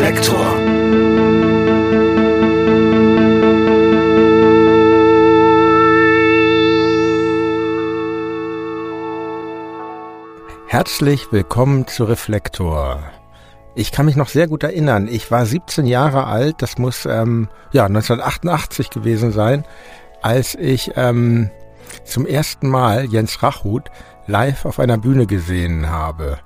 Reflektor. Herzlich willkommen zu Reflektor. Ich kann mich noch sehr gut erinnern. Ich war 17 Jahre alt, das muss ähm, ja 1988 gewesen sein, als ich ähm, zum ersten Mal Jens Rachut live auf einer Bühne gesehen habe.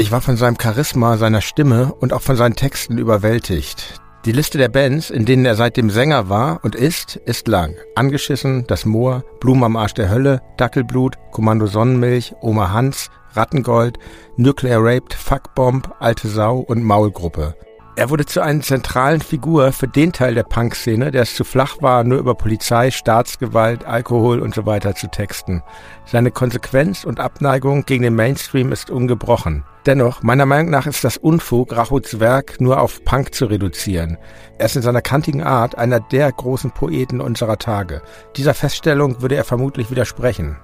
Ich war von seinem Charisma, seiner Stimme und auch von seinen Texten überwältigt. Die Liste der Bands, in denen er seitdem Sänger war und ist, ist lang. Angeschissen, Das Moor, Blumen am Arsch der Hölle, Dackelblut, Kommando Sonnenmilch, Oma Hans, Rattengold, Nuclear Raped, Fuckbomb, Alte Sau und Maulgruppe. Er wurde zu einer zentralen Figur für den Teil der Punkszene, der es zu flach war, nur über Polizei, Staatsgewalt, Alkohol und so weiter zu texten. Seine Konsequenz und Abneigung gegen den Mainstream ist ungebrochen. Dennoch, meiner Meinung nach ist das Unfug, Rachuts Werk nur auf Punk zu reduzieren. Er ist in seiner kantigen Art einer der großen Poeten unserer Tage. Dieser Feststellung würde er vermutlich widersprechen.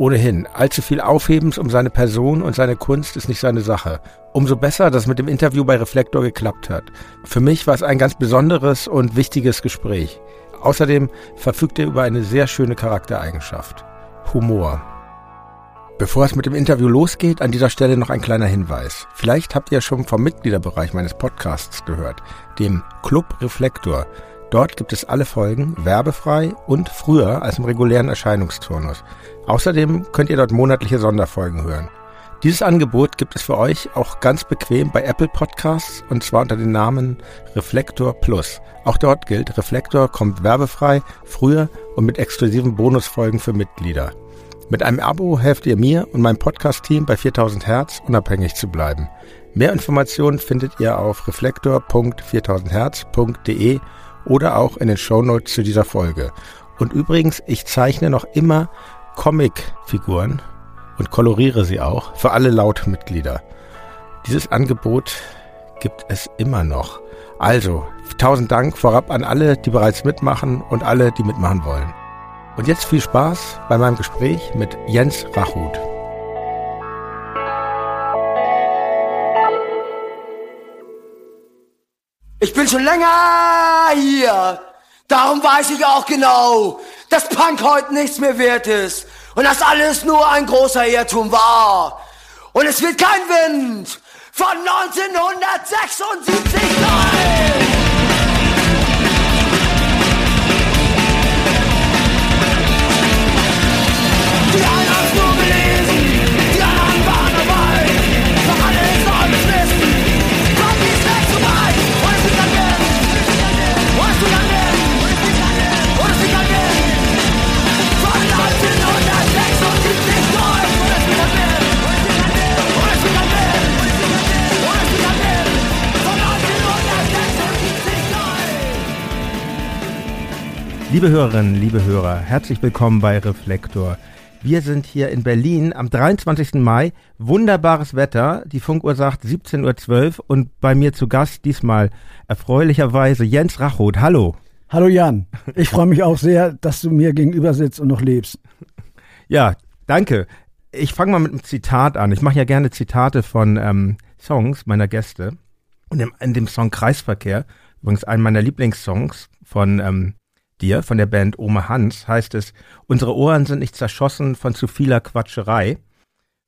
Ohnehin, allzu viel Aufhebens um seine Person und seine Kunst ist nicht seine Sache. Umso besser, dass mit dem Interview bei Reflektor geklappt hat. Für mich war es ein ganz besonderes und wichtiges Gespräch. Außerdem verfügt er über eine sehr schöne Charaktereigenschaft. Humor. Bevor es mit dem Interview losgeht, an dieser Stelle noch ein kleiner Hinweis. Vielleicht habt ihr schon vom Mitgliederbereich meines Podcasts gehört, dem Club Reflektor. Dort gibt es alle Folgen werbefrei und früher als im regulären Erscheinungsturnus. Außerdem könnt ihr dort monatliche Sonderfolgen hören. Dieses Angebot gibt es für euch auch ganz bequem bei Apple Podcasts und zwar unter dem Namen Reflektor Plus. Auch dort gilt, Reflektor kommt werbefrei, früher und mit exklusiven Bonusfolgen für Mitglieder. Mit einem Abo helft ihr mir und meinem Podcast-Team bei 4000 Hertz unabhängig zu bleiben. Mehr Informationen findet ihr auf reflektor.4000herz.de oder auch in den Shownotes zu dieser Folge. Und übrigens, ich zeichne noch immer Comicfiguren und koloriere sie auch für alle Lautmitglieder. Dieses Angebot gibt es immer noch. Also, tausend Dank vorab an alle, die bereits mitmachen und alle, die mitmachen wollen. Und jetzt viel Spaß bei meinem Gespräch mit Jens Rachut. Ich bin schon länger hier. Darum weiß ich auch genau, dass Punk heute nichts mehr wert ist. Und dass alles nur ein großer Irrtum war. Und es wird kein Wind von 1976 sein. Liebe Hörerinnen, liebe Hörer, herzlich willkommen bei Reflektor. Wir sind hier in Berlin am 23. Mai. Wunderbares Wetter. Die Funkuhr sagt 17.12 Uhr und bei mir zu Gast diesmal erfreulicherweise Jens Rachot. Hallo. Hallo Jan, ich freue mich auch sehr, dass du mir gegenüber sitzt und noch lebst. Ja, danke. Ich fange mal mit einem Zitat an. Ich mache ja gerne Zitate von ähm, Songs meiner Gäste. Und in, in dem Song Kreisverkehr, übrigens einen meiner Lieblingssongs von ähm, dir, von der Band Oma Hans, heißt es, unsere Ohren sind nicht zerschossen von zu vieler Quatscherei.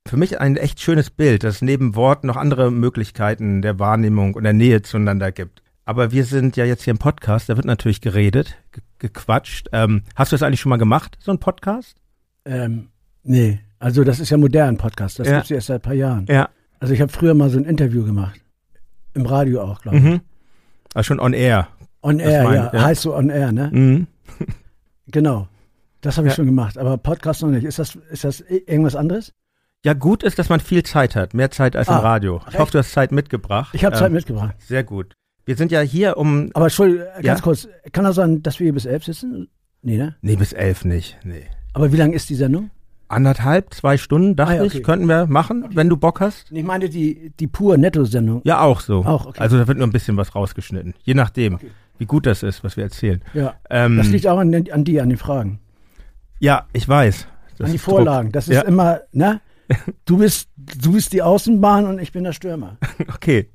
Für mich ein echt schönes Bild, dass es neben Worten noch andere Möglichkeiten der Wahrnehmung und der Nähe zueinander gibt. Aber wir sind ja jetzt hier im Podcast, da wird natürlich geredet, ge gequatscht. Ähm, hast du das eigentlich schon mal gemacht, so ein Podcast? Ähm, nee, also das ist ja modern Podcast, das Ja. gibt's erst seit ein paar Jahren. Ja. Also ich habe früher mal so ein Interview gemacht. Im Radio auch, glaube ich. Mhm. Also schon on air. On Das Air, mein ja. ja. Heißt so On Air, ne? Mhm. Genau. Das habe ich Ja. schon gemacht, aber Podcast noch nicht. Ist das, ist das irgendwas anderes? Ja, gut ist, dass man viel Zeit hat. Mehr Zeit als im Ah, Radio. Ich echt? hoffe, du hast Zeit mitgebracht. Ich habe Zeit Ähm, mitgebracht. Sehr gut. Wir sind ja hier um. Aber Entschuldigung, ganz Ja? kurz. Kann das sein, dass wir hier bis elf sitzen? Nee, ne? Nee, bis elf nicht. Nee. Aber wie lang ist die Sendung? Anderthalb, zwei Stunden, dachte Ah, ja, okay. ich, könnten wir machen, wenn du Bock hast. Ich meine die, die pur Netto-Sendung. Ja, auch so. Auch, okay. Also da wird nur ein bisschen was rausgeschnitten. Je nachdem, Okay. Wie gut das ist, was wir erzählen. Ja. Ähm, Das liegt auch an, an die, an den Fragen. ja, ich weiß. An die ist Druck. Vorlagen. Das ist Ja. immer, ne? Du bist, du bist die Außenbahn und ich bin der Stürmer. Okay.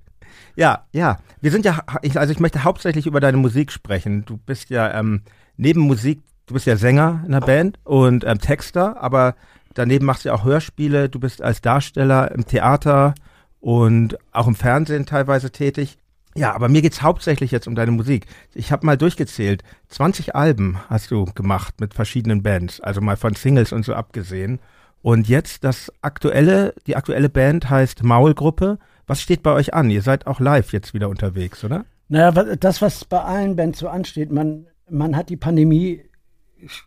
Ja, ja. Wir sind ja, also ich möchte hauptsächlich über deine Musik sprechen. Du bist ja ähm, neben Musik, du bist ja Sänger in der Band und ähm, Texter, aber daneben machst du ja auch Hörspiele. Du bist als Darsteller im Theater und auch im Fernsehen teilweise tätig. Ja, aber mir geht's hauptsächlich jetzt um deine Musik. Ich habe mal durchgezählt. 20 Alben hast du gemacht mit verschiedenen Bands, also mal von Singles und so abgesehen. Und jetzt das aktuelle, die aktuelle Band heißt Maulgruppe. Was steht bei euch an? Ihr seid auch live jetzt wieder unterwegs, oder? Naja, das, was bei allen Bands so ansteht, man, man hat die Pandemie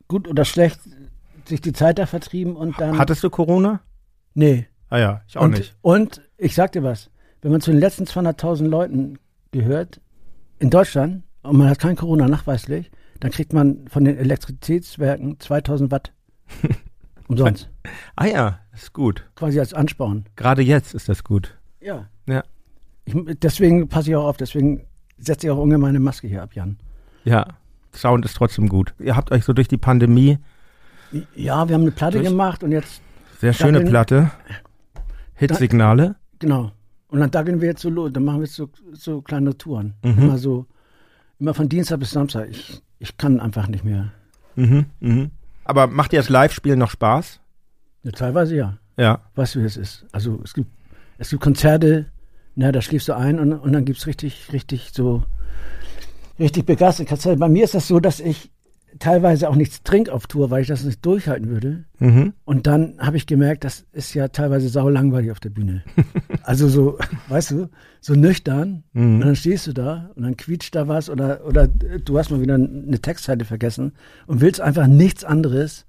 gut oder schlecht sich die Zeit da vertrieben und dann. Hattest du Corona? nee. Ah ja, ich auch und, nicht. Und ich sag dir was, wenn man zu den letzten 200.000 Leuten gehört, in Deutschland, und man hat kein Corona nachweislich, dann kriegt man von den Elektrizitätswerken 2000 Watt. Umsonst. Ah ja, ist gut. Quasi als Ansporn. Gerade jetzt ist das gut. Ja. Ja. Ich, deswegen passe ich auch auf, deswegen setze ich auch ungefähr meine Maske hier ab, Jan. Ja, Sound ist trotzdem gut. Ihr habt euch so durch die Pandemie, Ja, wir haben eine Platte Durch- gemacht und jetzt, sehr schöne. Platte, Hitsignale. genau. Und dann da gehen wir jetzt so los, dann machen wir jetzt so, so kleine Touren. Mhm. Immer so, immer von Dienstag bis Samstag. Ich, ich kann einfach nicht mehr. Mhm, mhm. Aber macht dir das Live-Spielen noch Spaß? Ja, teilweise ja. Ja. Weißt du, wie es ist? Also es gibt, es gibt Konzerte, na, da schläfst du ein und, und dann gibt's richtig, richtig so, richtig begeistert. Konzerte. Bei mir ist das so, dass ich teilweise auch nichts trinke auf Tour, weil ich das nicht durchhalten würde. Mhm. Und dann habe ich gemerkt, das ist ja teilweise sau langweilig auf der Bühne. also so, weißt du, so nüchtern. Und Mhm. dann stehst du da und dann quietscht da was oder, oder du hast mal wieder eine Textzeile vergessen und willst einfach nichts anderes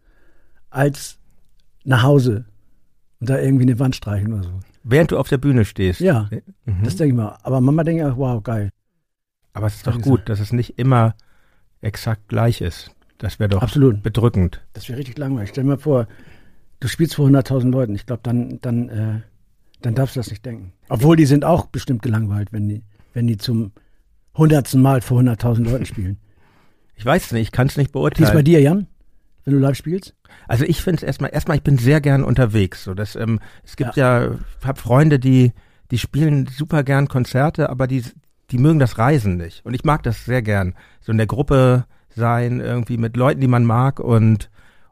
als nach Hause und da irgendwie eine Wand streichen oder so. Während du auf der Bühne stehst. Ja, Mhm. das denke ich mal. Aber Mama denkt ja, wow, geil. Aber es ist doch gut, dass es nicht immer exakt gleich ist. Das wäre doch Absolut. bedrückend. Das wäre richtig langweilig. Stell dir mal vor, du spielst vor 100.000 Leuten. Ich glaube, dann, dann, äh, dann darfst du das nicht denken. Obwohl, die sind auch bestimmt gelangweilt, wenn die, wenn die zum hundertsten Mal vor 100.000 Leuten spielen. Ich weiß es nicht, ich kann es nicht Wie ist bei beurteilen. dir, Jan? Wenn du live spielst? Also ich finde es erstmal, erstmal, ich bin sehr gern unterwegs. So, das, ähm, es gibt ja, ich habe Freunde, die, die spielen super gern Konzerte, aber die, die mögen das Reisen nicht. Und ich mag das sehr gern. So in der Gruppe sein, irgendwie mit Leuten, die man mag und,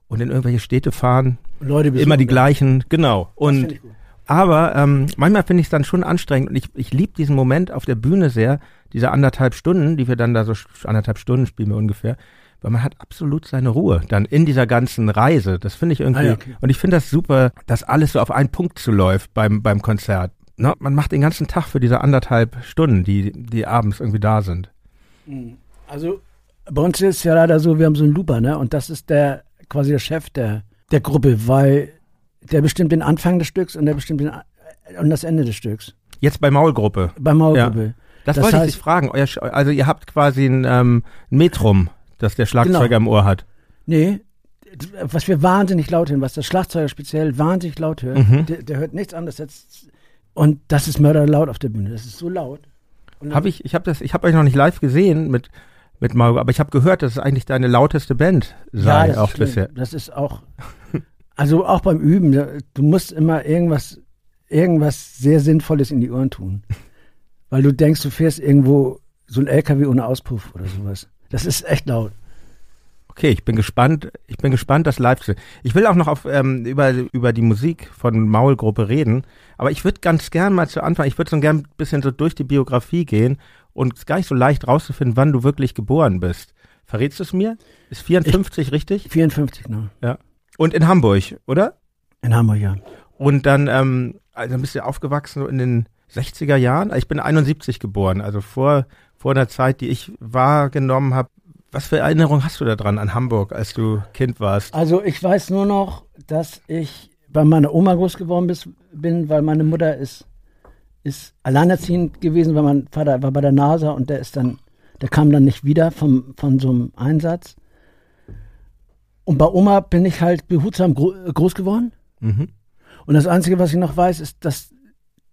und in irgendwelche Städte fahren. Leute besuchen. Immer die gleichen, genau. Und. Aber ähm, manchmal finde ich es dann schon anstrengend und ich, ich liebe diesen Moment auf der Bühne sehr, diese anderthalb Stunden, die wir dann da so anderthalb Stunden spielen wir ungefähr, weil man hat absolut seine Ruhe dann in dieser ganzen Reise. Das finde ich irgendwie Ah ja, okay. und ich finde das super, dass alles so auf einen Punkt zuläuft beim beim Konzert. Ne? Man macht den ganzen Tag für diese anderthalb Stunden, die die abends irgendwie da sind. Also, bei uns ist ja leider so, wir haben so einen Looper, ne? Und das ist der, quasi der Chef der, der Gruppe, weil der bestimmt den Anfang des Stücks und der bestimmt den, äh, und das Ende des Stücks. Jetzt bei Maulgruppe. Bei Maulgruppe. Das, Das wollte ich heißt- dich fragen. Euer, also ihr habt quasi ein, ähm, Metrum, das der Schlagzeuger Genau. im Ohr hat. Nee, was wir wahnsinnig laut hören, was der Schlagzeuger speziell wahnsinnig laut hört, Mhm. der, der hört nichts anderes jetzt. Und das ist mörderlaut auf der Bühne. Das ist so laut. Habe ich, ich habe das, ich habe euch noch nicht live gesehen mit mit Maulgruppe, aber ich habe gehört, dass es eigentlich deine lauteste Band sei das auch bisher. Das ist auch, also auch beim Üben, du musst immer irgendwas, irgendwas sehr Sinnvolles in die Ohren tun. Weil du denkst, du fährst irgendwo so ein LKW ohne Auspuff oder sowas. Das ist echt laut. Okay, ich bin gespannt. Ich bin gespannt, das live zu. Ich will auch noch auf ähm, über über die Musik von Maulgruppe reden, aber ich würde ganz gern mal zu Anfang. Ich würde so gern ein bisschen so durch die Biografie gehen und es ist gar nicht so leicht rauszufinden, wann du wirklich geboren bist. Verrätst du es mir? Ist 54 richtig? 54 noch. Ja. Und in Hamburg, oder? In Hamburg, ja. Und dann, ähm, also bist du aufgewachsen so in den 60er Jahren. Ich bin 71 geboren, also vor, vor der Zeit, die ich wahrgenommen habe. Was für Erinnerungen hast du da dran an Hamburg, als du Kind warst? Also ich weiß nur noch, dass ich bei meiner Oma groß geworden bin, weil meine Mutter ist, ist alleinerziehend gewesen, weil mein Vater war bei der NASA und der ist dann, der kam dann nicht wieder vom, von so einem Einsatz. Und bei Oma bin ich halt behutsam gro groß geworden. Mhm. Und das Einzige, was ich noch weiß, ist, dass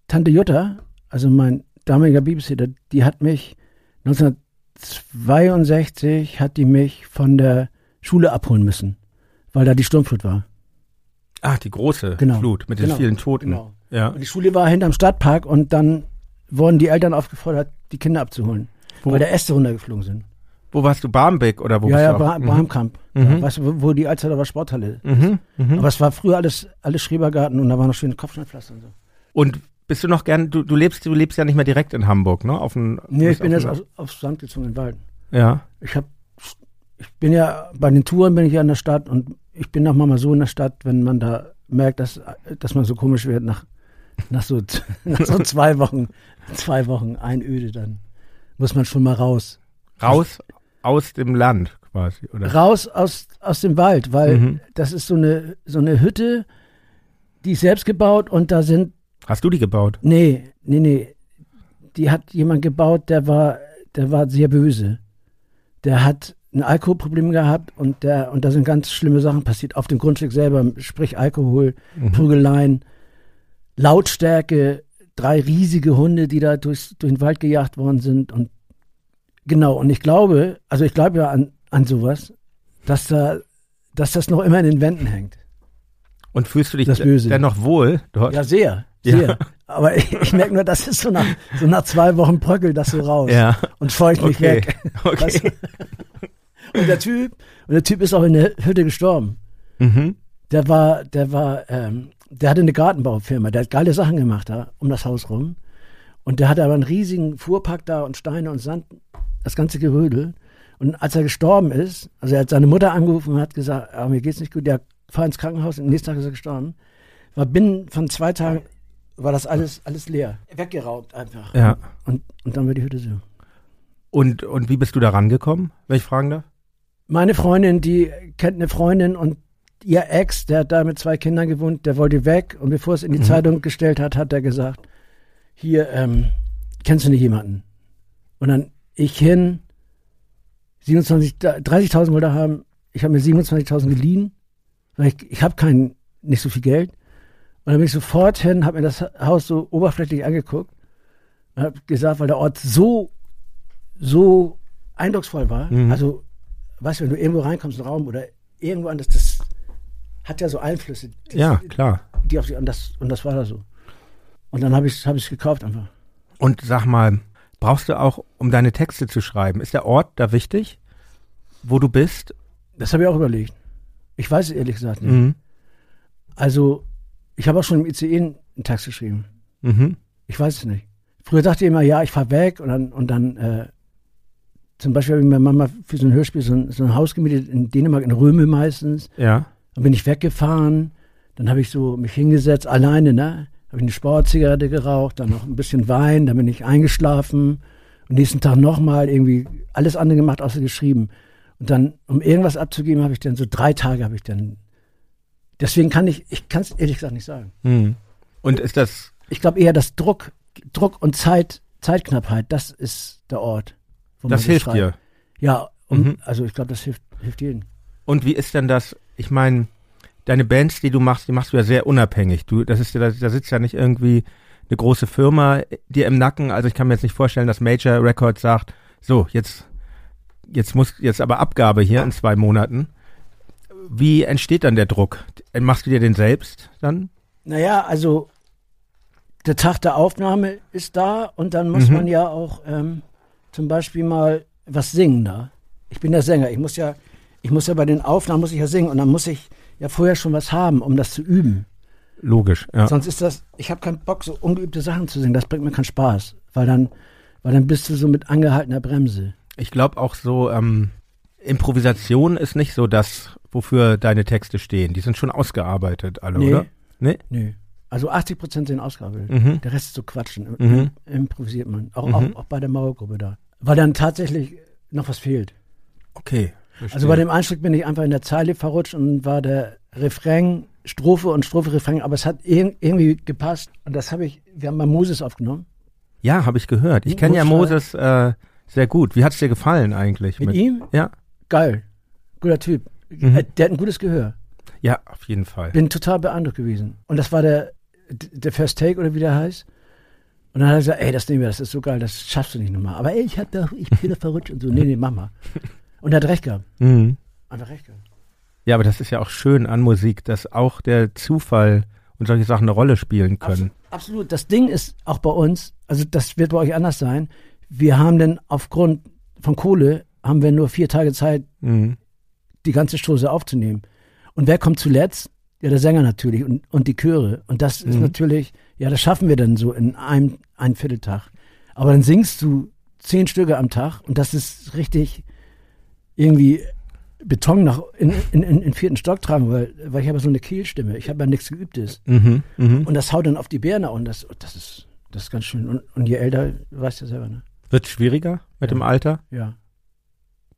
Tante Jutta, also mein damaliger Babysitter, die hat mich 1962 hat die mich von der Schule abholen müssen, weil da die Sturmflut war. Ah, die große Genau. Flut mit den Genau. vielen Toten. Genau. Ja. Und die Schule war hinterm Stadtpark und dann wurden die Eltern aufgefordert, die Kinder abzuholen, Wo? weil der Äste runtergeflogen sind. Wo warst du? Barmbek oder wo ja, bist ja, du? auch? Bra Bramkamp. Da, weißt du, wo, die Alzheimer Sporthalle. Mhm. Mhm. Aber es war früher alles, alles Schrebergarten und da war noch schön Kopfsteinpflaster und so. Und bist du noch gern, du, du lebst, du lebst ja nicht mehr direkt in Hamburg, ne? Auf ein, Nee, ich bin jetzt auf, aufs Sand gezogen in den Wald. Ja. Ich hab, ich bin ja, bei den Touren bin ich ja in der Stadt und ich bin auch mal so in der Stadt, wenn man da merkt, dass, dass man so komisch wird nach, nach so, nach so zwei Wochen, zwei Wochen Einöde, dann muss man schon mal raus. Raus aus dem Land quasi, oder? Raus aus, aus dem Wald, weil Mhm. das ist so eine, so eine Hütte, die ist selbst gebaut und da sind, Hast du die gebaut? nee, nee, nee, die hat jemand gebaut, der war, der war sehr böse. Der hat ein Alkoholproblem gehabt und der, und da sind ganz schlimme Sachen passiert auf dem Grundstück selber, sprich Alkohol, Mhm. Prügeleien, Lautstärke, drei riesige Hunde, die da durchs, durch den Wald gejagt worden sind und genau, und ich glaube, also ich glaube ja an, an sowas, dass da, dass das noch immer in den Wänden hängt. Und fühlst du dich dennoch wohl dort? Ja, sehr, Ja. sehr. Aber ich, ich merke nur, das ist so nach, so nach zwei Wochen bröckelt das so raus Ja. und scheucht mich Okay. weg. Okay. Weißt du? Und der Typ, und der Typ ist auch in der Hütte gestorben. Mhm. Der war, der war, ähm, der hatte eine Gartenbaufirma, der hat geile Sachen gemacht da um das Haus rum. Und der hatte aber einen riesigen Fuhrpark da und Steine und Sand, das ganze Gerödel. Und als er gestorben ist, also er hat seine Mutter angerufen und hat gesagt, ah, mir geht's nicht gut, der fahr ins Krankenhaus am nächsten Tag ist er gestorben. War binnen von zwei Tagen war das alles, alles leer. Weggeraubt einfach. Ja. Und, und dann war die Hütte so. Und, und wie bist du da rangekommen, wenn ich fragen darf? Meine Freundin, die kennt eine Freundin und ihr Ex, der hat da mit zwei Kindern gewohnt, der wollte weg und bevor es in die Zeitung gestellt hat, hat er gesagt, hier, ähm, kennst du nicht jemanden? Und dann ich hin, 27, 30.000 wollte haben, ich habe mir 27.000 geliehen, weil ich, ich habe kein, nicht so viel Geld. Und dann bin ich sofort hin, habe mir das Haus so oberflächlich angeguckt und habe gesagt, weil der Ort so, so eindrucksvoll war, Mhm. also weißt du, wenn du irgendwo reinkommst, in einen Raum oder irgendwo anders, das hat ja so Einflüsse, die, Ja, klar. die auf die, und das, und das war da so. Und dann habe ich es hab ich's gekauft einfach. Und sag mal, brauchst du auch, um deine Texte zu schreiben, ist der Ort da wichtig, wo du bist? Das habe ich auch überlegt. Ich weiß es ehrlich gesagt nicht. Mhm. Also, ich habe auch schon im ICE einen Text geschrieben. Mhm. Ich weiß es nicht. Früher dachte ich immer, ja, ich fahr weg und dann, und dann äh, zum Beispiel habe ich mir Mama für so ein Hörspiel so ein, so ein Haus gemietet in Dänemark, in Röme meistens. Ja. Dann bin ich weggefahren, dann habe ich so mich hingesetzt, alleine, ne? Habe ich eine Sportzigarette geraucht, dann noch ein bisschen Wein, dann bin ich eingeschlafen und nächsten Tag nochmal irgendwie alles andere gemacht, außer geschrieben. Und dann, um irgendwas abzugeben, habe ich dann so drei Tage habe ich dann. Deswegen kann ich, ich kann es ehrlich gesagt nicht sagen. Mhm. Und ist das, Ich glaube eher, dass Druck, Druck und Zeit, Zeitknappheit, das ist der Ort. Wo das hilft schreibt. dir? Ja, um, Mhm. also ich glaube, das hilft, hilft jedem. Und wie ist denn das? Ich meine, deine Bands, die du machst, die machst du ja sehr unabhängig. Du, das ist ja, da, da sitzt ja nicht irgendwie eine große Firma dir im Nacken. Also ich kann mir jetzt nicht vorstellen, dass Major Records sagt, so, jetzt, jetzt muss, jetzt aber Abgabe hier in zwei Monaten. Wie entsteht dann der Druck? Machst du dir den selbst dann? Naja, also der Tag der Aufnahme ist da und dann muss Mhm. man ja auch ähm, zum Beispiel mal was singen da. Ich bin der Sänger, ich muss ja, ich muss ja bei den Aufnahmen muss ich ja singen und dann muss ich ja vorher schon was haben, um das zu üben. Logisch, ja. Sonst ist das, ich habe keinen Bock, so ungeübte Sachen zu singen. Das bringt mir keinen Spaß, weil dann, weil dann bist du so mit angehaltener Bremse. Ich glaube auch so, ähm, Improvisation ist nicht so das, wofür deine Texte stehen. Die sind schon ausgearbeitet alle, Nee. oder? Nee? Nö. Also 80 Prozent sind ausgearbeitet. Mhm. Der Rest ist so Quatschen. Mhm. Improvisiert man. Auch, Mhm. auch, auch bei der Mauergruppe da. Weil dann tatsächlich noch was fehlt. Okay. Also bei dem Einstieg bin ich einfach in der Zeile verrutscht und war der Refrain, Strophe und Strophe, Refrain, aber es hat ir irgendwie gepasst. Und das habe ich, wir haben bei Moses aufgenommen. Ja, habe ich gehört. Ich Hm, kenne ja Moses Moses äh, sehr gut. Wie hat's dir gefallen eigentlich? Mit ihm? Ja. Geil. Guter Typ. Mhm. Der hat ein gutes Gehör. Ja, auf jeden Fall. Bin total beeindruckt gewesen. Und das war der, der First Take oder wie der heißt. Und dann hat er gesagt, ey, das nehmen wir, das ist so geil, das schaffst du nicht nochmal. Aber ey, ich hab doch, ich bin da verrutscht und so. Nee, nee, mach mal. Und er hat recht gehabt. Mhm. Einfach recht gehabt. Ja, aber das ist ja auch schön an Musik, dass auch der Zufall und solche Sachen eine Rolle spielen können. Absolut, absolut. Das Ding ist auch bei uns, also das wird bei euch anders sein. Wir haben denn aufgrund von Kohle haben wir nur vier Tage Zeit, Mhm. die ganze Chose aufzunehmen. Und wer kommt zuletzt? Ja, der Sänger natürlich und, und die Chöre. Und das ist Mhm. natürlich, ja, das schaffen wir dann so in einem, einem Vierteltag. Aber dann singst du zehn Stücke am Tag und das ist richtig irgendwie Beton nach in, in, in, in vierten Stock tragen, weil, weil ich habe so eine Kehlstimme. Ich habe ja nichts geübtes. Mhm. Mhm. Und das haut dann auf die Birne und das, das ist, das ist ganz schön. Und, und je älter, weißt du ja selber, ne? Wird schwieriger mit Ja. dem Alter? Ja.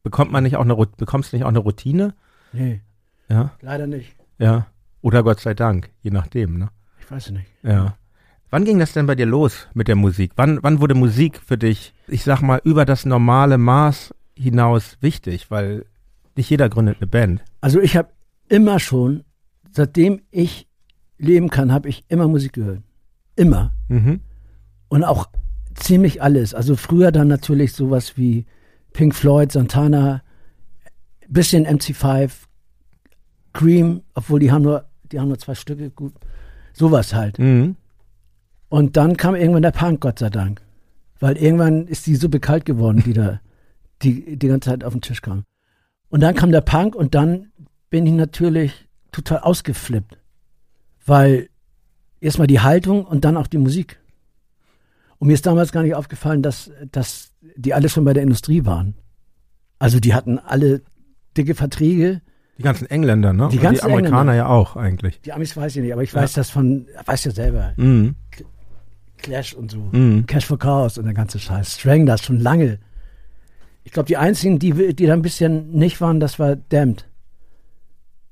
Bekommt man nicht auch eine, bekommst du nicht auch eine Routine? Nee, Ja, leider nicht. ja. Oder Gott sei Dank, je nachdem, ne? Ich weiß es nicht. Ja. Wann ging das denn bei dir los mit der Musik? Wann, wann wurde Musik für dich, ich sag mal, über das normale Maß hinaus wichtig? Weil nicht jeder gründet eine Band. Also ich habe immer schon, seitdem ich leben kann, habe ich immer Musik gehört. Immer. Mhm. Und auch ziemlich alles. Also früher dann natürlich sowas wie Pink Floyd, Santana, bisschen MC5, Cream, obwohl die haben nur, die haben nur zwei Stücke, gut. Sowas halt. Mhm. Und dann kam irgendwann der Punk, Gott sei Dank. Weil irgendwann ist die Suppe kalt geworden, die da die, die ganze Zeit auf den Tisch kam. Und dann kam der Punk und dann bin ich natürlich total ausgeflippt. Weil erstmal die Haltung und dann auch die Musik. Und mir ist damals gar nicht aufgefallen, dass, dass die alle schon bei der Industrie waren. Also die hatten alle dicke Verträge. Die ganzen Engländer, ne? Die ganzen die Amerikaner Engländer. ja auch eigentlich. Die Amis weiß ich nicht, aber ich Ja. weiß das von, weiß ja selber, Mhm. Clash und so. Mhm. Cash for Chaos und der ganze Scheiß. Strang das schon lange. Ich glaube, die einzigen, die, die da ein bisschen nicht waren, das war Damned.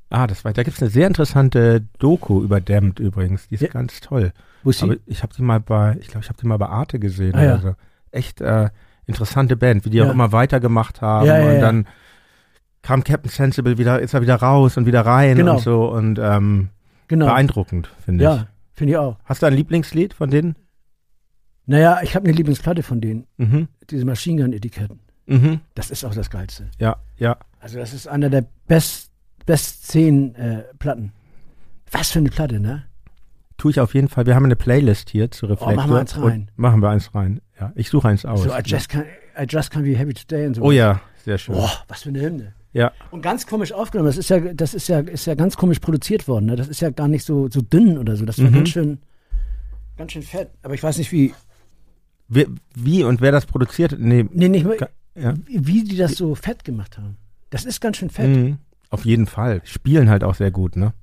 Ah, das war, da gibt's eine sehr interessante Doku über Damned übrigens. Die ist Ja. ganz toll. Wo ist Aber sie? ich habe die mal bei, ich glaube, ich habe die mal bei Arte gesehen Ah, ja. Echt äh, interessante Band, wie die Ja. auch immer weitergemacht haben Ja, und dann kam Captain Sensible wieder, ist er wieder raus und wieder rein Genau. und so und ähm, Genau. beeindruckend, finde ich. Ja, finde ich auch. Hast du ein Lieblingslied von denen? Naja, ich habe eine Lieblingsplatte von denen. Mhm. Diese Machine Gun Etiketten. Mhm. Das ist auch das Geilste. Ja, ja. Also das ist einer der best, best zehn äh, Platten. Was für eine Platte, ne? Tue ich auf jeden Fall. Wir haben eine Playlist hier zu Reflektor. Oh, machen wir eins rein. Machen wir eins rein. Ja, ich suche eins aus. So, I just, can, I just can't be happy today und so. oh ja, sehr schön. Boah, was für eine Hymne. Ja. Und ganz komisch aufgenommen. Das ist ja, das ist ja, ist ja ganz komisch produziert worden. Ne? Das ist ja gar nicht so, so dünn oder so. Das war Mhm. ganz schön, ganz schön fett. Aber ich weiß nicht, wie, Wie, wie und wer das produziert? Nee, nee, nicht mal, ja. wie, die das so fett gemacht haben. Das ist ganz schön fett. Mhm. Auf jeden Fall. Spielen halt auch sehr gut, ne?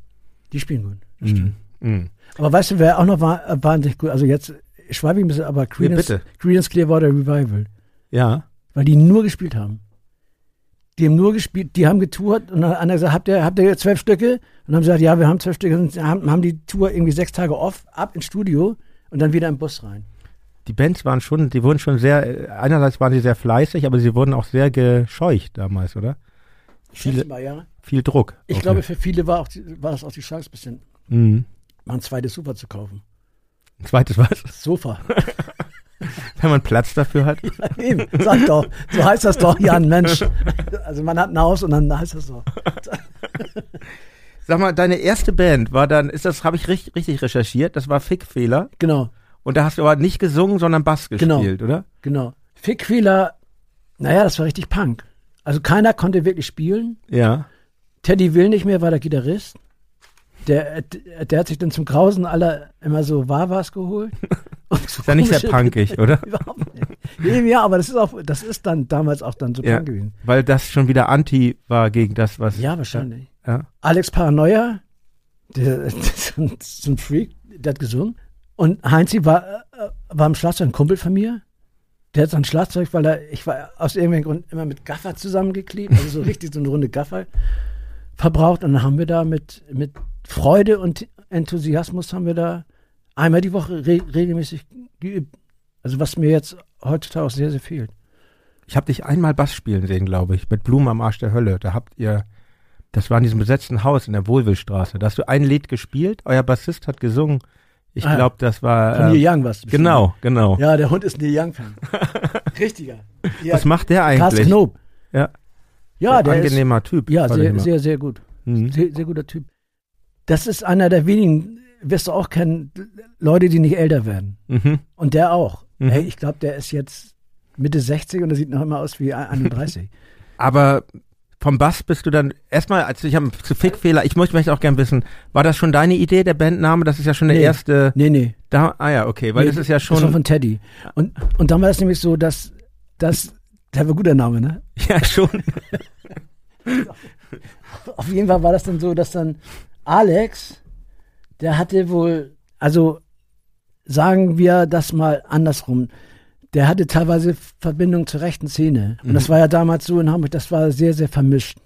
Die spielen gut. Das Mhm. stimmt. Mhm. Aber weißt du, wer auch noch war, äh, wahnsinnig gut, also jetzt schweife ich ein bisschen, aber Creedence, bitte. Creedence Clearwater Revival, Ja. weil die nur gespielt haben. Die haben nur gespielt, die haben getourt und dann hat einer gesagt, habt ihr, habt ihr zwölf Stücke? Und dann haben sie gesagt, ja, wir haben zwölf Stücke und haben, haben die Tour irgendwie sechs Tage off, ab ins Studio und dann wieder im Bus rein. Die Bands waren schon, die wurden schon sehr, einerseits waren sie sehr fleißig, aber sie wurden auch sehr gescheucht damals, oder? Viele- mal, ja. Viel Druck. Ich glaube, für viele war, auch die, war das auch die Chance, bisschen Mhm. Mal ein zweites Sofa zu kaufen. Ein zweites was? Sofa. Wenn man Platz dafür hat. Eben, sag doch. So heißt das doch, Jan, Mensch. Also man hat ein Haus und dann heißt das so. Sag mal, deine erste Band war dann, ist das, habe ich richtig, richtig recherchiert, das war Fickfehler. Genau, Und da hast du aber nicht gesungen, sondern Bass Genau. gespielt, oder? genau. Fickfehler, naja, das war richtig Punk. Also keiner konnte wirklich spielen. Ja. Teddy will nicht mehr, war der Gitarrist. Der, der hat sich dann zum Grausen aller immer so Wawas geholt. So Ist ja nicht sehr punkig, oder? Überhaupt nicht. Ja, aber das ist auch, das ist dann damals auch dann so Ja. Punk gewesen. Weil das schon wieder Anti war gegen das, was. Ja, wahrscheinlich. Ja. Alex Paranoia, der, der ist ein- so ein Freak, der hat gesungen. Und Heinzi war, äh, war im Schlagzeug ein Kumpel von mir. Der hat sein Schlagzeug, weil er, ich war aus irgendeinem Grund immer mit Gaffer zusammengeklebt, also so richtig so eine runde Gaffer verbraucht. Und dann haben wir da mit, mit Freude und Enthusiasmus haben wir da einmal die Woche re regelmäßig geübt. Also was mir jetzt heutzutage auch sehr, sehr fehlt. Ich habe dich einmal Bass spielen sehen, glaube ich, mit Blumen am Arsch der Hölle. Da habt ihr, das war in diesem besetzten Haus in der Wohlwillstraße. Da hast du ein Lied gespielt, euer Bassist hat gesungen. Ich Ah glaube, das war. Von äh, Neil Young was. Genau, genau. Ja, der Hund ist Neil Young-Fan. Richtiger. Ja, Was macht der Carsten eigentlich? Knob. Ja. Ja, der ist, angenehmer Typ. ja, sehr, sehr, sehr gut. Mhm. Sehr, sehr guter Typ. Das ist einer der wenigen, wirst du auch kennen, Leute, die nicht älter werden. Mhm. Und der auch. Mhm. Ey, ich glaube, der ist jetzt Mitte 60 und er sieht noch immer aus wie 31. Aber vom Bass bist du dann erstmal, als ich am zu Fickfehler, ich möchte möchte auch gern wissen, war das schon deine Idee, der Bandname? Das ist ja schon der Nee. erste. nee, nee. Da, ah ja, okay, weil nee, das ist ja Das war schon. von Teddy. Und, und dann war das nämlich so, dass, dass der war guter Name, ne? ja, schon. Auf jeden Fall war das dann so, dass dann Alex, der hatte wohl, also sagen wir das mal andersrum, der hatte teilweise Verbindung zur rechten Szene. Und das war ja damals so in Hamburg, das war sehr, sehr vermischt.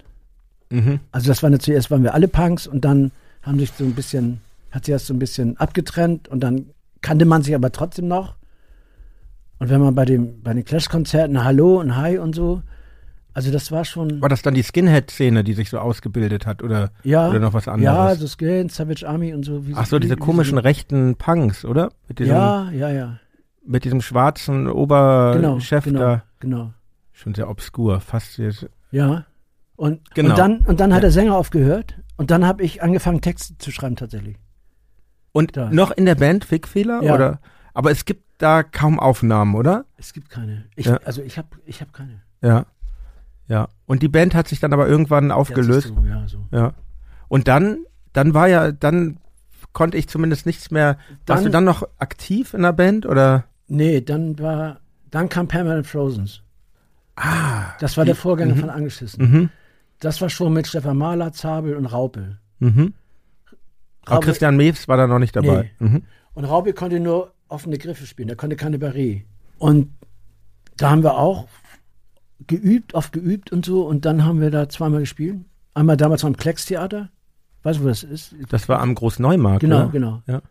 Mhm. Also das war zuerst waren wir alle Punks und dann haben sich so ein bisschen, hat sich das so ein bisschen abgetrennt und dann kannte man sich aber trotzdem noch. Und wenn man bei dem, bei den Clash-Konzerten Hallo und Hi und so, also das war schon. War das dann die Skinhead-Szene, die sich so ausgebildet hat oder, Ja, oder noch was ja, anderes? so Skin, Savage Army und so. Wie Ach so, diese wie- wie komischen rechten Punks, oder? Mit diesem, Ja, ja, ja. mit diesem schwarzen Genau, Oberchef genau, da. genau. Schon sehr obskur, fast jetzt. Ja. Und, Genau. und dann, und dann hat Ja. der Sänger aufgehört und dann habe ich angefangen, Texte zu schreiben tatsächlich. Und Da. noch in der Band Fickfehler? Ja. Oder? Aber es gibt da kaum Aufnahmen, oder? Es gibt keine. Ich, Ja. Also ich habe ich hab keine. Ja. Ja. Und die Band hat sich dann aber irgendwann Ja, aufgelöst. du, ja, so. Ja. Und dann, dann war ja, dann konnte ich zumindest nichts mehr. warst Dann- du dann noch aktiv in der Band oder? Nee, dann war, dann kam Permanent Frozens. Ah. Das war der Vorgänger von Angeschissen. Mhm. Das war schon mit Stefan Mahler, Zabel und Raupel. Mhm. Aber Raupel- Christian Mews war da noch nicht dabei. Mhm. Und Raupel konnte nur offene Griffe spielen, der konnte keine Barré. Und da haben wir auch geübt, oft geübt und so. Und dann haben wir da zweimal gespielt. Einmal damals am Kleckstheater. Weißt du, wo das ist? Das war am Großneumarkt. Genau, oder? genau. Ja.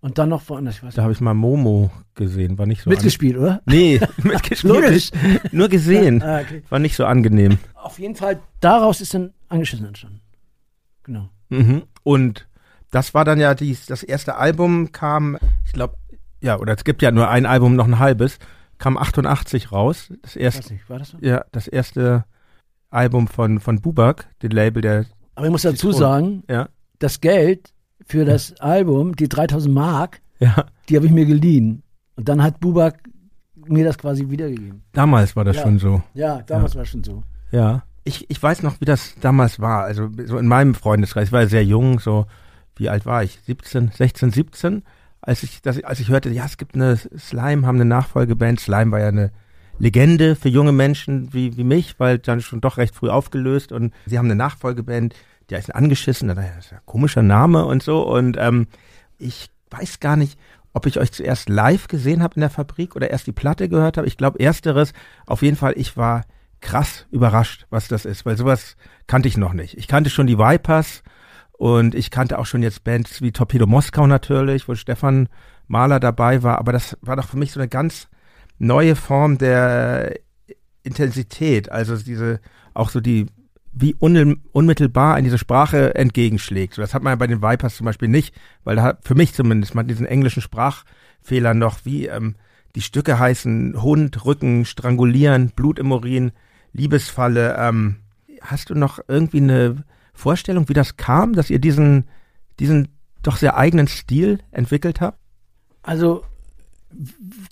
Und dann noch woanders, ich weiß Da habe ich mal Momo gesehen, war nicht so Mitgespielt, oder? Nee, mitgespielt. Logisch. Nur gesehen. Ah, okay. War nicht so angenehm. Auf jeden Fall, daraus ist dann Angeschissen entstanden. Genau. Mhm. Und das war dann ja dies, das erste Album kam, ich glaube, ja, oder es gibt ja nur ein Album, noch ein halbes, kam 88 raus. Das erste, nicht, war das so? ja, das erste Album von, von Bubak, dem Label der, Aber ich muss dazu sagen, ja, das Geld für das Album, die 3000 Mark, ja, die habe ich mir geliehen. Und dann hat Bubak mir das quasi wiedergegeben. damals war das Ja. schon so. Ja, damals war schon so. Ja. Ich, ich weiß noch, wie das damals war. Also so in meinem Freundeskreis, ich war sehr jung, so, wie alt war ich? 17, 16, 17, als ich, das, als ich hörte, ja, es gibt eine Slime, haben eine Nachfolgeband. Slime war ja eine Legende für junge Menschen wie, wie mich, weil dann schon doch recht früh aufgelöst und sie haben eine Nachfolgeband, die heißt angeschissen, das ist ein komischer Name und so und ähm, ich weiß gar nicht, ob ich euch zuerst live gesehen habe in der Fabrik oder erst die Platte gehört habe. Ich glaube ersteres. Auf jeden Fall, ich war krass überrascht, was das ist, weil sowas kannte ich noch nicht. Ich kannte schon die Vipers und ich kannte auch schon jetzt Bands wie Torpedo Moskau natürlich, wo Stefan Mahler dabei war, aber das war doch für mich so eine ganz neue Form der Intensität, also diese auch so die wie un unmittelbar in diese Sprache entgegenschlägt. So, das hat man ja bei den Vipers zum Beispiel nicht, weil da hat, für mich zumindest, man hat diesen englischen Sprachfehler noch, wie ähm, die Stücke heißen Hund, Rücken, Strangulieren, Blut im Urin, Liebesfalle. Ähm, hast du noch irgendwie eine Vorstellung, wie das kam, dass ihr diesen, diesen doch sehr eigenen Stil entwickelt habt? Also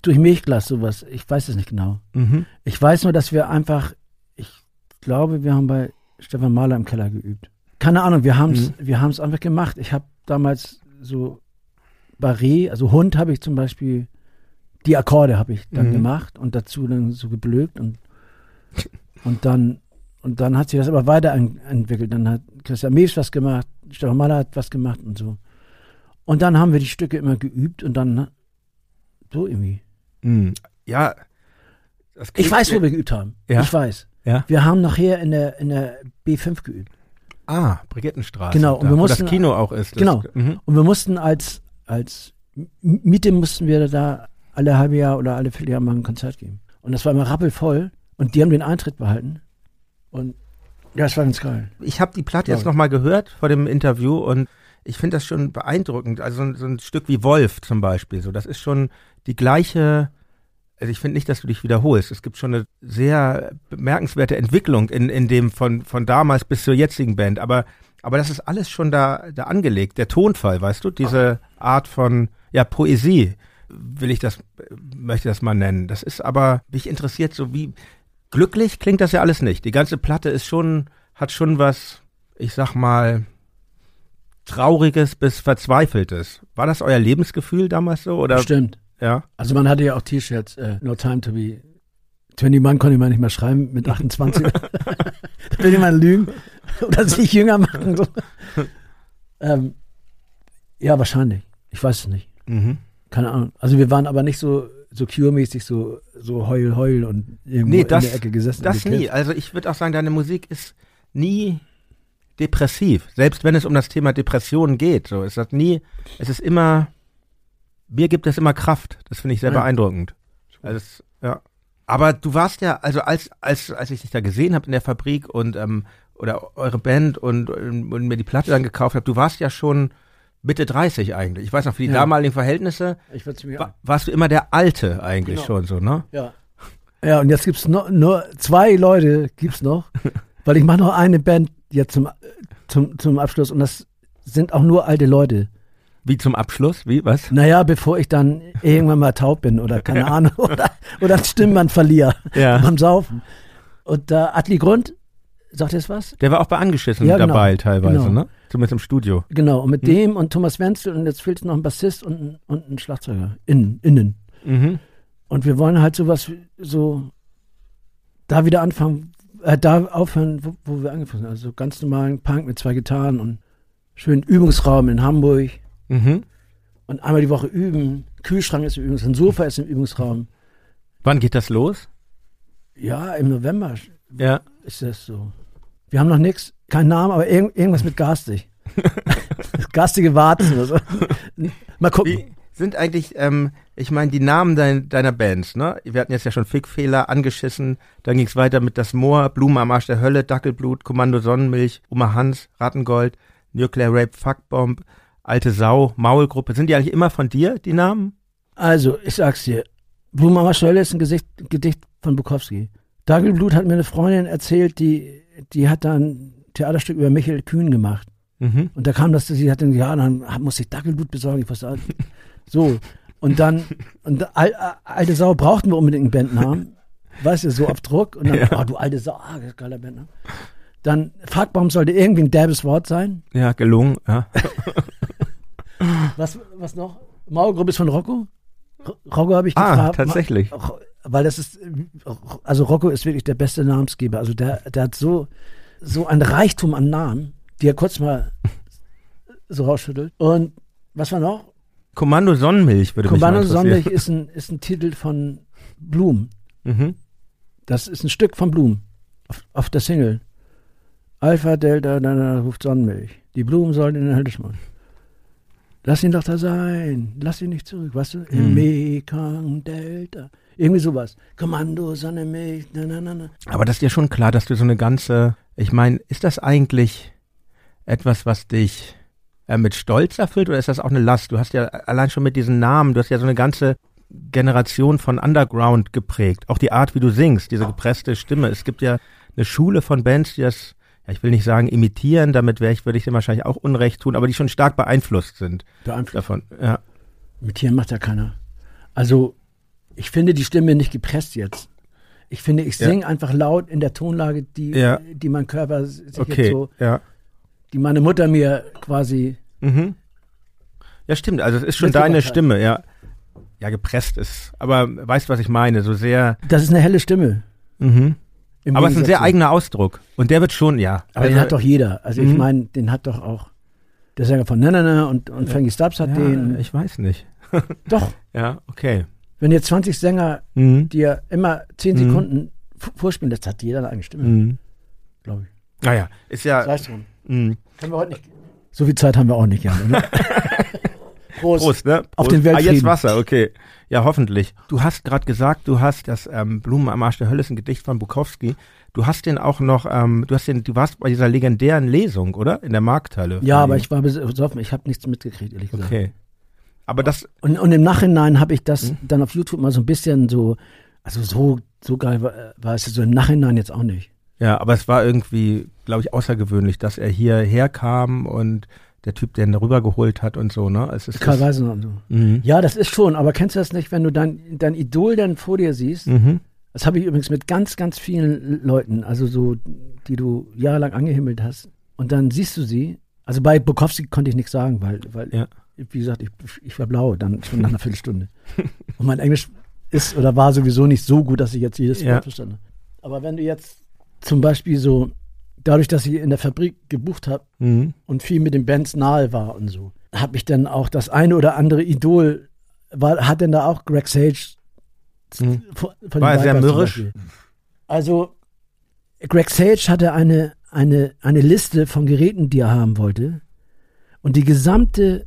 durch Milchglas sowas, ich weiß es nicht genau. Mhm. Ich weiß nur, dass wir einfach, ich glaube, wir haben bei Stefan Mahler im Keller geübt. Keine Ahnung, wir haben es wir haben's einfach gemacht. Ich habe damals so Barré, also Hund habe ich zum Beispiel, die Akkorde habe ich dann Mhm. gemacht und dazu dann so geblökt und, und dann und dann hat sich das aber weiterentwickelt. Dann hat Christian Mees was gemacht, Stefan Mahler hat was gemacht und so. Und dann haben wir die Stücke immer geübt und dann so irgendwie. Mhm. Ja. Ich weiß, wo wir geübt haben. Ja? Ich weiß. Ja. Wir haben nachher in der, in der B5 geübt. Ah, Brigittenstraße. Genau, und da, wir wo mussten- das Kino auch ist. Genau. Mhm. Und wir mussten als, als Miete mussten wir da alle halbe Jahr oder alle Vierteljahr mal ein Konzert geben. Und das war immer rappelvoll. Und die haben den Eintritt behalten. Und das war ganz geil. Ich habe die Platte jetzt nochmal gehört vor dem Interview und ich finde das schon beeindruckend. Also so ein, so ein Stück wie Wolf zum Beispiel. So, das ist schon die gleiche. Also ich finde nicht, dass du dich wiederholst. Es gibt schon eine sehr bemerkenswerte Entwicklung in, in dem von, von damals bis zur jetzigen Band. Aber, aber das ist alles schon da, da angelegt. Der Tonfall, weißt du, diese Art von ja, Poesie. will ich das, möchte das mal nennen. Das ist aber, mich interessiert so wie, glücklich klingt das ja alles nicht. Die ganze Platte ist schon, hat schon was, ich sag mal, Trauriges bis Verzweifeltes. War das euer Lebensgefühl damals so? Oder? Stimmt. Ja. Also man hatte ja auch T-Shirts, äh, No Time to be 21 konnte man nicht mehr schreiben mit 28. da will jemand lügen oder sich jünger machen. So. ähm, ja, wahrscheinlich. Ich weiß es nicht. Mhm. Keine Ahnung. Also wir waren aber nicht so, so Cure-mäßig, so, so heul, heul und irgendwo Nee, das, in der Ecke gesessen. das nie. Also ich würde auch sagen, deine Musik ist nie depressiv. Selbst wenn es um das Thema Depressionen geht, so ist das nie, es ist immer, mir gibt es immer Kraft. Das finde ich sehr Ja. beeindruckend. Also es, ja. Aber du warst ja, also als, als, als ich dich da gesehen habe in der Fabrik und, ähm, oder eure Band und, und, und mir die Platte dann gekauft habe, du warst ja schon Mitte 30 eigentlich. Ich weiß noch, für die Ja. damaligen Verhältnisse Ich wa warst du immer der Alte eigentlich Genau. schon so, ne? Ja. Ja, und jetzt gibt's noch, nur zwei Leute gibt's noch, weil ich mache noch eine Band jetzt zum, zum, zum Abschluss und das sind auch nur alte Leute. Wie zum Abschluss? Wie, was? Naja, bevor ich dann irgendwann mal taub bin oder keine Ahnung oder, oder ein Stimmband verliere Ja. beim Saufen. Und da Atli Grund, sagt ihr das was? Der war auch bei Angeschissen Ja, genau. dabei teilweise, Genau. ne? Zumindest im Studio. Genau, und mit Hm. dem und Thomas Wenzel und jetzt fehlt noch ein Bassist und, ein- und ein Schlagzeuger innen. innen. Mhm. Und wir wollen halt sowas, so, da wieder anfangen, äh, da aufhören, wo, wo wir angefangen haben. Also ganz normalen Punk mit zwei Gitarren und schönen Übungsraum in Hamburg Mhm. und einmal die Woche üben. Kühlschrank ist im Übungsraum, ein Sofa ist im Übungsraum. Wann geht das los? Ja, im November Ja. ist das so. Wir haben noch nichts, keinen Namen, aber irgend, irgendwas mit garstig. Garstige Warzen oder so. Mal gucken. Wie sind eigentlich, ähm, ich meine, die Namen dein, deiner Bands, ne? Wir hatten jetzt ja schon Fickfehler, angeschissen, dann ging es weiter mit Das Moor, Blumen am Arsch der Hölle, Dackelblut, Kommando Sonnenmilch, Oma Hans, Rattengold, Nuclear Rape, Fuckbomb, Alte Sau, Maulgruppe. Sind die eigentlich immer von dir, die Namen? Also, ich sag's dir. Blumenmama Schölle ist ein Gesicht, Gedicht von Bukowski. Dagelblut hat mir eine Freundin erzählt, die, die hat da ein Theaterstück über Michael Kühn gemacht. Mhm. Und da kam das, sie hat dann, ja, dann muss ich Dackelblut besorgen. Ich wusste, so. Und dann, und al, al- alte Sau brauchten wir unbedingt einen Bandnamen. Weißt du, so auf Druck. Und dann, Ja. oh, du alte Sau, ah, das ist ein geiler Bandname. Dann, Fuckbaum sollte irgendwie ein derbes Wort sein. Ja, gelungen, ja. Was, was noch? Maulgruppe ist von Rocco. Ro- Rocco habe ich Ah, gefragt. tatsächlich. Ro- Weil das ist, also Rocco ist wirklich der beste Namensgeber. Also der, der hat so, so ein Reichtum an Namen, die er kurz mal so rausschüttelt. Und was war noch? Kommando Sonnenmilch würde Kommando mich mal Sonnenmilch ist ein, ist ein Titel von Blum. Mhm. Das ist ein Stück von Blum auf, auf der Single. Alpha, Delta, dann ruft Sonnenmilch. Die Blumen sollen in den Höllischmund. Lass ihn doch da sein. Lass ihn nicht zurück. Weißt du? Mhm. Mekong, Delta. Irgendwie sowas. Kommando, Sonnenmilch, na, na, na, na. Aber das ist dir schon klar, dass du so eine ganze, ich meine, ist das eigentlich etwas, was dich äh, mit Stolz erfüllt oder ist das auch eine Last? Du hast ja allein schon mit diesen Namen, du hast ja so eine ganze Generation von Underground geprägt. Auch die Art, wie du singst, diese gepresste Stimme. Es gibt ja eine Schule von Bands, die das, ja, ich will nicht sagen imitieren, damit wäre ich, würde ich dir wahrscheinlich auch Unrecht tun, aber die schon stark beeinflusst sind Beeinflusst. davon. Ja. Mit Tieren macht ja keiner. Also, ich finde die Stimme nicht gepresst jetzt. Ich finde, ich Ja. singe einfach laut in der Tonlage, die, Ja. die mein Körper sich jetzt Okay. so, Ja. die meine Mutter mir quasi Mhm. Ja, stimmt. Also es ist schon deine. Stimme, ja. Ja, gepresst ist. Aber weißt, was ich meine? So sehr. Das ist eine helle Stimme. Mhm. Aber es ist ein sehr eigener Ausdruck. Und der wird schon, ja. Aber Also- den hat doch jeder. Also ich Mhm. meine, den hat doch auch der Sänger von Na Na Na und, und Frankie Stubbs hat ja, den. Ich weiß nicht. doch, Ja, okay. Wenn jetzt 20 Sänger Mhm. dir immer 10 Mhm. Sekunden vorspielen, das hat jeder eine eigene Stimme, Mhm. glaube ich. Naja, ist ja. Reicht schon. Mhm. Können wir heute nicht. So viel Zeit haben wir auch nicht, Jan. Oder? Prost. Prost, ne? Auf Prost. den Ah, jetzt Weltfrieden. Wasser, okay. Ja, hoffentlich. Du hast gerade gesagt, du hast das ähm, Blumen am Arsch der Hölle ist ein Gedicht von Bukowski. Du hast den auch noch, ähm, du hast den, du warst bei dieser legendären Lesung, oder? In der Markthalle. Ja, aber ich war besoffen. Ich habe nichts mitgekriegt, ehrlich gesagt. Okay. Aber das, Und, und im Nachhinein habe ich das Mhm. dann auf YouTube mal so ein bisschen so, also so, so geil war, war es so im Nachhinein jetzt auch nicht. Ja, aber es war irgendwie, glaube ich, außergewöhnlich, dass er hierher kam und der Typ, der ihn darüber geholt hat und so, ne? Es ist, Karl Weiser und so. mhm. Ja, das ist schon, aber kennst du das nicht, wenn du dein, dein Idol dann vor dir siehst? Mhm. Das habe ich übrigens mit ganz, ganz vielen Leuten, also so, die du jahrelang angehimmelt hast. Und dann siehst du sie. Also bei Bukowski konnte ich nichts sagen, weil, weil Ja. Wie gesagt, ich, ich war blau, dann schon nach einer Viertelstunde. Und mein Englisch ist oder war sowieso nicht so gut, dass ich jetzt jedes Ja. Wort verstanden habe. Aber wenn du jetzt zum Beispiel so, dadurch, dass ich in der Fabrik gebucht habe Mhm. und viel mit den Bands nahe war und so, habe ich dann auch das eine oder andere Idol, war, hat denn da auch Greg Sage Mhm. von, von War er sehr mürrisch? Also Greg Sage hatte eine, eine, eine Liste von Geräten, die er haben wollte. Und die gesamte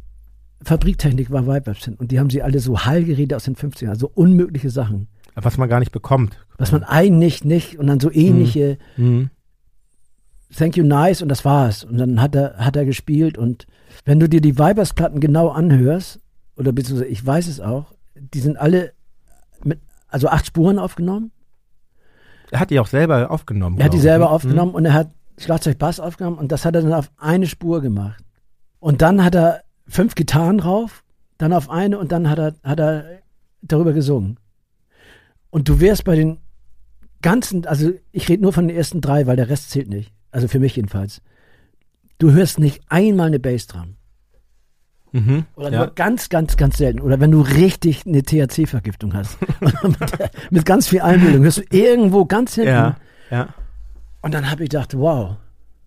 Fabriktechnik war Vipers Und die haben sie alle so Hallgeräte aus den 50ern, also unmögliche Sachen. Was man gar nicht bekommt. Was man eigentlich nicht und dann so ähnliche Mhm. Thank you nice und das war's. Und dann hat er, hat er gespielt und wenn du dir die Vipers-Platten genau anhörst, oder beziehungsweise ich weiß es auch, die sind alle mit, also acht Spuren aufgenommen. Er hat die auch selber aufgenommen. Er hat die glaub ich, selber ne? aufgenommen und er hat Schlagzeug Bass aufgenommen und das hat er dann auf eine Spur gemacht. Und dann hat er fünf Gitarren drauf, dann auf eine und dann hat er, hat er darüber gesungen. Und du wärst bei den ganzen, also ich rede nur von den ersten drei, weil der Rest zählt nicht. Also für mich jedenfalls. Du hörst nicht einmal eine Bassdrum. Mhm. Oder ja. nur ganz, ganz, ganz selten. Oder wenn du richtig eine THC-Vergiftung hast. mit, mit ganz viel Einbildung hörst du irgendwo ganz hinten. ja, ja. Und dann habe ich gedacht, wow,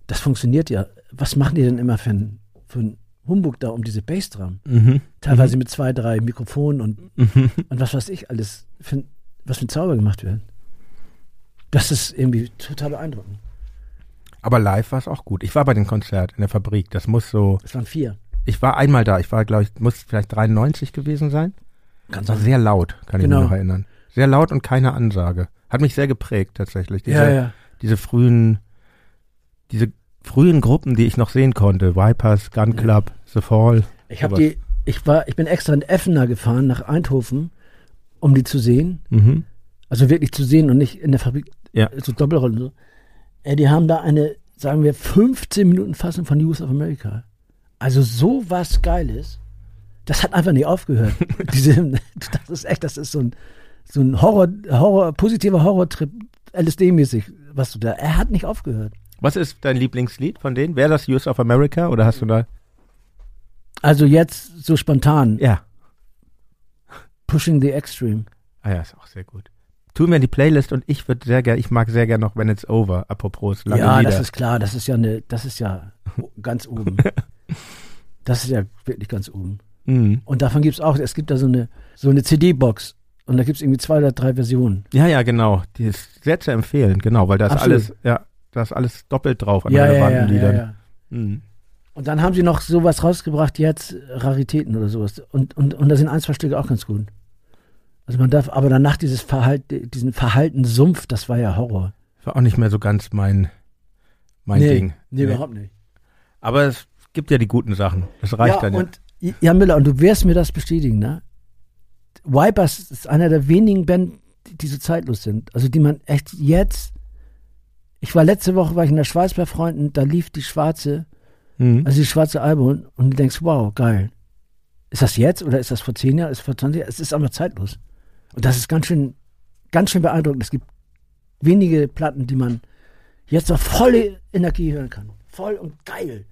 das funktioniert ja. Was machen die denn immer für für Humbug da um diese Bassdrum? Mhm. Teilweise mit zwei, drei Mikrofonen und, Mhm. und was weiß ich alles, für, was für ein Zauber gemacht wird. Das ist irgendwie total beeindruckend. Aber live war es auch gut. Ich war bei dem Konzert in der Fabrik. Das muss so. Es waren vier. Ich war einmal da. Ich war, glaube ich, muss vielleicht 93 gewesen sein. Ganz war sehr laut, kann ich Genau. mich noch erinnern. Sehr laut und keine Ansage. Hat mich sehr geprägt tatsächlich. Diese, Ja, ja. diese frühen, diese frühen Gruppen, die ich noch sehen konnte. Vipers, Gun Club, The Fall. Ich habe die, ich war, ich bin extra in Effner gefahren nach Eindhoven, um die zu sehen. Mhm. Also wirklich zu sehen und nicht in der Fabrik Ja. so Doppelrollen. So. Äh, die haben da eine, sagen wir, 15 Minuten Fassung von News of America. Also so was Geiles. Das hat einfach nicht aufgehört. Diese, das ist echt, das ist so ein, so ein Horror, Horror, positiver Horrortrip, LSD-mäßig, was du da. Er hat nicht aufgehört. Was ist dein Lieblingslied von denen? Wäre das Use of America oder hast du da? Also jetzt so spontan, Ja. Pushing the Extreme. Ah ja, ist auch sehr gut. Tun wir in die Playlist und ich würde sehr gerne, ich mag sehr gerne noch When It's Over, apropos lange ja, Lieder. das ist klar, das ist ja eine, das ist ja ganz oben. Das ist ja wirklich ganz oben. Mhm. Und davon gibt es auch, es gibt da so eine, so eine CD-Box. Und da gibt es irgendwie zwei oder drei Versionen. Ja, ja, genau. Die ist sehr zu empfehlen, genau, weil da ist Absolut. alles, ja, da ist alles doppelt drauf an relevanten Liedern. Mhm. Und dann haben sie noch sowas rausgebracht, jetzt Raritäten oder sowas. Und, und, und da sind ein, zwei Stücke auch ganz gut. Also man darf, aber danach dieses Verhalt, diesen Verhalten-Sumpf, das war ja Horror. War auch nicht mehr so ganz mein, mein nee, Ding. Nee, überhaupt nicht. Aber es gibt ja die guten Sachen. Das reicht ja, dann ja. und Jan Müller, und du wirst mir das bestätigen, ne? Wipers ist einer der wenigen Bands, die so zeitlos sind. Also die man echt jetzt. Ich war letzte Woche war ich in der Schweiz bei Freunden, da lief die schwarze, Mhm. also die schwarze Album und du denkst, wow, geil. Ist das jetzt oder ist das vor zehn Jahren? Ist das vor 20 Jahren? Es ist einfach zeitlos. Und das ist ganz schön, ganz schön beeindruckend. Es gibt wenige Platten, die man jetzt noch volle Energie hören kann. Voll und geil.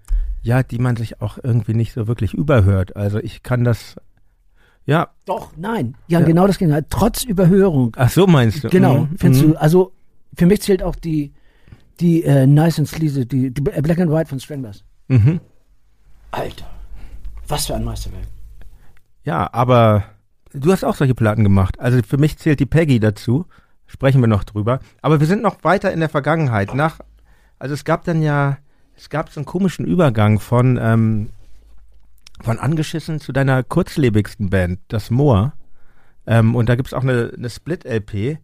Ja, die man sich auch irgendwie nicht so wirklich überhört. Also ich kann das, ja, Doch, nein. Ja, Ja. genau das Gegenteil. Trotz Überhörung. ach so meinst du. Genau, Mhm. findest Mhm. du. Also für mich zählt auch die, die äh, Nice and Sleazy, die, die Black and White von Stranglers. Mhm. Alter, was für ein Meisterwerk. Ja, aber du hast auch solche Platten gemacht. Also für mich zählt die Peggy dazu. Sprechen wir noch drüber. Aber wir sind noch weiter in der Vergangenheit. Nach, also es gab dann ja, es gab so einen komischen Übergang von, ähm, von Angeschissen zu deiner kurzlebigsten Band, das Moor. Ähm, und da gibt's auch eine, eine Split-LP.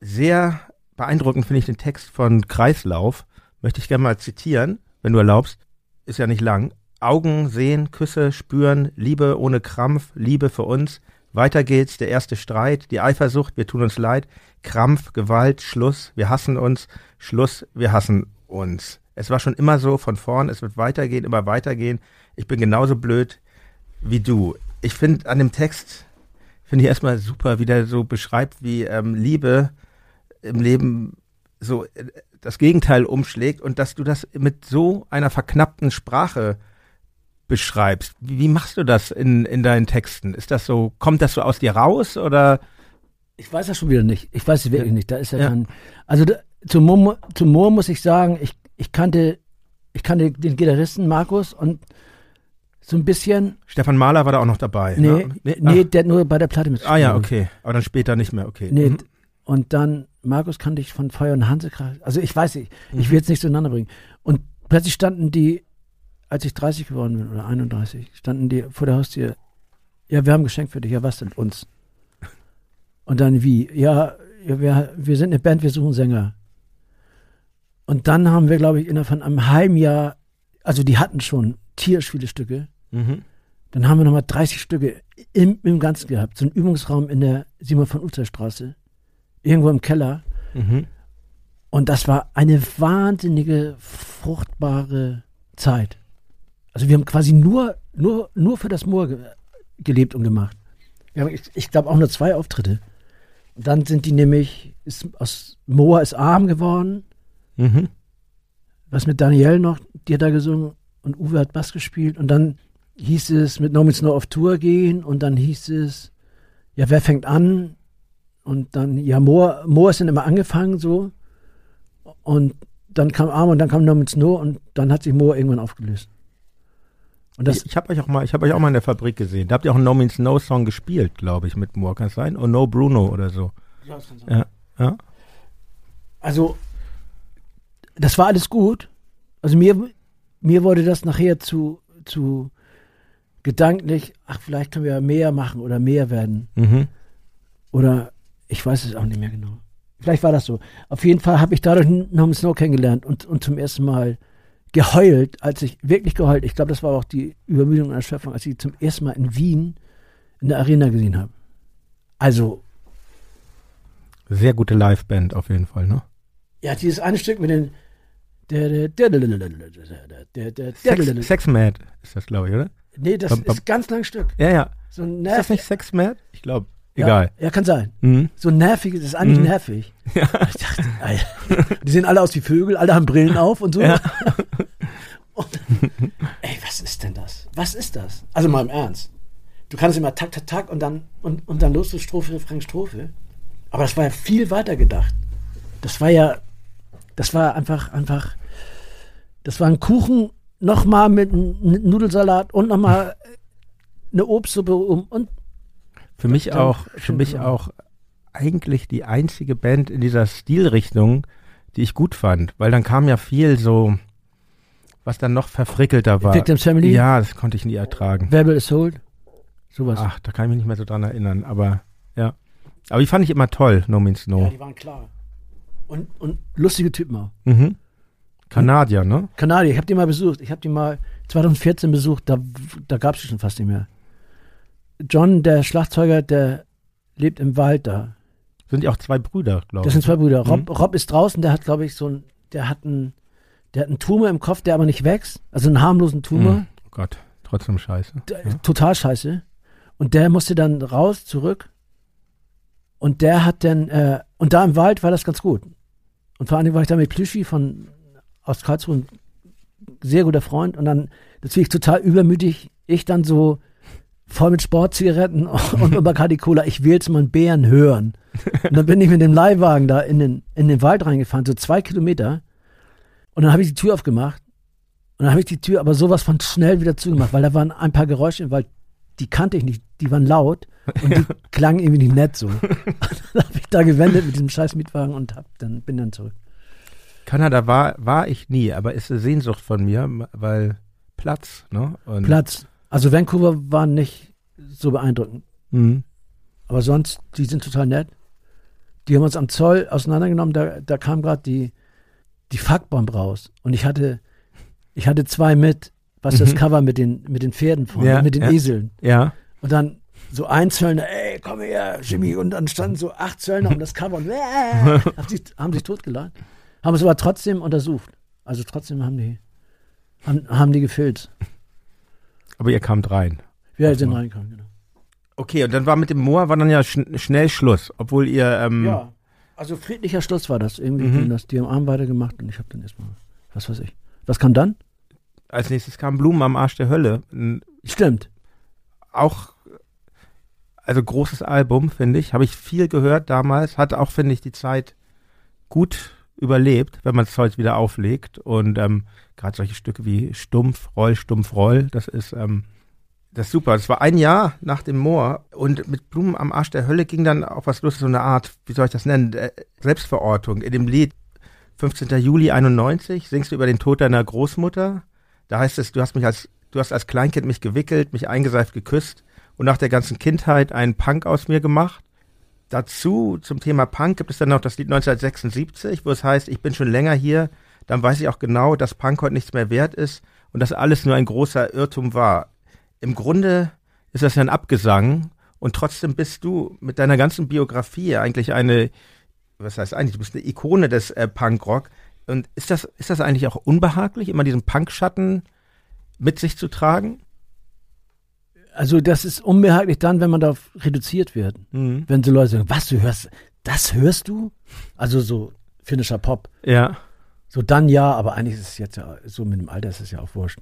Sehr beeindruckend finde ich den Text von Kreislauf. Möchte ich gerne mal zitieren, wenn du erlaubst. Ist ja nicht lang. Augen sehen, Küsse spüren, Liebe ohne Krampf, Liebe für uns. Weiter geht's, der erste Streit, die Eifersucht, wir tun uns leid, Krampf, Gewalt, Schluss, wir hassen uns, Schluss, wir hassen uns. Es war schon immer so von vorn, es wird weitergehen, immer weitergehen. ich bin genauso blöd wie du. Ich finde an dem Text, finde ich erstmal super, wie der so beschreibt, wie ähm, Liebe im Leben so äh, das Gegenteil umschlägt und dass du das mit so einer verknappten Sprache beschreibst. Wie, machst du das in, in deinen Texten? Ist das so, kommt das so aus dir raus oder? Ich weiß das schon wieder nicht. Ich weiß es wirklich nicht. Da ist ja, Ja. kein. Also da, zum Moor, zum Moor muss ich sagen, ich, ich kannte, ich kannte den Gitarristen Markus und so ein bisschen. Stefan Mahler war da auch noch dabei. Nee, ne? nee, ach. der hat nur bei der Platte mit. Ah ja, okay. Aber dann später nicht mehr, okay. Nee, Mhm. und dann Markus kannte ich von Feuer und Hansekraft. Also ich weiß nicht, Mhm. ich will jetzt nicht zueinander bringen. Und plötzlich standen die, als ich 30 geworden bin oder 31, standen die vor der Haustür. Ja, wir haben ein Geschenk für dich. Ja, was denn? Uns. Und dann wie? Ja, ja wir, wir sind eine Band, wir suchen Sänger. Und dann haben wir, glaube ich, innerhalb von einem halben Jahr, also die hatten schon tierisch viele Stücke. Mhm. Dann haben wir nochmal 30 Stücke im, im Ganzen gehabt. So ein Übungsraum in der Simon von Uther Straße. Irgendwo im Keller. Mhm. Und das war eine wahnsinnige, fruchtbare Zeit. Also wir haben quasi nur, nur, nur für das Moor ge gelebt und gemacht. Wir haben, ich, ich glaube, auch nur zwei Auftritte. Und dann sind die nämlich, ist, aus Moor ist arm geworden. Mhm. Was mit Daniel noch, die hat da gesungen und Uwe hat Bass gespielt. Und dann hieß es mit No Means No auf Tour gehen und dann hieß es, ja, wer fängt an? Und dann, ja, Moor, Moor ist dann immer angefangen so. Und dann kam Arm und dann kam No Means No und dann hat sich Moor irgendwann aufgelöst. Und das, ich ich habe euch auch mal, ich habe euch auch mal in der Fabrik gesehen. Da habt ihr auch einen No Means No Song gespielt, glaube ich, mit Moore. Kann es sein? Oh No Bruno oder so. Ja. Ja. Also, das war alles gut. Also mir, mir wurde das nachher zu, zu gedanklich, ach, vielleicht können wir mehr machen oder mehr werden. Mhm. Oder ich weiß es auch nicht mehr genau. Vielleicht war das so. Auf jeden Fall habe ich dadurch Norman Snow kennengelernt und, und zum ersten Mal geheult, als ich wirklich geheult. Ich glaube, das war auch die Übermüdung und Erschöpfung, als ich zum ersten Mal in Wien in der Arena gesehen habe. Also, Sehr gute Liveband auf jeden Fall, ne? ja, dieses eine Stück mit den Sex, Mad ist das, glaube ich, oder? Nee, das ist ein ganz langes Stück. Ja, ja. So Ist das nicht Sex Mad? Ich glaube. Egal. Ja, ja, kann sein. Mhm. So nervig, das ist eigentlich Mhm. nervig. Ich dachte, Alter, die sehen alle aus wie Vögel, alle haben Brillen auf und so. Ja. Und, ey, was ist denn das? Was ist das? Also mal im Ernst. Du kannst immer tak, tak, tak und dann, und, und dann los zu Strophe, Refrain, Strophe. Aber das war ja viel weiter gedacht. Das war ja, das war einfach, einfach, das war ein Kuchen nochmal mit einem Nudelsalat und nochmal eine Obstsuppe um und Für mich Dann auch, für mich so. auch eigentlich die einzige Band in dieser Stilrichtung, die ich gut fand, weil dann kam ja viel so, was dann noch verfrickelter war. Victims Family, Ja, das konnte ich nie ertragen. Verbal Assault, sowas. Ach, da kann ich mich nicht mehr so dran erinnern, aber ja. Aber die fand ich immer toll, No Means Ja, No. die waren klar. Und, und lustige Typen auch. Mhm. Kanadier, ne? Kanadier, ich habe die mal besucht. Ich habe die mal 2014 besucht, da, da gab es die schon fast nicht mehr. John, der Schlagzeuger, der lebt im Wald da. Sind ja auch zwei Brüder, glaube Das ich. sind zwei Brüder. Rob, Mhm. Rob ist draußen, der hat, glaube ich, so ein, der hat einen, der hat einen Tumor im Kopf, der aber nicht wächst. Also einen harmlosen Tumor. Mhm. Oh Gott, trotzdem scheiße. Der- Ja. Total scheiße. Und der musste dann raus, zurück. Und der hat dann, äh, und da im Wald war das ganz gut. Und vor allen Dingen war ich da mit Plüschi von, aus Karlsruhe, ein sehr guter Freund. Und dann, natürlich total übermütig, ich dann so voll mit Sportzigaretten und über Bacardi Cola, ich will jetzt mal einen Bären hören. Und dann bin ich mit dem Leihwagen da in den, in den Wald reingefahren, so zwei Kilometer. Und dann habe ich die Tür aufgemacht. Und dann habe ich die Tür aber sowas von schnell wieder zugemacht, weil da waren ein paar Geräusche im Wald, die kannte ich nicht, die waren laut und die klangen irgendwie nicht nett so. Und dann habe ich da gewendet mit diesem scheiß Mietwagen und hab dann, bin dann zurück. Kanada war, war ich nie, aber ist eine Sehnsucht von mir, weil Platz, ne? Und, Platz. Also Vancouver war nicht so beeindruckend. Mhm. Aber sonst, die sind total nett. Die haben uns am Zoll auseinandergenommen, da, da kam gerade die, die Fuckbomb raus. Und ich hatte, ich hatte zwei mit, was das Mhm. Cover mit den, mit den Pferden vorne, Ja, mit den ja. Eseln. Ja. Und dann so ein Zöllner, ey, komm her, Jimmy. Und dann standen so acht Zöllner um das Cover und äh, haben, sich, haben sich totgeladen. Haben es aber trotzdem untersucht. Also trotzdem haben die, haben, haben die gefilzt. Aber ihr kamt rein. Wir sind reingekommen, genau. Okay, und dann war mit dem Moor war dann ja schn schnell Schluss, obwohl ihr ähm, Ja, also friedlicher Schluss war das. Irgendwie Mhm. das, die haben Arm weitergemacht und ich habe dann erstmal, was weiß ich. Was kam dann? als nächstes kam Blumen am Arsch der Hölle. Stimmt. auch also großes Album, finde ich. Habe ich viel gehört damals. Hat auch, finde ich, die Zeit gut überlebt, wenn man es heute wieder auflegt. Und ähm, gerade solche Stücke wie Stumpf, Roll, Stumpf, Roll, das ist, ähm, das ist super. Das war ein Jahr nach dem Moor und mit Blumen am Arsch der Hölle ging dann auch was los, so eine Art, wie soll ich das nennen, äh, Selbstverortung. In dem Lied 15. Juli 91 singst du über den Tod deiner Großmutter. Da heißt es, du hast mich als, du hast als Kleinkind mich gewickelt, mich eingeseift geküsst und nach der ganzen Kindheit einen Punk aus mir gemacht. Dazu, zum Thema Punk, gibt es dann noch das Lied 1976, wo es heißt, ich bin schon länger hier, dann weiß ich auch genau, dass Punk heute nichts mehr wert ist und dass alles nur ein großer Irrtum war. Im Grunde ist das ja ein Abgesang und trotzdem bist du mit deiner ganzen Biografie eigentlich eine, was heißt eigentlich, du bist eine Ikone des äh, Punkrock. Und ist das, ist das eigentlich auch unbehaglich, immer diesen Punkschatten mit sich zu tragen? Also das ist unbehaglich dann, wenn man darauf reduziert wird. Mhm. Wenn so Leute sagen, was, du hörst, das hörst du? Also so finnischer Pop. Ja, So dann ja, aber eigentlich ist es jetzt ja, so mit dem Alter ist es ja auch wurscht.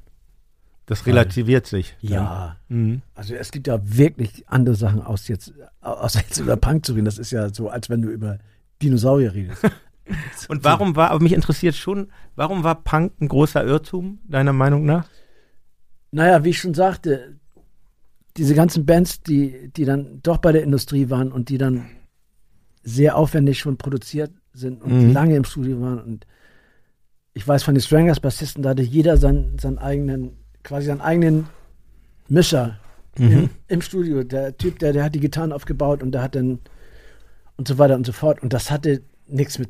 das relativiert sich. dann. Ja. Mhm. Also es gibt ja wirklich andere Sachen aus jetzt, aus jetzt über Punk zu reden. Das ist ja so, als wenn du über Dinosaurier redest. Und warum war, aber mich interessiert schon, warum war Punk ein großer Irrtum, deiner Meinung nach? Naja, wie ich schon sagte, diese ganzen Bands, die, die dann doch bei der Industrie waren und die dann sehr aufwendig schon produziert sind und Mhm. lange im Studio waren. Und ich weiß von den Strangers Bassisten, da hatte jeder seinen, seinen eigenen, quasi seinen eigenen Mischer im, im Studio. Der Typ, der, der hat die Gitarren aufgebaut und der hat dann und so weiter und so fort. Und das hatte nichts mit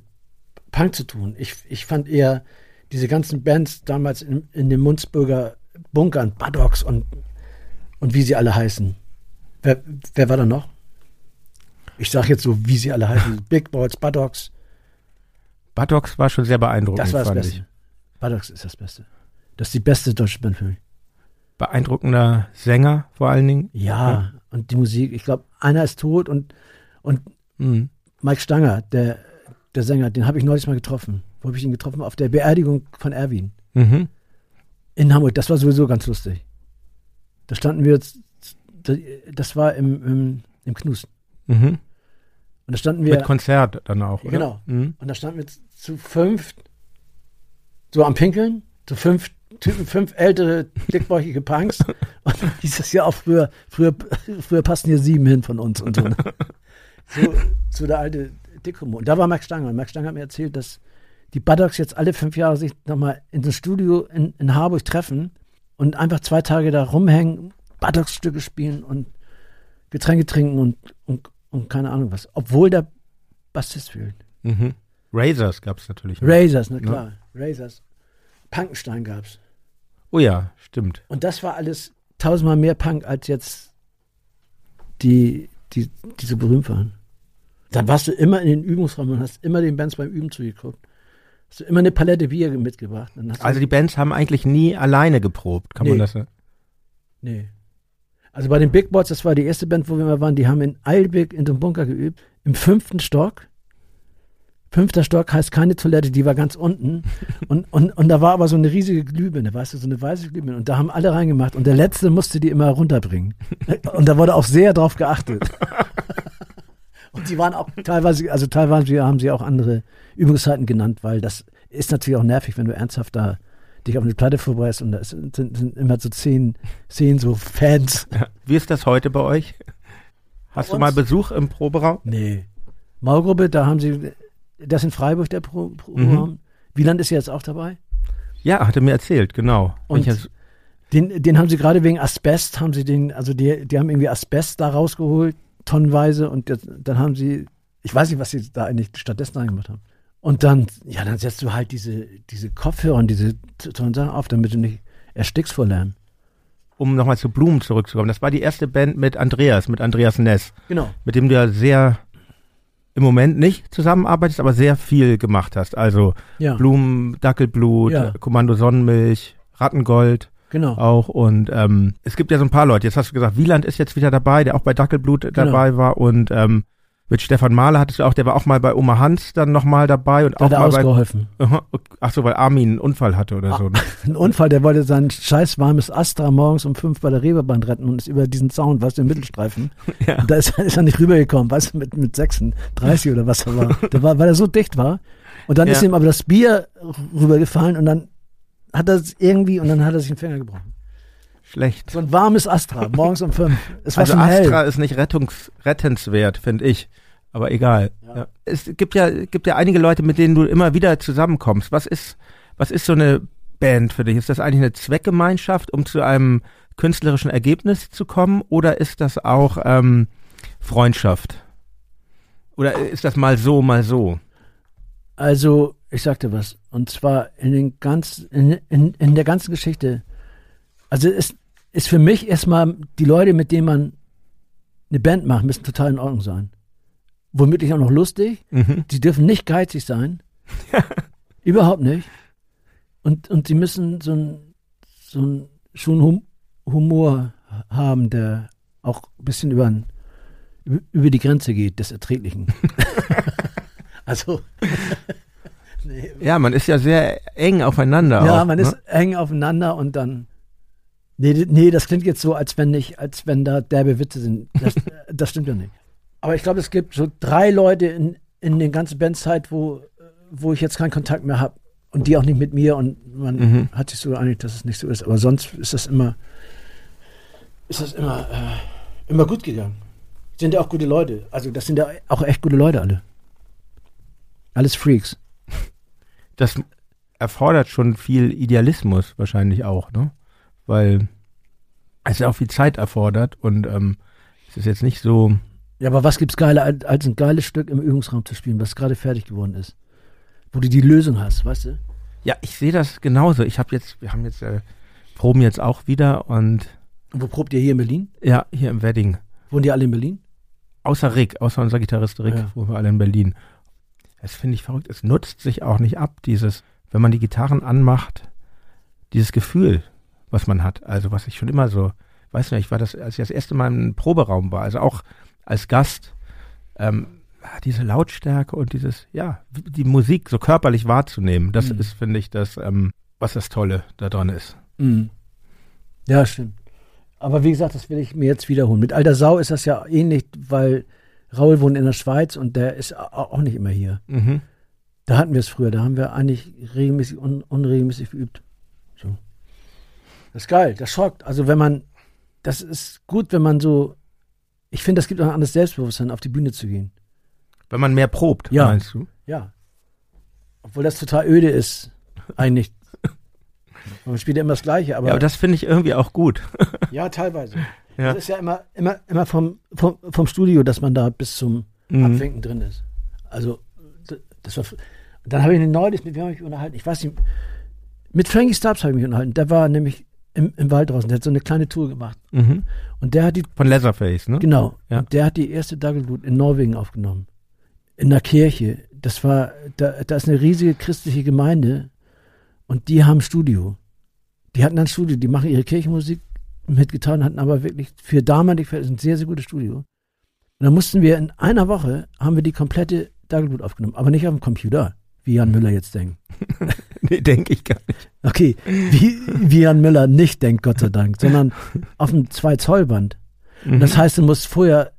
Punk zu tun. Ich, ich fand eher diese ganzen Bands damals in, in den Munzburger Bunkern, Buttocks und, und wie sie alle heißen. Wer, wer war da noch? Ich sag jetzt so, wie sie alle heißen. Big Balls, Buttocks. Buttocks war schon sehr beeindruckend, Das war das Beste. ich. Buttocks ist das Beste. Das ist die beste deutsche Band für mich. Beeindruckender Sänger vor allen Dingen. Ja, und die Musik. Ich glaube, einer ist tot und, und Mhm. Mike Stanger, der, der Sänger, den habe ich neulich mal getroffen. Wo habe ich ihn getroffen? Auf der Beerdigung von Erwin Mhm. in Hamburg. Das war sowieso ganz lustig. Da standen wir, jetzt- das war im, im, im Knus. Mhm. Und da standen wir, Mit Konzert dann auch, oder? Genau. Mhm. und da standen wir zu- zu fünf, so am Pinkeln, zu fünf Typen, fünf ältere, dickbäuchige Punks. Und hieß es ja auch früher, früher, früher passen hier sieben hin von uns und so. ne? So, so der alte Dickhomo. Und da war Max Stanger. Und Max Stanger hat mir erzählt, dass die Buttocks jetzt alle fünf Jahre sich nochmal in das Studio in, in Harburg treffen und einfach zwei Tage da rumhängen, Buttocks-Stücke spielen und Getränke trinken und, und, und keine Ahnung was. Obwohl der Bassist fehlt. Mhm. Razors gab es natürlich. noch. Razors, na klar. Razors. Punkenstein gab's. Oh ja, stimmt. Und das war alles tausendmal mehr Punk als jetzt die, die, die so berühmt waren. Dann warst du immer in den Übungsraum und hast immer den Bands beim Üben zugeguckt. Hast du immer eine Palette Bier mitgebracht. Also die Bands haben eigentlich nie alleine geprobt, kann man Nee. das sagen? nee. Also bei den Big Bots, das war die erste Band, wo wir mal waren, die haben in Eilbig in dem Bunker geübt, im fünften Stock. Fünfter Stock heißt keine Toilette, die war ganz unten. Und, und, und da war aber so eine riesige Glühbirne, weißt du, so eine weiße Glühbirne. Und da haben alle reingemacht. Und der Letzte musste die immer runterbringen. Und da wurde auch sehr drauf geachtet. Die waren auch teilweise, also teilweise haben sie auch andere Übungszeiten genannt, weil das ist natürlich auch nervig, wenn du ernsthaft da dich auf eine Platte vorbereitest und da sind, sind immer so zehn, zehn so Fans. Ja. Wie ist das heute bei euch? Hast du uns? mal Besuch im Proberaum? Nee. Maulgruppe, da haben sie, das in Freiburg der Pro, Pro Mhm. Wieland ist jetzt auch dabei. Ja, hat er mir erzählt, genau. Und den, den haben sie gerade wegen Asbest, haben sie den, also die, die haben irgendwie Asbest da rausgeholt, tonnenweise, und das, dann haben sie, ich weiß nicht, was sie da eigentlich stattdessen reingemacht haben. Und dann, ja, dann setzt du halt diese, diese Kopfhörer und diese tollen Sachen auf, damit du nicht erstickst vor Lärm. um nochmal zu Blumen zurückzukommen, das war die erste Band mit Andreas, mit Andreas Ness, Genau. mit dem du ja sehr im Moment nicht zusammenarbeitest, aber sehr viel gemacht hast. Also Ja. Blumen, Dackelblut, Ja. Kommando Sonnenmilch, Rattengold. Genau. auch. Und ähm, es gibt ja so ein paar Leute. Jetzt hast du gesagt, Wieland ist jetzt wieder dabei, der auch bei Dackelblut Genau. dabei war. Und ähm, mit Stefan Mahler hattest du auch, der war auch mal bei Oma Hans dann nochmal dabei und hat auch er mal bei. ausgeholfen. Okay. Ach so, weil Armin einen Unfall hatte oder so. Ne? Ein Unfall, der wollte sein scheiß warmes Astra morgens um fünf bei der Reeperbahn retten und ist über diesen Zaun, weißt du, im Mittelstreifen. Ja. Und da ist, ist er nicht rübergekommen, weißt du, mit, mit 36 oder was er war. Der war. Weil er so dicht war. Und dann Ja. ist ihm aber das Bier rübergefallen und dann hat er es irgendwie und dann hat er sich den Finger gebrochen. Schlecht. So ein warmes Astra, morgens um fünf. Es war Also schon Astra hell. ist nicht rettungs rettenswert, finde ich. Aber egal. Ja. Es gibt ja, gibt ja einige Leute, mit denen du immer wieder zusammenkommst. Was ist, was ist so eine Band für dich? Ist das eigentlich eine Zweckgemeinschaft, um zu einem künstlerischen Ergebnis zu kommen? Oder ist das auch ähm, Freundschaft? Oder ist das mal so, mal so? Also, ich sagte was. Und zwar in den ganz, in, in, in der ganzen Geschichte. Also es ist für mich erstmal die Leute, mit denen man eine Band macht, müssen total in Ordnung sein. Womöglich auch noch lustig. Mhm. Die dürfen nicht geizig sein. Überhaupt nicht. Und, und sie müssen so ein, so ein schon hum, Humor haben, der auch ein bisschen über, über die Grenze geht des Erträglichen. also, Ja, man ist ja sehr eng aufeinander. ja, auch, man ne? ist eng aufeinander und dann. Nee, nee, das klingt jetzt so, als wenn nicht, als wenn da derbe Witze sind. Das, das stimmt ja nicht. Aber ich glaube, es gibt so drei Leute in, in den ganzen Bandzeit, wo, wo ich jetzt keinen Kontakt mehr habe. Und die auch nicht mit mir und man Mhm. hat sich so geeinigt, dass es nicht so ist. Aber sonst ist das immer, ist das immer, äh, immer gut gegangen. Sind ja auch gute Leute. Also das sind ja auch echt gute Leute alle. Alles Freaks. Das erfordert schon viel Idealismus wahrscheinlich auch, ne? Weil es ja auch viel Zeit erfordert und ähm, es ist jetzt nicht so. Ja, aber was gibt's geiler, als ein geiles Stück im Übungsraum zu spielen, was gerade fertig geworden ist? Wo du die Lösung hast, weißt du? Ja, ich sehe das genauso. Ich habe jetzt, wir haben jetzt äh, Proben jetzt auch wieder und Und wo probt ihr hier in Berlin? ja, hier im Wedding. Wohnen die alle in Berlin? Außer Rick, außer unser Gitarrist Rick, Ja. wo wir alle in Berlin. Das finde ich verrückt. Es nutzt sich auch nicht ab, dieses, wenn man die Gitarren anmacht, dieses Gefühl, was man hat. Also was ich schon immer so, weiß nicht, ich war das, als ich das erste Mal im Proberaum war, also auch als Gast, ähm, diese Lautstärke und dieses, ja, die Musik so körperlich wahrzunehmen, das Mhm. ist, finde ich, das, ähm, was das Tolle daran ist. Mhm. Ja, stimmt. Aber wie gesagt, das will ich mir jetzt wiederholen. Mit Alter Sau ist das ja ähnlich, weil Raul wohnt in der Schweiz und der ist au- auch nicht immer hier. Mhm. Da hatten wir es früher, da haben wir eigentlich regelmäßig, un unregelmäßig geübt. So. Das ist geil, das schockt. Also wenn man, das ist gut, wenn man so, ich finde, das gibt auch ein anderes Selbstbewusstsein, auf die Bühne zu gehen. Wenn man mehr probt, Ja. meinst du? Ja. Obwohl das total öde ist, eigentlich. Man spielt ja immer das Gleiche, aber ja, aber das finde ich irgendwie auch gut. ja, teilweise. Ja. Das ist ja immer, immer, immer vom, vom, vom Studio, dass man da bis zum Mhm. Abwinken drin ist. Also, das war. Dann habe ich neulich, mit wem habe ich mich unterhalten? Ich weiß nicht, mit Frankie Stubbs habe ich mich unterhalten. Der war nämlich im, im Wald draußen, der hat so eine kleine Tour gemacht. Mhm. Und der hat die, Von Leatherface, ne? genau, Ja. und der hat die erste Dagelblut in Norwegen aufgenommen. In der Kirche. Das war, da, da ist eine riesige christliche Gemeinde und die haben ein Studio. Die hatten ein Studio, die machen ihre Kirchenmusik mitgetan, hatten aber wirklich für damalig Verhältnisse ein sehr, sehr gutes Studio. Und dann mussten wir in einer Woche, haben wir die komplette Dagelblut aufgenommen, aber nicht auf dem Computer, wie Jan Müller jetzt denkt. Nee, denke ich gar nicht. Okay, wie, wie Jan Müller nicht denkt, Gott sei Dank, sondern auf dem 2-Zoll-Band. Und das heißt, du musst vorher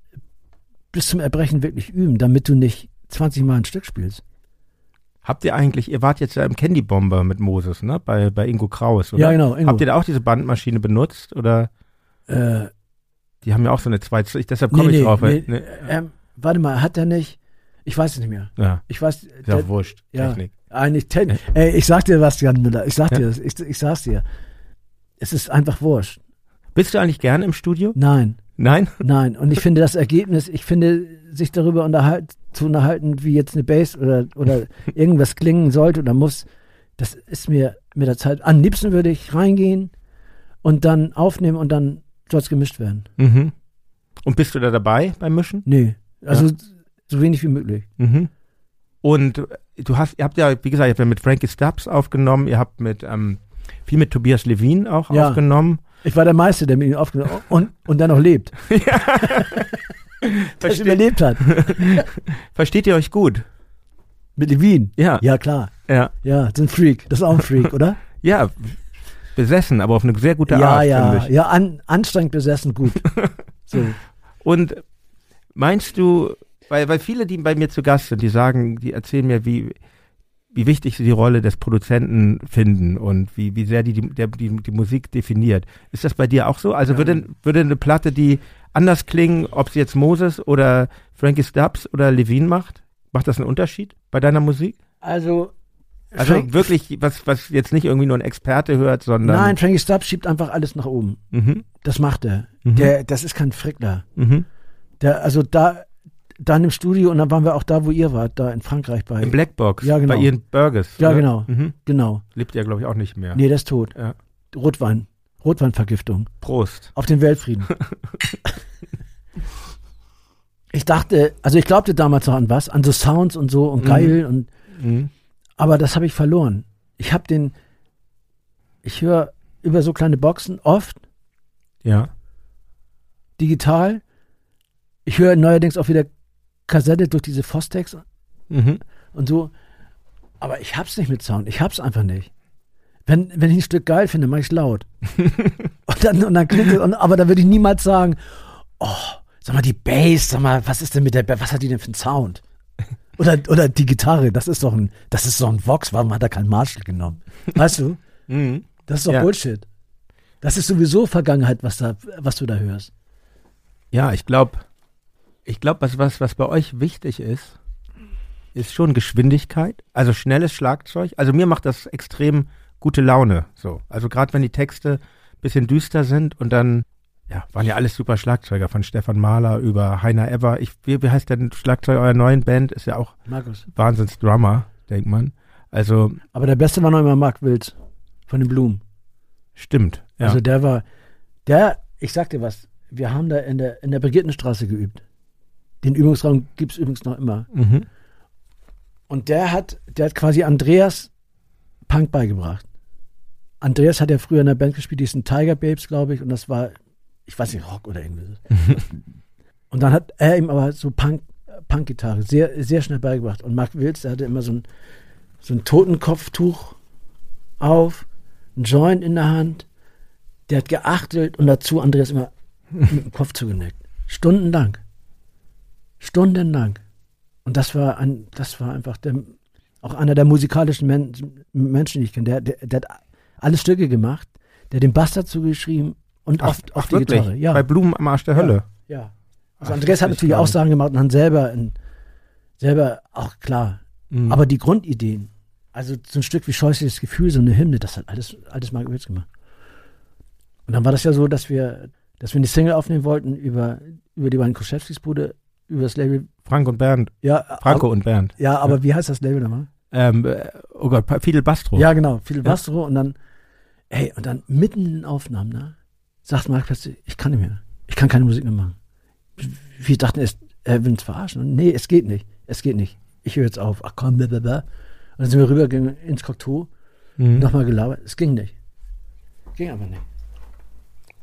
bis zum Erbrechen wirklich üben, damit du nicht 20 Mal ein Stück spielst. Habt ihr eigentlich, ihr wart jetzt ja im Candy Bomber mit Moses, ne? Bei, bei Ingo Kraus, oder? Ja, genau. Ingo. Habt ihr da auch diese Bandmaschine benutzt? Oder Äh, die haben ja auch so eine zwei, ich, deshalb komme ich drauf. nee, ne, ähm, warte mal, hat er nicht? Ich weiß es nicht mehr. ja, Ich weiß, ist der, ja wurscht. ja. Technik. eigentlich, ten, ey, ich sag dir was, Jan Müller, ich sag Ja. dir das, ich, ich sag's dir. Es ist einfach wurscht. Bist du eigentlich gerne im Studio? Nein, Nein? nein. Und ich finde das Ergebnis, ich finde, sich darüber unterhalt, zu unterhalten, wie jetzt eine Bass oder, oder irgendwas klingen sollte oder muss, das ist mir mit der Zeit, am liebsten würde ich reingehen und dann aufnehmen und dann soll es gemischt werden. Mhm. Und bist du da dabei beim Mischen? Nee, also so wenig wie möglich. Mhm. Und du hast, ihr habt ja, wie gesagt, ihr habt ja mit Frankie Stubbs aufgenommen, ihr habt mit ähm, Viel mit Tobias Levin auch Ja. aufgenommen. Ich war der Meister, der mit ihm aufgenommen hat und, und der noch lebt. Der Verste überlebt hat. versteht ihr euch gut? Mit Levin. Ja. Ja, klar. Ja. Ja, das ist ein Freak. Das ist auch ein Freak, oder? Ja, besessen, aber auf eine sehr gute ja, Art, ja. finde ich. Ja, an, anstrengend besessen, gut. So. Und meinst du, weil, weil viele, die bei mir zu Gast sind, die sagen, die erzählen mir, wie, wie wichtig sie die Rolle des Produzenten finden und wie, wie sehr die die, die die Musik definiert. Ist das bei dir auch so? Also würde, würde eine Platte, die anders klingen, ob sie jetzt Moses oder Frankie Stubbs oder Levine macht, macht das einen Unterschied bei deiner Musik? Also, Also Frank- wirklich, was, was jetzt nicht irgendwie nur ein Experte hört, sondern. nein, Frankie Stubbs schiebt einfach alles nach oben. Mhm, Das macht er. Mhm. Der, das ist kein Frickler. mhm. Der, also da, dann im Studio und dann waren wir auch da, wo ihr wart, da in Frankreich bei. Im Blackbox, Ja, genau. bei Ian Burgess. Ja, oder? genau. Mhm. Genau. Lebt ja, glaube ich, auch nicht mehr. Nee, der ist tot. Ja. Rotwein. Rotweinvergiftung. Prost. Auf den Weltfrieden. ich dachte, also ich glaubte damals noch an was, an so Sounds und so und Mhm. geil und Mhm. aber das habe ich verloren. Ich habe den, ich höre über so kleine Boxen oft Ja. digital. Ich höre neuerdings auch wieder Kassette durch diese Fostex Mhm. und so. Aber ich hab's nicht mit Sound. Ich hab's einfach nicht. Wenn, wenn ich ein Stück geil finde, mache ich laut. und dann, und dann klingt es, und, aber da würde ich niemals sagen, oh, sag mal, die Bass, sag mal, was ist denn mit der, Ba- was hat die denn für einen Sound? Oder, oder die Gitarre, das ist doch ein, das ist doch ein Vox, warum hat er keinen Marshall genommen? Weißt du? Mhm. Das ist doch Ja. Bullshit. Das ist sowieso Vergangenheit, was da, was du da hörst. Ja, ich glaube, ich glaube, was, was, was bei euch wichtig ist, ist schon Geschwindigkeit, also schnelles Schlagzeug. Also mir macht das extrem gute Laune. So, also gerade wenn die Texte bisschen düster sind und dann, ja, waren ja alles super Schlagzeuger von Stefan Mahler über Heiner Ever. Ich, wie, wie heißt denn Schlagzeug eurer neuen Band? Ist ja auch Markus. Wahnsinns Drummer, denkt man. Also Aber der Beste war noch immer Mark Wild von den Blumen. stimmt. Ja. Also der war, der, ich sag dir was, wir haben da in der, in der Brigittenstraße geübt. Den Übungsraum gibt's übrigens noch immer. mhm. Und der hat, der hat quasi Andreas Punk beigebracht. Andreas hat ja früher in der Band gespielt, die ist ein Tiger Babes, glaube ich, und das war, ich weiß nicht, Rock oder irgendwas. und dann hat er ihm aber so Punk, Punk-Gitarre sehr, sehr schnell beigebracht. Und Mark Wills, der hatte immer so ein, so ein Totenkopftuch auf, ein Joint in der Hand, der hat geachtelt und dazu Andreas immer mit dem Kopf zugenickt. Stundenlang. Stundenlang. Und das war ein, das war einfach der, auch einer der musikalischen Men Menschen, die ich kenne. Der, der, der hat alle Stücke gemacht, der den Bass dazu geschrieben und Ach, oft auf ach, die wirklich? Gitarre. Ja. Bei Blumen am Arsch der Hölle. ja. Ach, Also Andreas hat natürlich auch. Sachen gemacht und hat selber, in, selber auch klar. Mhm. Aber die Grundideen, also so ein Stück wie scheußliches Gefühl, so eine Hymne, das hat alles, alles Mark Wills gemacht. Und dann war das ja so, dass wir, dass wir eine Single aufnehmen wollten über, über die beiden Koschewskis Bude, über das Label. Frank und Bernd. Ja, Franco aber, und Bernd. ja, aber wie heißt das Label nochmal? Ähm, äh, oh Gott, Fidel Bastro. Ja, genau, Fidel Bastro und dann, ey, und dann mitten in den Aufnahmen, ne, sagt Mark plötzlich, ich kann nicht mehr, ich kann keine Musik mehr machen. Wir dachten erst, er will uns verarschen. Und nee, es geht nicht, es geht nicht. Ich höre jetzt auf, ach komm, blablabla. Und dann sind wir rübergegangen ins Kokto, Mhm. nochmal gelabert, es ging nicht. Ging aber nicht.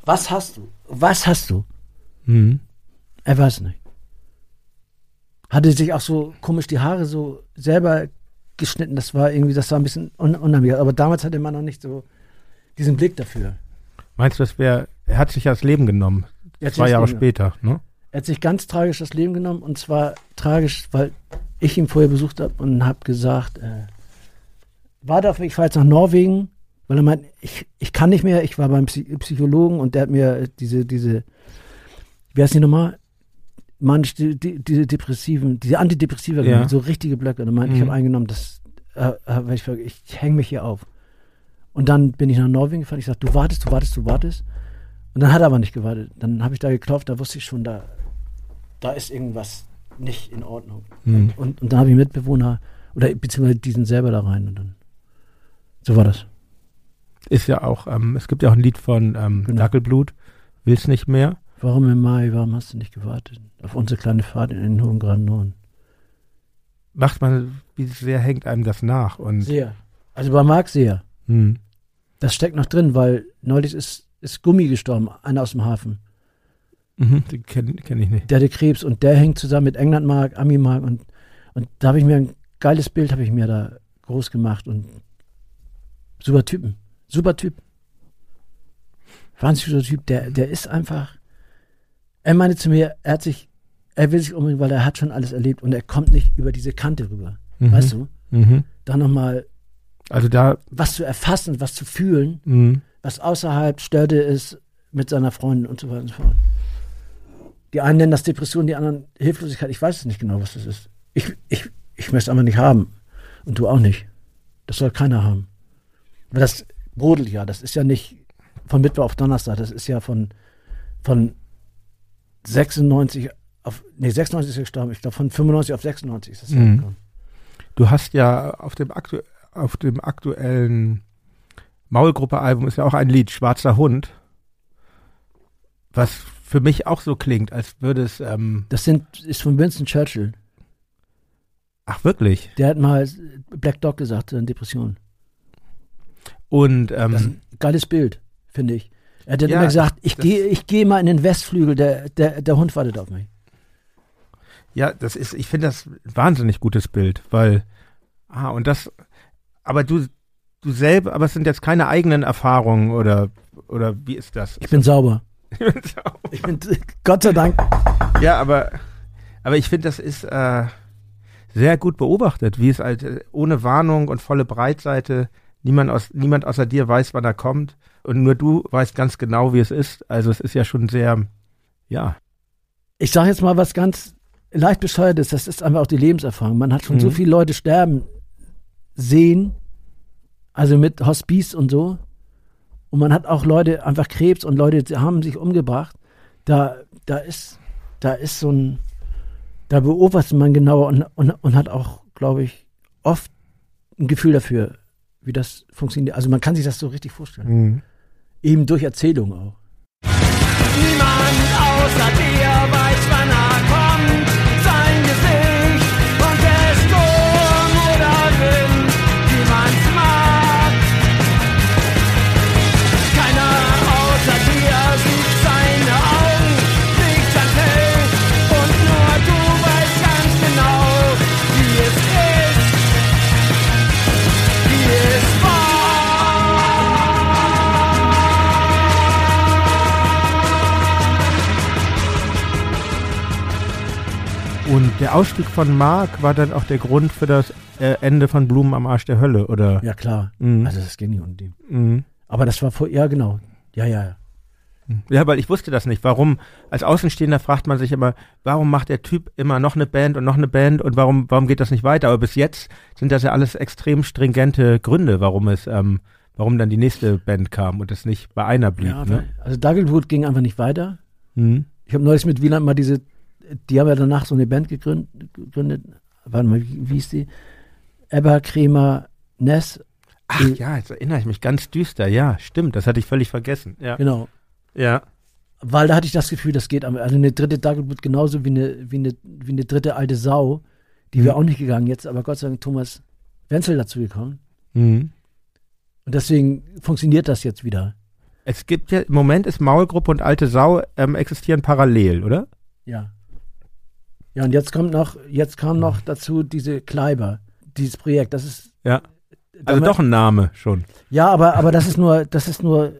Was hast du? Was hast du? Mhm. Er weiß nicht. Hatte sich auch so komisch die Haare so selber geschnitten. Das war irgendwie, das war ein bisschen un unheimlich. Aber damals hatte man noch nicht so diesen Blick dafür. Meinst du, das wäre, er hat sich ja das Leben genommen, Er zwei Jahre später, ne? Er hat sich ganz tragisch das Leben genommen und zwar tragisch, weil ich ihn vorher besucht habe und habe gesagt, äh, war dafür, ich fahre jetzt nach Norwegen, weil er meint, ich, ich kann nicht mehr, ich war beim Psy Psychologen und der hat mir diese, diese, wie heißt die nochmal? Manisch, die, die, diese depressiven, diese Antidepressiva, Ja. so richtige Blöcke. Und er meint, ich Mhm. habe eingenommen, das, äh, äh, ich, ich hänge mich hier auf. Und dann bin ich nach Norwegen gefahren, ich sagte, du wartest, du wartest, du wartest. Und dann hat er aber nicht gewartet. Dann habe ich da geklopft, da wusste ich schon, da, da ist irgendwas nicht in Ordnung. Mhm. Und, und dann habe ich Mitbewohner, oder beziehungsweise die sind selber da rein. Und dann, so war das. Ist ja auch, ähm, es gibt ja auch ein Lied von ähm, Genau. Dackelblut, Will's nicht mehr. Warum im Mai, warum hast du nicht gewartet? Auf unsere kleine Fahrt in den hohen Grand Norden. Macht man, wie sehr hängt einem das nach? Und Sehr. Also bei Marc sehr. Hm. Das steckt noch drin, weil neulich ist, ist Gummi gestorben, einer aus dem Hafen. Mhm, den kenne kenn ich nicht. Der hatte Krebs und der hängt zusammen mit Englandmark, Amimark und, und da habe ich mir ein geiles Bild habe ich mir da groß gemacht und super Typen, super Typ. Wahnsinnig guter Typ, der, der ist einfach, er meinte zu mir, er hat sich, er will sich umbringen, weil er hat schon alles erlebt und er kommt nicht über diese Kante rüber. Mhm. Weißt du? Mhm. Da nochmal Also da, was zu erfassen, was zu fühlen, mhm. was außerhalb Störte ist mit seiner Freundin und so weiter und so fort. Die einen nennen das Depression, die anderen Hilflosigkeit. Ich weiß es nicht genau, was das ist. Ich, ich, ich möchte es einfach nicht haben. Und du auch nicht. Das soll keiner haben. Weil das brodelt ja. Das ist ja nicht von Mittwoch auf Donnerstag. Das ist ja von, von 96 auf, nee, 96 ist gestorben. Ich glaube, von 95 auf 96 ist das Mhm. gekommen. du hast ja auf dem, aktu auf dem aktuellen Maulgruppe-Album ist ja auch ein Lied, Schwarzer Hund, was für mich auch so klingt, als würde es, ähm, Das sind, ist von Winston Churchill. ach wirklich? Der hat mal Black Dog gesagt, Depression. Und Das ist ähm, ein geiles Bild, finde ich. Er hat dann Ja, immer gesagt, ich gehe ich gehe mal in den Westflügel, der, der, der Hund wartet auf mich. ja, das ist, ich finde das ein wahnsinnig gutes Bild, weil, ah, und das, aber du, du selber, aber es sind jetzt keine eigenen Erfahrungen oder, oder wie ist das? Ich bin sauber. Ich bin, Gott sei Dank. Ja, aber, aber ich finde, das ist äh, sehr gut beobachtet, wie es halt äh, ohne Warnung und volle Breitseite niemand, aus, niemand außer dir weiß, wann er kommt. Und nur du weißt ganz genau, wie es ist. Also es ist ja schon sehr, ja. Ich sage jetzt mal was ganz leicht bescheuertes, das ist einfach auch die Lebenserfahrung. Man hat schon Mhm. so viele Leute sterben sehen, also mit Hospice und so. Und man hat auch Leute einfach Krebs und Leute die haben sich umgebracht. Da, da ist, da ist so ein, da beobachtet man genauer und, und, und hat auch, glaube ich, oft ein Gefühl dafür, wie das funktioniert. Also man kann sich das so richtig vorstellen. Mhm. Eben durch Erzählung auch. Niemand außer dir weiß, wann Und der Ausstieg von Mark war dann auch der Grund für das äh, Ende von Blumen am Arsch der Hölle, oder? Ja, klar. Mhm. Also das ging nicht unter dem. Mhm. Aber das war vor, ja genau. Ja, ja, ja. Ja, weil ich wusste das nicht. Warum? Als Außenstehender fragt man sich immer, warum macht der Typ immer noch eine Band und noch eine Band und warum, warum geht das nicht weiter? Aber bis jetzt sind das ja alles extrem stringente Gründe, warum es, ähm, warum dann die nächste Band kam und es nicht bei einer blieb. ja ne? Also Dagelwood ging einfach nicht weiter. Mhm. Ich habe neulich mit Wieland mal diese, die haben ja danach so eine Band gegründet, gegründet. warte mal, wie, wie hieß die? Ebba, Kremer, Ness, Ach Mhm. ja, jetzt erinnere ich mich ganz düster. Ja, stimmt, das hatte ich völlig vergessen. Ja. genau. Ja. Weil da hatte ich das Gefühl, das geht, also eine dritte Dagelwood genauso wie eine, wie eine, wie eine dritte alte Sau, die wäre Mhm. auch nicht gegangen jetzt, aber Gott sei Dank Thomas Wenzel dazu gekommen. Mhm. Und deswegen funktioniert das jetzt wieder. Es gibt ja, im Moment ist Maulgruppe und alte Sau ähm, existieren parallel, oder? Ja. Ja, und jetzt kommt noch, jetzt kam noch dazu diese Kleiber, dieses Projekt. Das ist. Ja. Also damit- doch ein Name schon. Ja, aber, aber das ist nur, das ist nur,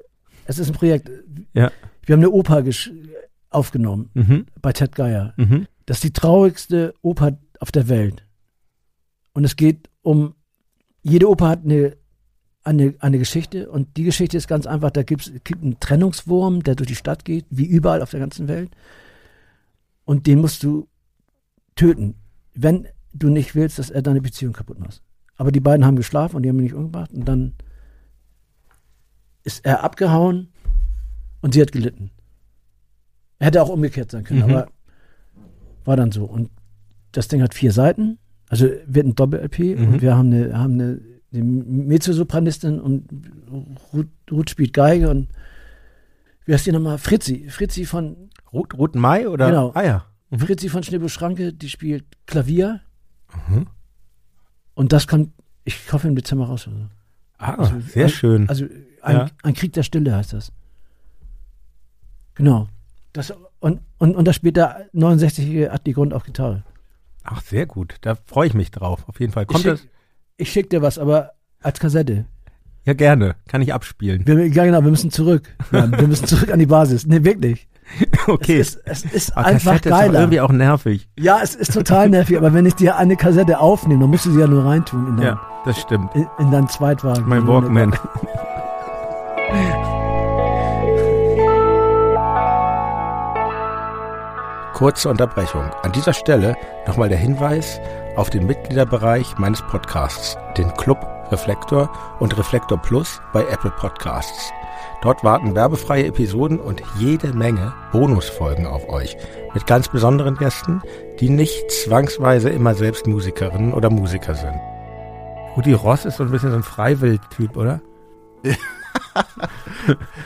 es ist ein Projekt. Ja. Wir haben eine Oper gesch- aufgenommen Mhm. bei Ted Geier. Mhm. Das ist die traurigste Oper auf der Welt. Und es geht um, jede Oper hat eine, eine, eine Geschichte und die Geschichte ist ganz einfach, da gibt's, gibt einen Trennungswurm, der durch die Stadt geht, wie überall auf der ganzen Welt. Und den musst du töten, wenn du nicht willst, dass er deine Beziehung kaputt macht. Aber die beiden haben geschlafen und die haben ihn nicht umgebracht und dann ist er abgehauen und sie hat gelitten. Er hätte auch umgekehrt sein können, Mhm. aber war dann so. Und das Ding hat vier Seiten, also wird ein Doppel-LP Mhm. und wir haben eine, haben eine, eine Mezzosopranistin und Ruth, Ruth spielt Geige und wie heißt die nochmal? Fritzi. Fritzi von, Ruth, Ruth Mai oder? Genau. Ah ja. Mhm. Fritzi von Schnibbel Schranke, die spielt Klavier Mhm. und das kommt, ich hoffe im Dezember raus. oder so. Ah, Also- sehr also- schön. Also Ein, Ja. ein Krieg der Stille heißt das. Genau. Das, und, und, und da spielt der 69-jährige Atti Grund auf Gitarre. Ach, sehr gut. Da freue ich mich drauf. Auf jeden Fall. Kommt ich das? schick, dir was, aber als Kassette. Ja, gerne. Kann ich abspielen. Wir, ja, genau, wir müssen zurück. Mann, wir müssen zurück an die Basis. Nee, wirklich. Okay. Es ist, es ist Aber einfach Kassette ist doch geiler. irgendwie auch nervig. Ja, es ist total nervig, aber wenn ich dir eine Kassette aufnehme, dann musst du sie ja nur reintun in dein, Ja, das stimmt. in, in deinen Zweitwagen. Mein Walkman. Kurze Unterbrechung. An dieser Stelle nochmal der Hinweis auf den Mitgliederbereich meines Podcasts, den Club Reflektor und Reflektor Plus bei Apple Podcasts. Dort warten werbefreie Episoden und jede Menge Bonusfolgen auf euch mit ganz besonderen Gästen, die nicht zwangsweise immer selbst Musikerinnen oder Musiker sind. Rudi Ross ist so ein bisschen so ein Freiwild-Typ, oder?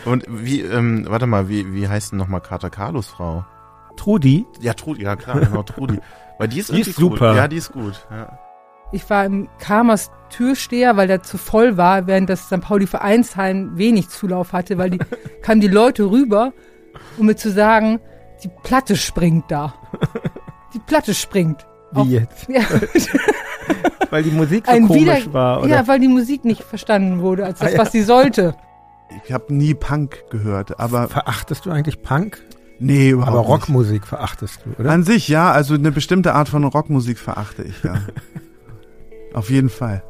Und wie, ähm, warte mal, wie, wie heißt denn nochmal Kater Carlos Frau? Trudi? Ja, Trudi, ja klar, genau, Trudi. Weil die ist Die ist super. Cool. Ja, die ist gut. Ja. Ich war im Kamers Türsteher, weil der zu voll war, während das St. Pauli Vereinsheim wenig Zulauf hatte, weil die kamen die Leute rüber, um mir zu sagen, die Platte springt da. Die Platte springt. Wie Auch- jetzt? Ja, Weil die Musik so ein komisch Wieder war, oder? ja, weil die Musik nicht verstanden wurde, als das, Ah, ja. was sie sollte. Ich habe nie Punk gehört, aber Verachtest du eigentlich Punk? nee, überhaupt Aber nicht. Rockmusik verachtest du, oder? An sich, ja, also eine bestimmte Art von Rockmusik verachte ich, ja. Auf jeden Fall.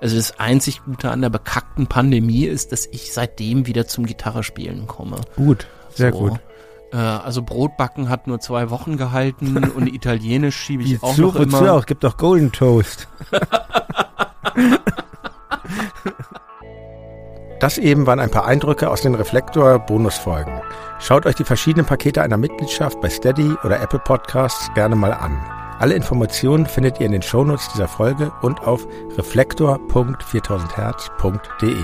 Also das einzig Gute an der bekackten Pandemie ist, dass ich seitdem wieder zum Gitarrespielen komme. Gut, sehr So. gut. Äh, also Brotbacken hat nur zwei Wochen gehalten und Italienisch schiebe ich auch Zu, noch immer. auch? Gibt doch Golden Toast. Das eben waren ein paar Eindrücke aus den Reflektor-Bonusfolgen. Schaut euch die verschiedenen Pakete einer Mitgliedschaft bei Steady oder Apple Podcasts gerne mal an. Alle Informationen findet ihr in den Shownotes dieser Folge und auf reflektor.4000herz.de.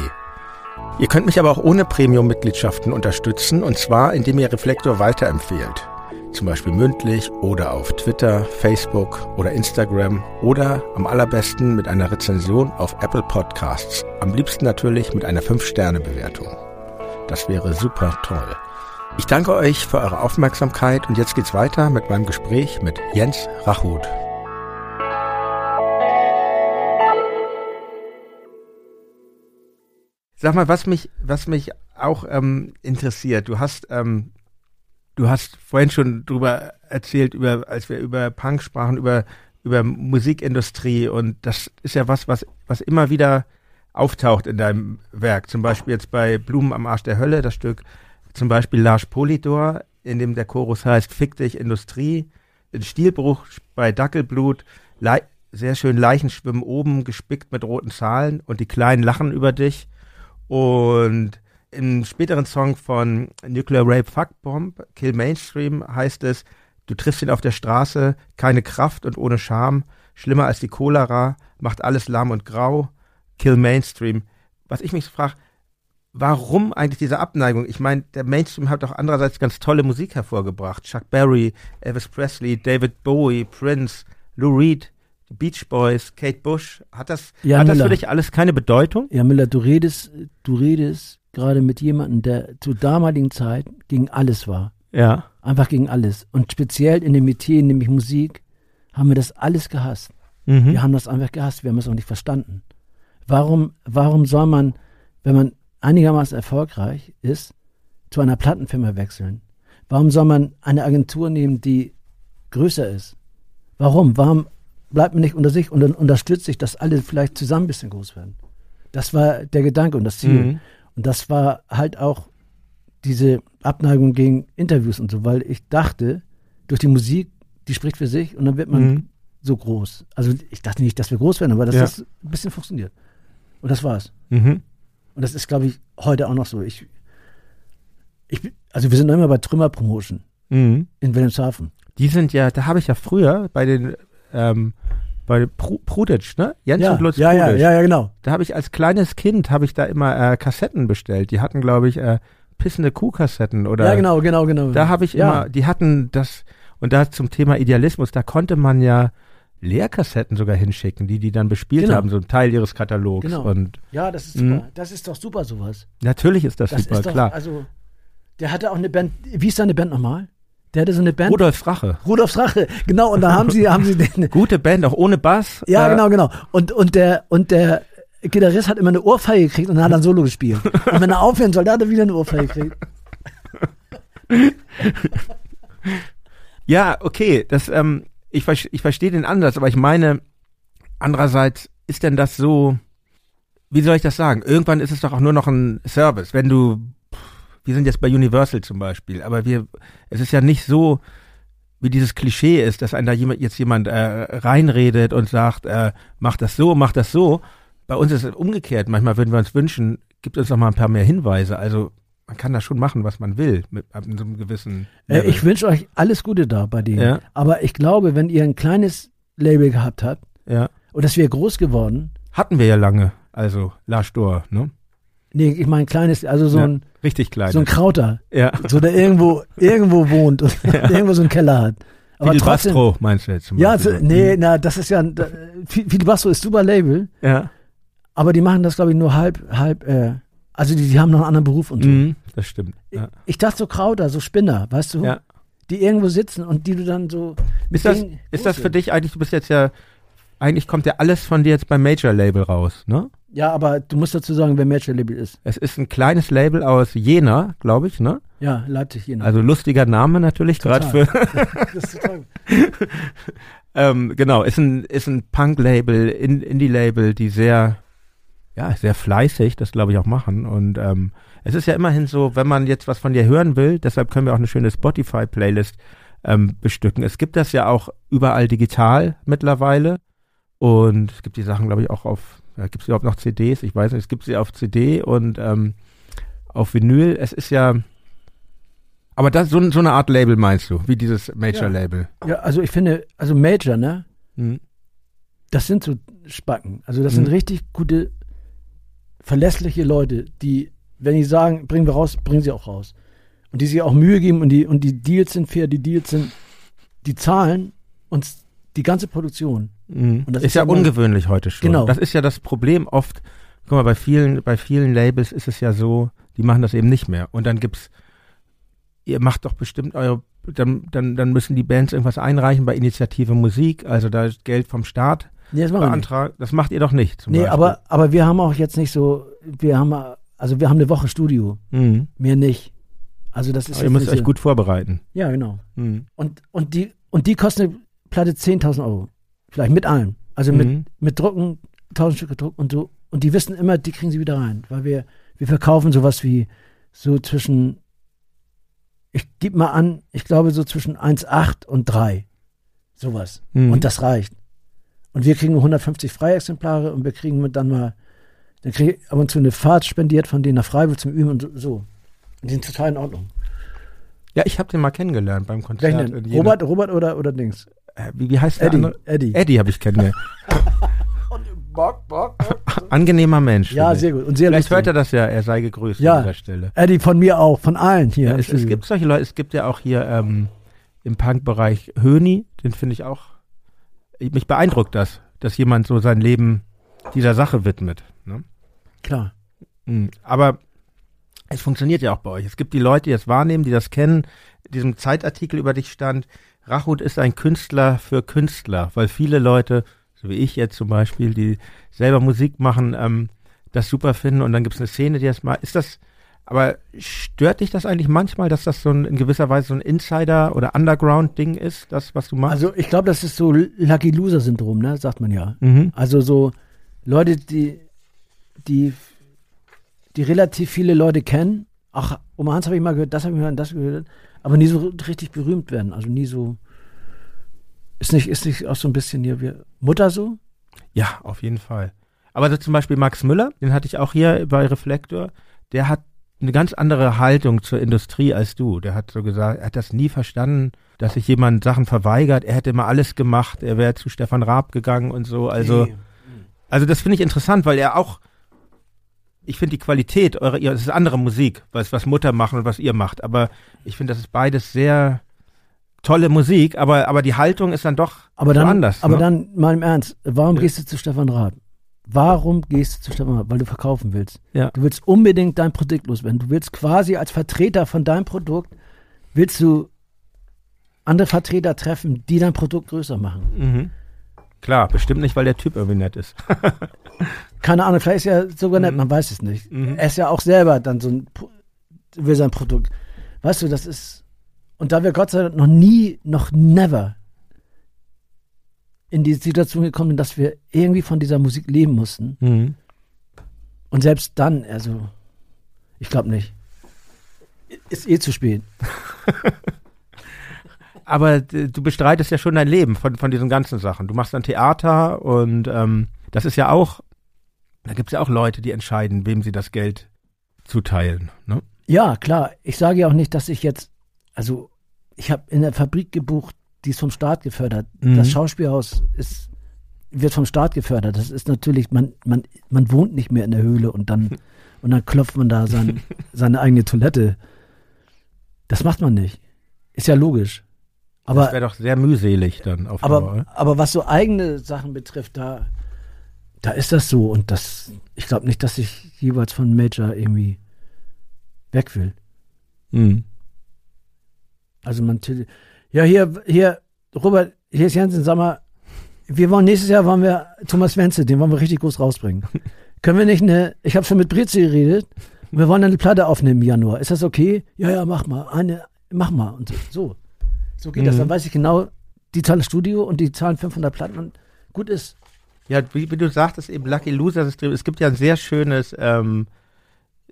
Ihr könnt mich aber auch ohne Premium-Mitgliedschaften unterstützen und zwar indem ihr Reflektor weiterempfehlt. Zum Beispiel mündlich oder auf Twitter, Facebook oder Instagram oder am allerbesten mit einer Rezension auf Apple Podcasts. Am liebsten natürlich mit einer 5-Sterne-Bewertung. Das wäre super toll. Ich danke euch für eure Aufmerksamkeit und jetzt geht's weiter mit meinem Gespräch mit Jens Rachut. Sag mal, was mich, was mich auch ähm, interessiert, du hast, ähm, du hast vorhin schon drüber erzählt, über, als wir über Punk sprachen, über, über Musikindustrie und das ist ja was, was, was immer wieder auftaucht in deinem Werk. Zum Beispiel jetzt bei Blumen am Arsch der Hölle, das Stück, zum Beispiel Lars Polidor, in dem der Chorus heißt Fick dich Industrie, ein Stilbruch bei Dackelblut, Lei sehr schön Leichen schwimmen oben, gespickt mit roten Zahlen und die Kleinen lachen über dich. Und im späteren Song von Nuclear Rape Fuck Bomb, Kill Mainstream, heißt es, du triffst ihn auf der Straße, keine Kraft und ohne Scham, schlimmer als die Cholera, macht alles lahm und grau, Kill Mainstream. Was ich mich frage, warum eigentlich diese Abneigung? Ich meine, der Mainstream hat auch andererseits ganz tolle Musik hervorgebracht. Chuck Berry, Elvis Presley, David Bowie, Prince, Lou Reed, die Beach Boys, Kate Bush. Hat das, Jan hat das für dich alles keine Bedeutung? Ja, Müller, du redest, du redest gerade mit jemandem, der zur damaligen Zeit gegen alles war. Ja. Einfach gegen alles. Und speziell in dem Metier, nämlich Musik, haben wir das alles gehasst. Mhm. Wir haben das einfach gehasst, wir haben es auch nicht verstanden. Warum, warum soll man, wenn man einigermaßen erfolgreich ist, zu einer Plattenfirma wechseln? Warum soll man eine Agentur nehmen, die größer ist? Warum? Warum bleibt man nicht unter sich und dann unterstützt sich, dass alle vielleicht zusammen ein bisschen groß werden? Das war der Gedanke und das Ziel. Mhm. Und das war halt auch diese Abneigung gegen Interviews und so, weil ich dachte, durch die Musik, die spricht für sich und dann wird man Mhm. so groß. Also ich dachte nicht, dass wir groß werden, aber dass Ja. das ein bisschen funktioniert. Und das war's. Mhm. Und das ist, glaube ich, heute auch noch so. Ich, ich, also wir sind noch immer bei Trümmer Promotion Mhm. in Wilhelmshaven. Die sind ja, da habe ich ja früher bei den, ähm, bei Pru Pruditsch, ne? Jens Ja, und Lutz ja, ja, Pruditsch. ja, ja, genau. Da habe ich als kleines Kind, habe ich da immer äh, Kassetten bestellt. Die hatten, glaube ich, äh, pissende Kuhkassetten oder ja, genau, genau, genau. Da habe ich ja. immer, die hatten das, und da zum Thema Idealismus, da konnte man ja Leerkassetten sogar hinschicken, die die dann bespielt Genau. haben, so ein Teil ihres Katalogs. Genau. Und Ja, das ist Mhm. super. Das ist doch super, sowas. natürlich ist das, Das super, ist doch, klar. also, der hatte auch eine Band, wie ist seine Band nochmal? Der hatte so eine Band. Rudolfs Rache. Rudolfs Rache, genau, und da haben sie, haben sie den, Gute Band, auch ohne Bass. ja, Äh, genau, genau. Und, und der, und der Gitarrist hat immer eine Ohrfeige gekriegt und dann hat ein Solo gespielt. Und wenn er aufhören soll, dann hat er wieder eine Ohrfeige gekriegt. Ja, okay, das, ähm, ich, ich verstehe den Ansatz, aber ich meine, andererseits ist denn das so, wie soll ich das sagen? Irgendwann ist es doch auch nur noch ein Service. Wenn du, wir sind jetzt bei Universal zum Beispiel, aber wir, es ist ja nicht so, wie dieses Klischee ist, dass einem da jemand, jetzt jemand äh, reinredet und sagt, äh, mach das so, mach das so. Bei uns ist es umgekehrt. Manchmal würden wir uns wünschen, gibt uns noch mal ein paar mehr Hinweise. Also man kann da schon machen, was man will, mit, so einem gewissen Äh, ich wünsche euch alles Gute da bei denen. Ja. Aber ich glaube, wenn ihr ein kleines Label gehabt habt, ja. und das wäre groß geworden, Hatten wir ja lange, also La Stor, ne? nee, ich meine kleines, also so Ja, ein, Richtig klein. so ein Krauter, ja. so der irgendwo, irgendwo wohnt und irgendwo so einen Keller hat. Aber Fidel trotzdem, Bastro meinst du jetzt zum ja, so, nee, na, das ist ja, ein- da- Fidel Bastro ist super Label, Ja, aber die machen das, glaube ich, nur halb, halb, äh, also die, die haben noch einen anderen Beruf und so. mhm, das stimmt. Ja. Ich dachte so Krauter, so Spinner, weißt du? Ja. Die irgendwo sitzen und die du dann so. Ist das, ist das für dich eigentlich, du bist jetzt ja, eigentlich kommt ja alles von dir jetzt beim Major-Label raus, ne? Ja, aber du musst dazu sagen, wer Major Label ist. Es ist ein kleines Label aus Jena, glaube ich, ne? Ja, Leipzig hier. Also lustiger Name natürlich, gerade für, das ist total. ähm, genau, ist ein, ist ein Punk-Label, In- Indie-Label, die sehr, ja, sehr fleißig das, glaube ich, auch machen. Und ähm, es ist ja immerhin so, wenn man jetzt was von dir hören will, deshalb können wir auch eine schöne Spotify-Playlist ähm, bestücken. Es gibt das ja auch überall digital mittlerweile. Und es gibt die Sachen, glaube ich, auch auf, ja, gibt es überhaupt noch CDs? Ich weiß nicht, es gibt sie auf CD und ähm, auf Vinyl. Es ist ja, aber das, so, so eine Art Label meinst du, wie dieses Major-Label. Ja, also ich finde, also Major, ne? Hm. Das sind so Spacken. Also das sind Mhm. richtig gute, verlässliche Leute, die, wenn die sagen, bringen wir raus, bringen sie auch raus. Und die sich auch Mühe geben und die, und die Deals sind fair, die Deals sind, die zahlen uns die ganze Produktion. Mhm. Und das ist, ist ja ja ungewöhnlich heute schon. Genau. Das ist ja das Problem oft. Guck mal, bei vielen, bei vielen Labels ist es ja so, die machen das eben nicht mehr. Und dann gibt's, ihr macht doch bestimmt eure, dann, dann, dann müssen die Bands irgendwas einreichen bei Initiative Musik, also da ist Geld vom Staat Nee, das machen beantragt. Das macht ihr doch nicht. Zum Nee, Beispiel. aber, aber wir haben auch jetzt nicht so, wir haben, also wir haben eine Woche Studio, Mhm. mehr nicht. Also das ist Aber ihr müsst euch so- gut vorbereiten. Ja, genau. Mhm. Und, und die, und die kostet eine Platte 10.000 Euro. Vielleicht mit allem. Also mit, Mhm. mit Drucken, 1000 Stück gedruckt und so. Und die wissen immer, die kriegen sie wieder rein. Weil wir, wir verkaufen sowas wie so zwischen, ich gebe mal an, ich glaube so zwischen 1,8 und 3. Sowas. Mhm. Und das reicht. Und wir kriegen nur 150 Freiexemplare und wir kriegen dann mal, dann kriege ich ab und zu eine Fahrt spendiert von denen nach Freiburg zum Üben und so. Und die sind total in Ordnung. Ja, ich habe den mal kennengelernt beim Konzert. Robert, Robert oder, oder Dings? Äh, wie, wie heißt der Eddie. andere? Eddie. Eddie habe ich kennengelernt. Angenehmer Mensch. Ja, sehr gut. Und sehr Vielleicht lustig. hört er das ja, er sei gegrüßt Ja. an dieser Stelle. Eddie von mir auch, von allen hier. Ja, es, es gibt solche Leute, es gibt ja auch hier ähm, im Punk-Bereich Höni, den finde ich auch, mich beeindruckt das, dass jemand so sein Leben dieser Sache widmet. Ne? Klar. Mhm. Aber es funktioniert ja auch bei euch. Es gibt die Leute, die das wahrnehmen, die das kennen. In diesem Zeitartikel über dich stand, Rachut ist ein Künstler für Künstler, weil viele Leute, so wie ich jetzt zum Beispiel, die selber Musik machen, ähm, das super finden und dann gibt es eine Szene, die das mal, ist das, aber stört dich das eigentlich manchmal, dass das so ein, in gewisser Weise so ein Insider- oder Underground-Ding ist, das, was du machst? Also ich glaube, das ist so Lucky Loser Syndrom, ne? Sagt man ja. mhm. Also so Leute, die, die, die relativ viele Leute kennen. Ach, um eins habe ich mal gehört, das habe ich mal gehört, das gehört, aber nie so richtig berühmt werden. Also nie so. Ist nicht, ist nicht auch so ein bisschen hier wie Mutter so? Ja, auf jeden Fall. Aber so zum Beispiel Max Müller, den hatte ich auch hier bei Reflektor, der hat eine ganz andere Haltung zur Industrie als du. Der hat so gesagt, er hat das nie verstanden, dass sich jemand Sachen verweigert. Er hätte immer alles gemacht. Er wäre zu Stefan Raab gegangen und so. Also, also das finde ich interessant, weil er auch, ich finde die Qualität eurer, ihr, das ist andere Musik, was, was Mutter macht und was ihr macht. Aber ich finde, das ist beides sehr, tolle Musik, aber, aber die Haltung ist dann doch Aber dann, woanders. aber ne? dann mal im Ernst, warum gehst du zu Stefan Raab? Warum gehst du zu Stefan? Weil du verkaufen willst. Ja. Du willst unbedingt dein Produkt loswerden. Du willst quasi als Vertreter von deinem Produkt, willst du andere Vertreter treffen, die dein Produkt größer machen. Mhm. Klar, bestimmt nicht, weil der Typ irgendwie nett ist. Keine Ahnung, vielleicht ist er sogar Mhm. nett, man weiß es nicht. Er ist ja auch selber dann so ein, will sein Produkt. Weißt du, das ist, und da wir Gott sei Dank noch nie, noch never in die Situation gekommen sind, dass wir irgendwie von dieser Musik leben mussten. Mhm. Und selbst dann, also, ich glaube nicht. Ist eh zu spät. Aber du bestreitest ja schon dein Leben von, von diesen ganzen Sachen. Du machst dann Theater und ähm, das ist ja auch, da gibt es ja auch Leute, die entscheiden, wem sie das Geld zuteilen. Ne? Ja, klar. Ich sage ja auch nicht, dass ich jetzt, also, ich habe in der Fabrik gebucht, die ist vom Staat gefördert. Mhm. Das Schauspielhaus ist, wird vom Staat gefördert. Das ist natürlich, man, man, man wohnt nicht mehr in der Höhle und dann, und dann klopft man da sein, seine eigene Toilette. Das macht man nicht. Ist ja logisch. das Aber, wäre doch sehr mühselig dann auf aber, Dauer. aber was so eigene Sachen betrifft, da, da ist das so. Und das, ich glaube nicht, dass ich jeweils von Major irgendwie weg will. Mhm. Also man, ja hier, hier, Robert, hier ist Jensen, sag mal, wir wollen nächstes Jahr wollen wir Thomas Wenzel, den wollen wir richtig groß rausbringen. Können wir nicht eine, ich habe schon mit Brezi geredet, wir wollen eine Platte aufnehmen im Januar. Ist das okay? Ja, ja, mach mal, eine, mach mal und so. So, geht das. Mhm. Dann weiß ich genau, die zahlen Studio und die zahlen 500 Platten und gut ist. Ja, wie, wie du sagtest, eben Lucky Loser System. Es gibt ja ein sehr schönes ähm,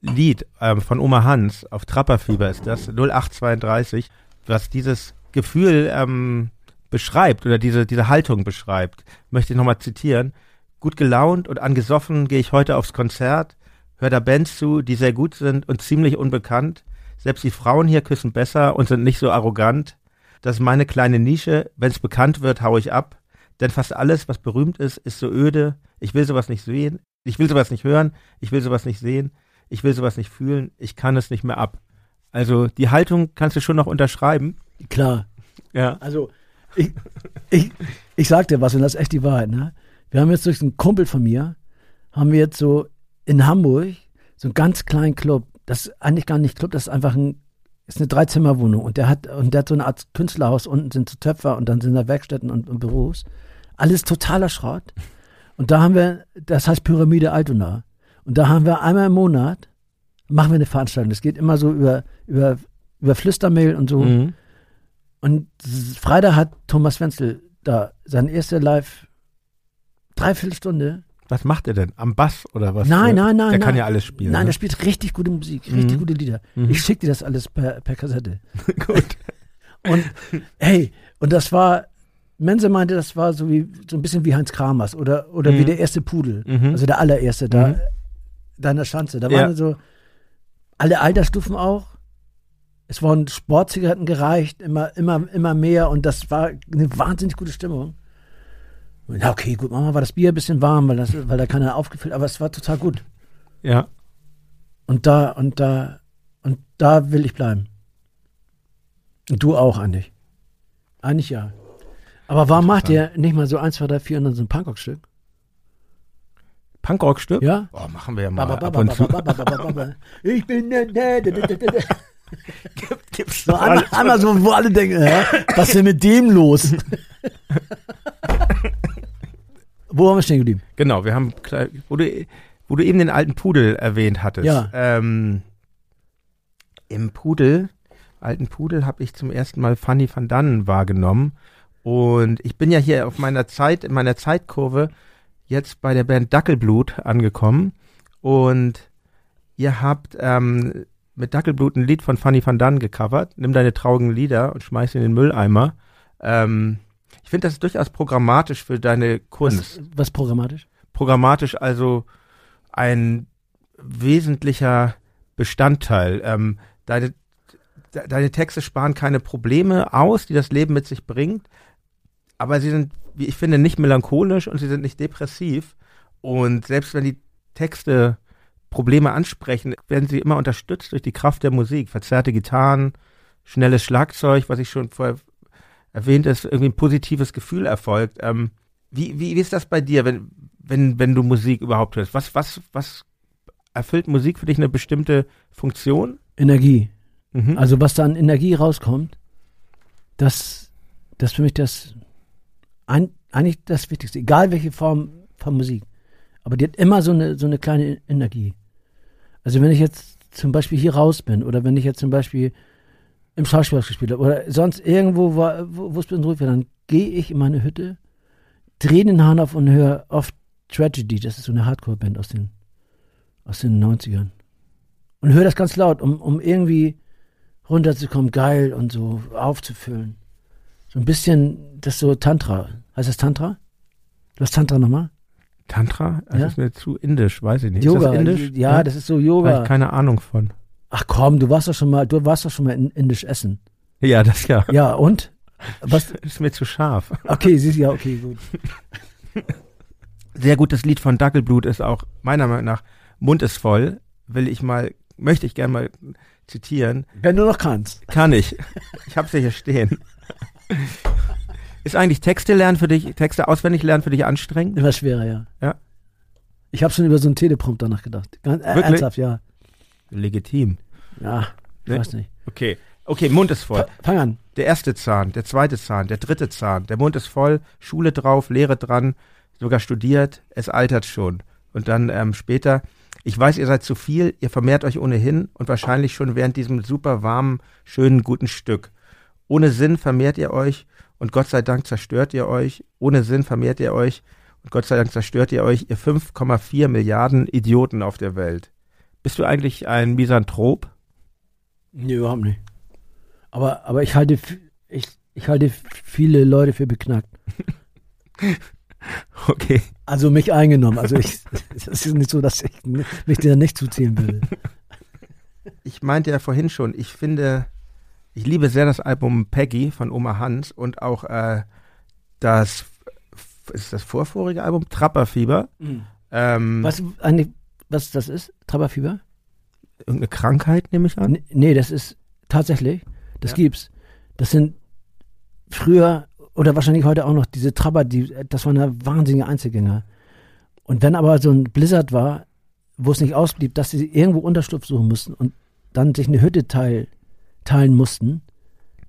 Lied ähm, von Oma Hans, auf Trapperfieber ist das, 0832, was dieses Gefühl ähm, beschreibt oder diese, diese Haltung beschreibt. Möchte ich nochmal zitieren. Gut gelaunt und angesoffen gehe ich heute aufs Konzert, hör da Bands zu, die sehr gut sind und ziemlich unbekannt. Selbst die Frauen hier küssen besser und sind nicht so arrogant. Das ist meine kleine Nische. Wenn's bekannt wird, hau ich ab. Denn fast alles, was berühmt ist, ist so öde. Ich will sowas nicht sehen. Ich will sowas nicht hören. Ich will sowas nicht sehen. Ich will sowas nicht fühlen. Ich kann es nicht mehr ab. Also die Haltung kannst du schon noch unterschreiben. Klar, Ja. Also, ich, ich, ich sag dir was, und das ist echt die Wahrheit, ne? Wir haben jetzt durch einen Kumpel von mir, haben wir jetzt so in Hamburg so einen ganz kleinen Club. Das ist eigentlich gar nicht Club, das ist einfach ein, ist eine Dreizimmerwohnung. Und der hat, und der hat so eine Art Künstlerhaus. Unten sind so Töpfer und dann sind da Werkstätten und, und Büros. Alles totaler Schrott. Und da haben wir, das heißt Pyramide Altona. Und da haben wir einmal im Monat, machen wir eine Veranstaltung. Das geht immer so über, über, über Flüstermail und so. Mhm. Und Freitag hat Thomas Wenzel da seine erste Live Dreiviertelstunde. Was macht er denn? Am Bass oder was? Nein, nein, nein. Der nein. kann ja alles spielen. Nein, ne? der spielt richtig gute Musik, richtig Mhm. gute Lieder. Mhm. Ich schicke dir das alles per, per Kassette. Gut. Und hey, und das war, Mense meinte, das war so wie so ein bisschen wie Heinz Kramers oder, oder wie Mhm. der erste Pudel. Mhm. Also der allererste da, Mhm. da in der Schanze. Da Ja. waren so alle Altersstufen auch. Es wurden Sportzigaretten gereicht, immer, immer, immer mehr und das war eine wahnsinnig gute Stimmung. Ja, okay, gut, manchmal war das Bier ein bisschen warm, weil, das, weil da keiner aufgefüllt, aber es war total gut. Ja. Und da, und da, und da will ich bleiben. Und du auch, eigentlich. Eigentlich ja. Aber warum macht ihr nicht mal so 1, 2, 3, 4 und dann so ein Punkrock-Stück? Punkrock-Stück? Ja? Oh, machen wir ja mal ab und zu. Ich bin der. Gibt's So einmal, einmal so, wo alle denken, hä? was ist denn mit dem los? wo haben wir stehen geblieben? Genau, wir haben, wo du, wo du eben den alten Pudel erwähnt hattest. Ja. Ähm, Im Pudel, alten Pudel, habe ich zum ersten Mal Fanny van Dannen wahrgenommen. Und ich bin ja hier auf meiner Zeit, in meiner Zeitkurve jetzt bei der Band Dackelblut angekommen. Und ihr habt ähm, mit Dackelblut ein Lied von Fanny van Dannen gecovert. Nimm deine traurigen Lieder und schmeiß sie in den Mülleimer. Ähm, ich finde, das ist durchaus programmatisch für deine Kunst Was, was programmatisch? programmatisch also ein wesentlicher Bestandteil. Ähm, deine, de, deine Texte sparen keine Probleme aus, die das Leben mit sich bringt, aber sie sind, wie ich finde, nicht melancholisch und sie sind nicht depressiv. Und selbst wenn die Texte Probleme ansprechen, werden sie immer unterstützt durch die Kraft der Musik. Verzerrte Gitarren, schnelles Schlagzeug, was ich schon vorher erwähnt, dass irgendwie ein positives Gefühl erfolgt. Ähm, wie, wie, wie ist das bei dir, wenn, wenn, wenn du Musik überhaupt hörst? Was, was, was erfüllt Musik für dich eine bestimmte Funktion? Energie. Mhm. Also was da an Energie rauskommt, das, das ist für mich das ein, eigentlich das Wichtigste. Egal welche Form von Musik. Aber die hat immer so eine, so eine kleine Energie. Also wenn ich jetzt zum Beispiel hier raus bin oder wenn ich jetzt zum Beispiel im Schauspielhaus gespielt habe oder sonst irgendwo, war, wo es ruhig war, dann gehe ich in meine Hütte, drehe den Hahn auf und höre oft Tragedy. Das ist so eine Hardcore-Band aus den, aus den 90ern. Und höre das ganz laut, um, um irgendwie runterzukommen, geil und so aufzufüllen. So ein bisschen, das so Tantra. Heißt das Tantra? Du hast Tantra nochmal? Tantra? Das Ja. ist mir zu indisch, weiß ich nicht. Yoga. Ist das indisch? Ja, das ist so Habe Yoga. ich keine Ahnung von. Ach komm, du warst doch schon mal, du warst doch schon mal in indisch essen. Ja, das ja. Ja, und? Was? Ist mir zu scharf. Okay, siehst ja, okay, gut. Sehr gutes Lied von Dackelblut ist auch meiner Meinung nach Mund ist voll. Will ich mal, möchte ich gerne mal zitieren. Wenn du noch kannst. Kann ich. Ich hab's ja hier stehen. Ist eigentlich Texte lernen für dich, Texte auswendig lernen für dich anstrengend? Immer schwerer, ja. Ja. Ich habe schon über so einen Teleprompter nachgedacht. Ganz, äh, Wirklich? ernsthaft, ja. Legitim. Ja, ich Ne? weiß nicht. Okay. Okay, Mund ist voll. Fa- Fang an. Der erste Zahn, der zweite Zahn, der dritte Zahn, der Mund ist voll, Schule drauf, Lehre dran, sogar studiert, es altert schon. Und dann ähm, später, ich weiß, ihr seid zu viel, ihr vermehrt euch ohnehin und wahrscheinlich schon während diesem super warmen, schönen, guten Stück. Ohne Sinn vermehrt ihr euch und Gott sei Dank zerstört ihr euch. Ohne Sinn vermehrt ihr euch und Gott sei Dank zerstört ihr euch, ihr 5,4 Milliarden Idioten auf der Welt. Bist du eigentlich ein Misanthrop? Nee, überhaupt nicht. Aber, aber ich halte, ich, ich halte viele Leute für beknackt. Okay. Also mich eingenommen. Also ich, es ist nicht so, dass ich mich da nicht zuzählen würde. ich meinte ja vorhin schon, ich finde, ich liebe sehr das Album Peggy von Oma Hans und auch äh, das, ist das vorvorige Album Trapperfieber. Ähm, Was eigentlich, was das ist? Trauerfieber? Irgendeine Krankheit nehme ich an? N- Nee, das ist tatsächlich, das Ja. gibt's. Das sind früher oder wahrscheinlich heute auch noch diese Trabber, die, das waren ja wahnsinnige Einzelgänger. Und wenn aber so ein Blizzard war, wo es nicht ausblieb, dass sie irgendwo Unterschlupf suchen mussten und dann sich eine Hütte teil, teilen mussten,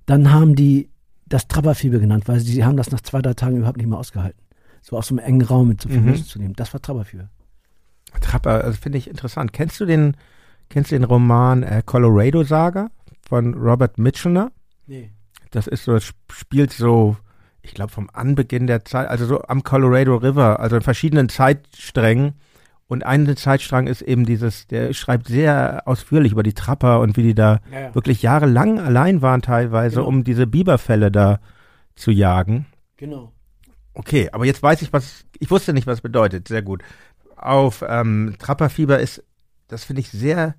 dann haben die das Trabberfieber genannt, weil sie, sie haben das nach zwei, drei Tagen überhaupt nicht mehr ausgehalten. So aus so einem engen Raum mit so viel Mhm. Menschen zu nehmen. Das war Trabberfieber. Trapper, also finde ich interessant. Kennst du den, kennst du den Roman äh, Colorado Saga von Robert Mitchener? Nee. Das ist so, das sp- spielt so, ich glaube vom Anbeginn der Zeit, also so am Colorado River, also in verschiedenen Zeitsträngen. Und ein Zeitstrang ist eben dieses, der schreibt sehr ausführlich über die Trapper und wie die da Ja, ja. wirklich jahrelang allein waren teilweise, Genau. um diese Biberfälle da zu jagen. Genau. Okay, aber jetzt weiß ich, was, ich wusste nicht, was bedeutet. Sehr gut. Auf ähm, Trapperfieber ist, das finde ich sehr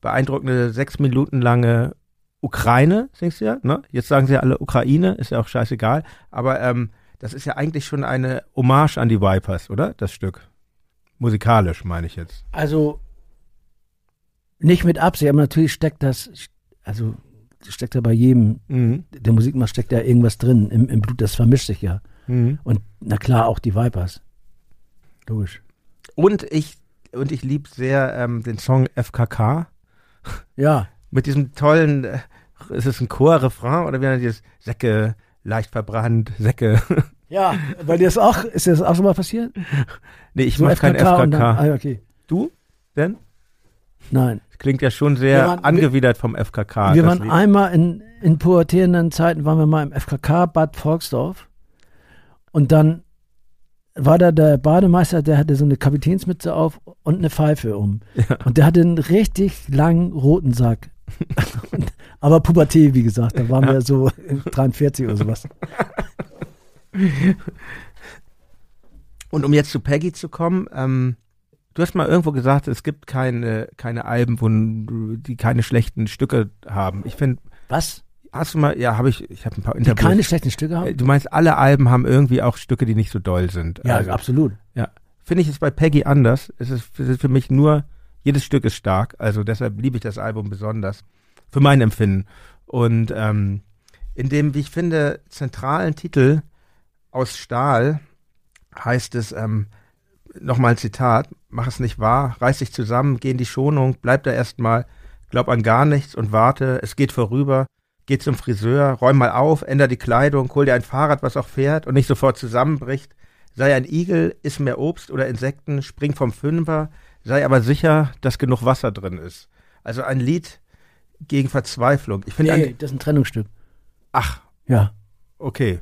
beeindruckende, sechs Minuten lange Ukraine, singst du ja, ne? Jetzt sagen sie ja alle Ukraine, ist ja auch scheißegal. Aber ähm, das ist ja eigentlich schon eine Hommage an die Vipers, oder? Das Stück. Musikalisch, meine ich jetzt. Also nicht mit Absicht, aber natürlich steckt das, also steckt da bei jedem, Mhm. der Musik macht, steckt da irgendwas drin im, im Blut, das vermischt sich ja. Mhm. Und na klar, auch die Vipers. Logisch. Und ich, und ich liebe sehr ähm, den Song FKK. Ja, mit diesem tollen, äh, ist es ein Chor-Refrain oder wie nennt ihr das? Säcke, leicht verbrannt, Säcke. Ja, weil dir das auch, ist dir das auch schon mal passiert? nee, ich So mach kein FKK. dann, ah, okay. Du? Denn? Nein. Das klingt ja schon sehr waren- angewidert vom FKK. wir waren Lied. einmal in, in pubertierenden Zeiten, waren wir mal im FKK Bad Volksdorf. Und dann war da der Bademeister, der hatte so eine Kapitänsmütze auf und eine Pfeife um. Und der hatte einen richtig langen roten Sack. Aber Pubertät, wie gesagt, da waren wir so 43 oder sowas. Und um jetzt zu Peggy zu kommen, ähm, du hast mal irgendwo gesagt, es gibt keine, keine Alben, wo, die keine schlechten Stücke haben. Ich finde, Was? hast du mal, ja, habe ich, ich habe ein paar Die Interviews. keine schlechten Stücke Äh, haben? du meinst, alle Alben haben irgendwie auch Stücke, die nicht so doll sind. Ja, Also- absolut. finde ich es bei Peggy anders. Es ist, es ist für mich nur, jedes Stück ist stark. Also deshalb liebe ich das Album besonders. Für mein Empfinden. Und ähm, in dem, wie ich finde, zentralen Titel aus Stahl heißt es, ähm, nochmal ein Zitat, mach es nicht wahr, reiß dich zusammen, geh in die Schonung, bleib da erstmal, glaub an gar nichts und warte, es geht vorüber, geh zum Friseur, räum mal auf, änder die Kleidung, hol dir ein Fahrrad, was auch fährt und nicht sofort zusammenbricht, sei ein Igel, iss mehr Obst oder Insekten, spring vom Fünfer, sei aber sicher, dass genug Wasser drin ist. Also ein Lied gegen Verzweiflung. Ich finde, Nee, das ist ein Trennungsstück. ach, Ja. okay.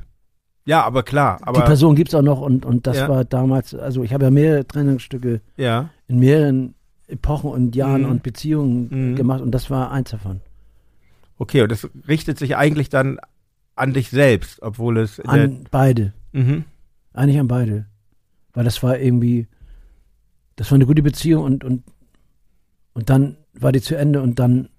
Ja, aber klar, aber die Person gibt's auch noch und, und das Ja. war damals, also ich habe ja mehrere Trennungsstücke ja, in mehreren Epochen und Jahren Mhm. und Beziehungen Mhm. gemacht und das war eins davon. okay, und das richtet sich eigentlich dann an dich selbst, obwohl es An beide. mhm. Eigentlich an beide. Weil das war irgendwie, das war eine gute Beziehung und, und, und dann war die zu Ende und dann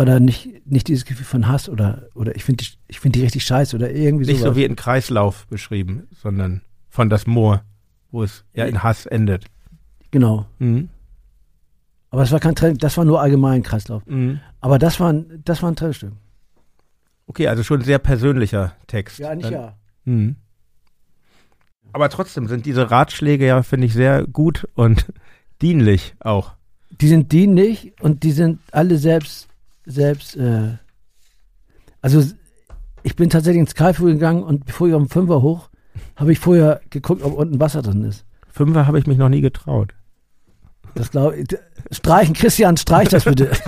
war da nicht, nicht dieses Gefühl von Hass oder, oder ich finde die, ich finde die richtig scheiße oder irgendwie nicht sowas. so wie in Kreislauf beschrieben, sondern von das Moor, wo es ja in Hass endet. Genau. Mhm. Aber es war kein Trend, das war nur allgemein Kreislauf. Mhm. Aber das war ein, das war ein Trennstück. Okay, also schon ein sehr persönlicher Text. Ja, eigentlich Dann- ja. Mhm. Aber trotzdem sind diese Ratschläge ja, finde ich, sehr gut und dienlich auch. Die sind dienlich und die sind alle selbst, selbst, äh, also ich bin tatsächlich ins Karlsruhe gegangen und bevor ich auf den Fünfer hoch, habe ich vorher geguckt, ob unten Wasser drin ist. Fünfer habe ich mich noch nie getraut. Das glaube ich. Streichen, Christian, streich das bitte.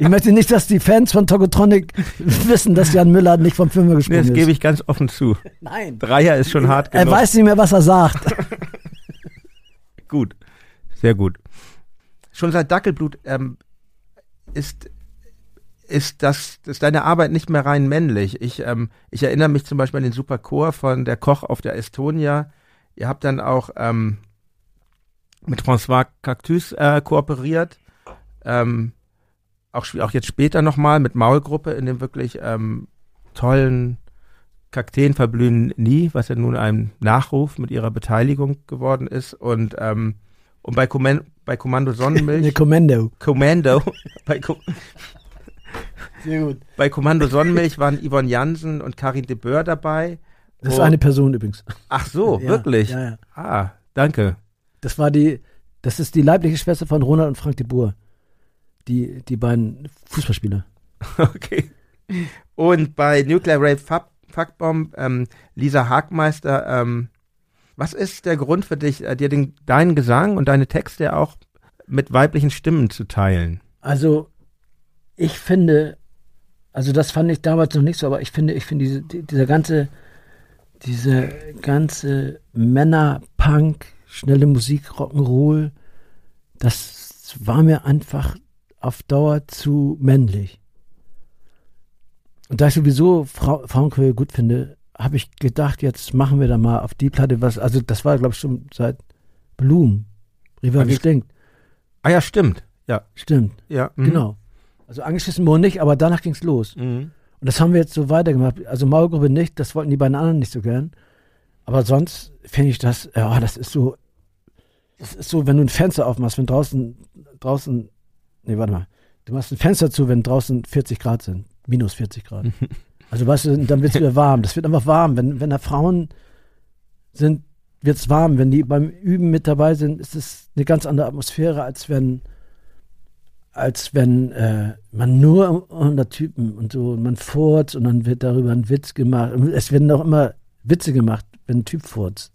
Ich möchte nicht, dass die Fans von Tokotronic wissen, dass Jan Müller nicht vom Fünfer Nee, gesprungen das ist. gebe ich ganz offen zu. Nein. Dreier ist schon hart Er genug. weiß nicht mehr, was er sagt. Gut, sehr gut. Schon seit Dackelblut ähm, ist ist das ist deine Arbeit nicht mehr rein männlich. Ich ähm, ich erinnere mich zum Beispiel an den Superchor von der Koch auf der Estonia. Ihr habt dann auch ähm, mit François Cactus äh, kooperiert. Ähm, auch, auch jetzt später nochmal mit Maulgruppe in dem wirklich ähm, tollen Kakteen verblühen nie, was ja nun ein Nachruf mit ihrer Beteiligung geworden ist. Und, ähm, und bei, Kommen bei Kommando Sonnenmilch, Kommando. Kommando, bei, Ko Sehr gut. bei Kommando Sonnenmilch waren Yvonne Jansen und Karin de Boer dabei. Das ist eine Person übrigens. Ach so, Ja, wirklich? Ja, ja. Ah, danke. Das war die, das ist die leibliche Schwester von Ronald und Frank de Boer. Die, die beiden Fußballspieler. Okay. Und bei Nuclear Rape Fuck, Fuckbomb, ähm, Lisa Hagmeister, ähm, was ist der Grund für dich, äh, dir den, deinen Gesang und deine Texte auch mit weiblichen Stimmen zu teilen? Also, ich finde, also das fand ich damals noch nicht so, aber ich finde, ich finde diese, die- dieser ganze, diese ganze Männer-Punk, schnelle Musik, Rock'n'Roll, das war mir einfach auf Dauer zu männlich. Und da ich sowieso Frau, Frauenchöre gut finde, habe ich gedacht, jetzt machen wir da mal auf die Platte was, also das war, glaube ich, schon seit Blumen. Riva Okay. stinkt. Ah ja, stimmt. Ja, Stimmt. ja. mhm. Genau. Also angeschissen wurde nicht, aber danach ging's los. Mhm. Und das haben wir jetzt so weitergemacht. Also Maulgruppe nicht, das wollten die beiden anderen nicht so gern. Aber sonst finde ich das, ja, das ist so, das ist so, wenn du ein Fenster aufmachst, wenn draußen, draußen, nee, warte mal, du machst ein Fenster zu, wenn draußen 40 Grad sind, minus 40 Grad. Also weißt du, dann wird's wieder warm. Das wird einfach warm. Wenn, wenn da Frauen sind, wird's warm. Wenn die beim Üben mit dabei sind, ist es eine ganz andere Atmosphäre, als wenn, als wenn äh, man nur unter Typen und so, man furzt und dann wird darüber ein Witz gemacht. Es werden auch immer Witze gemacht, wenn ein Typ furzt.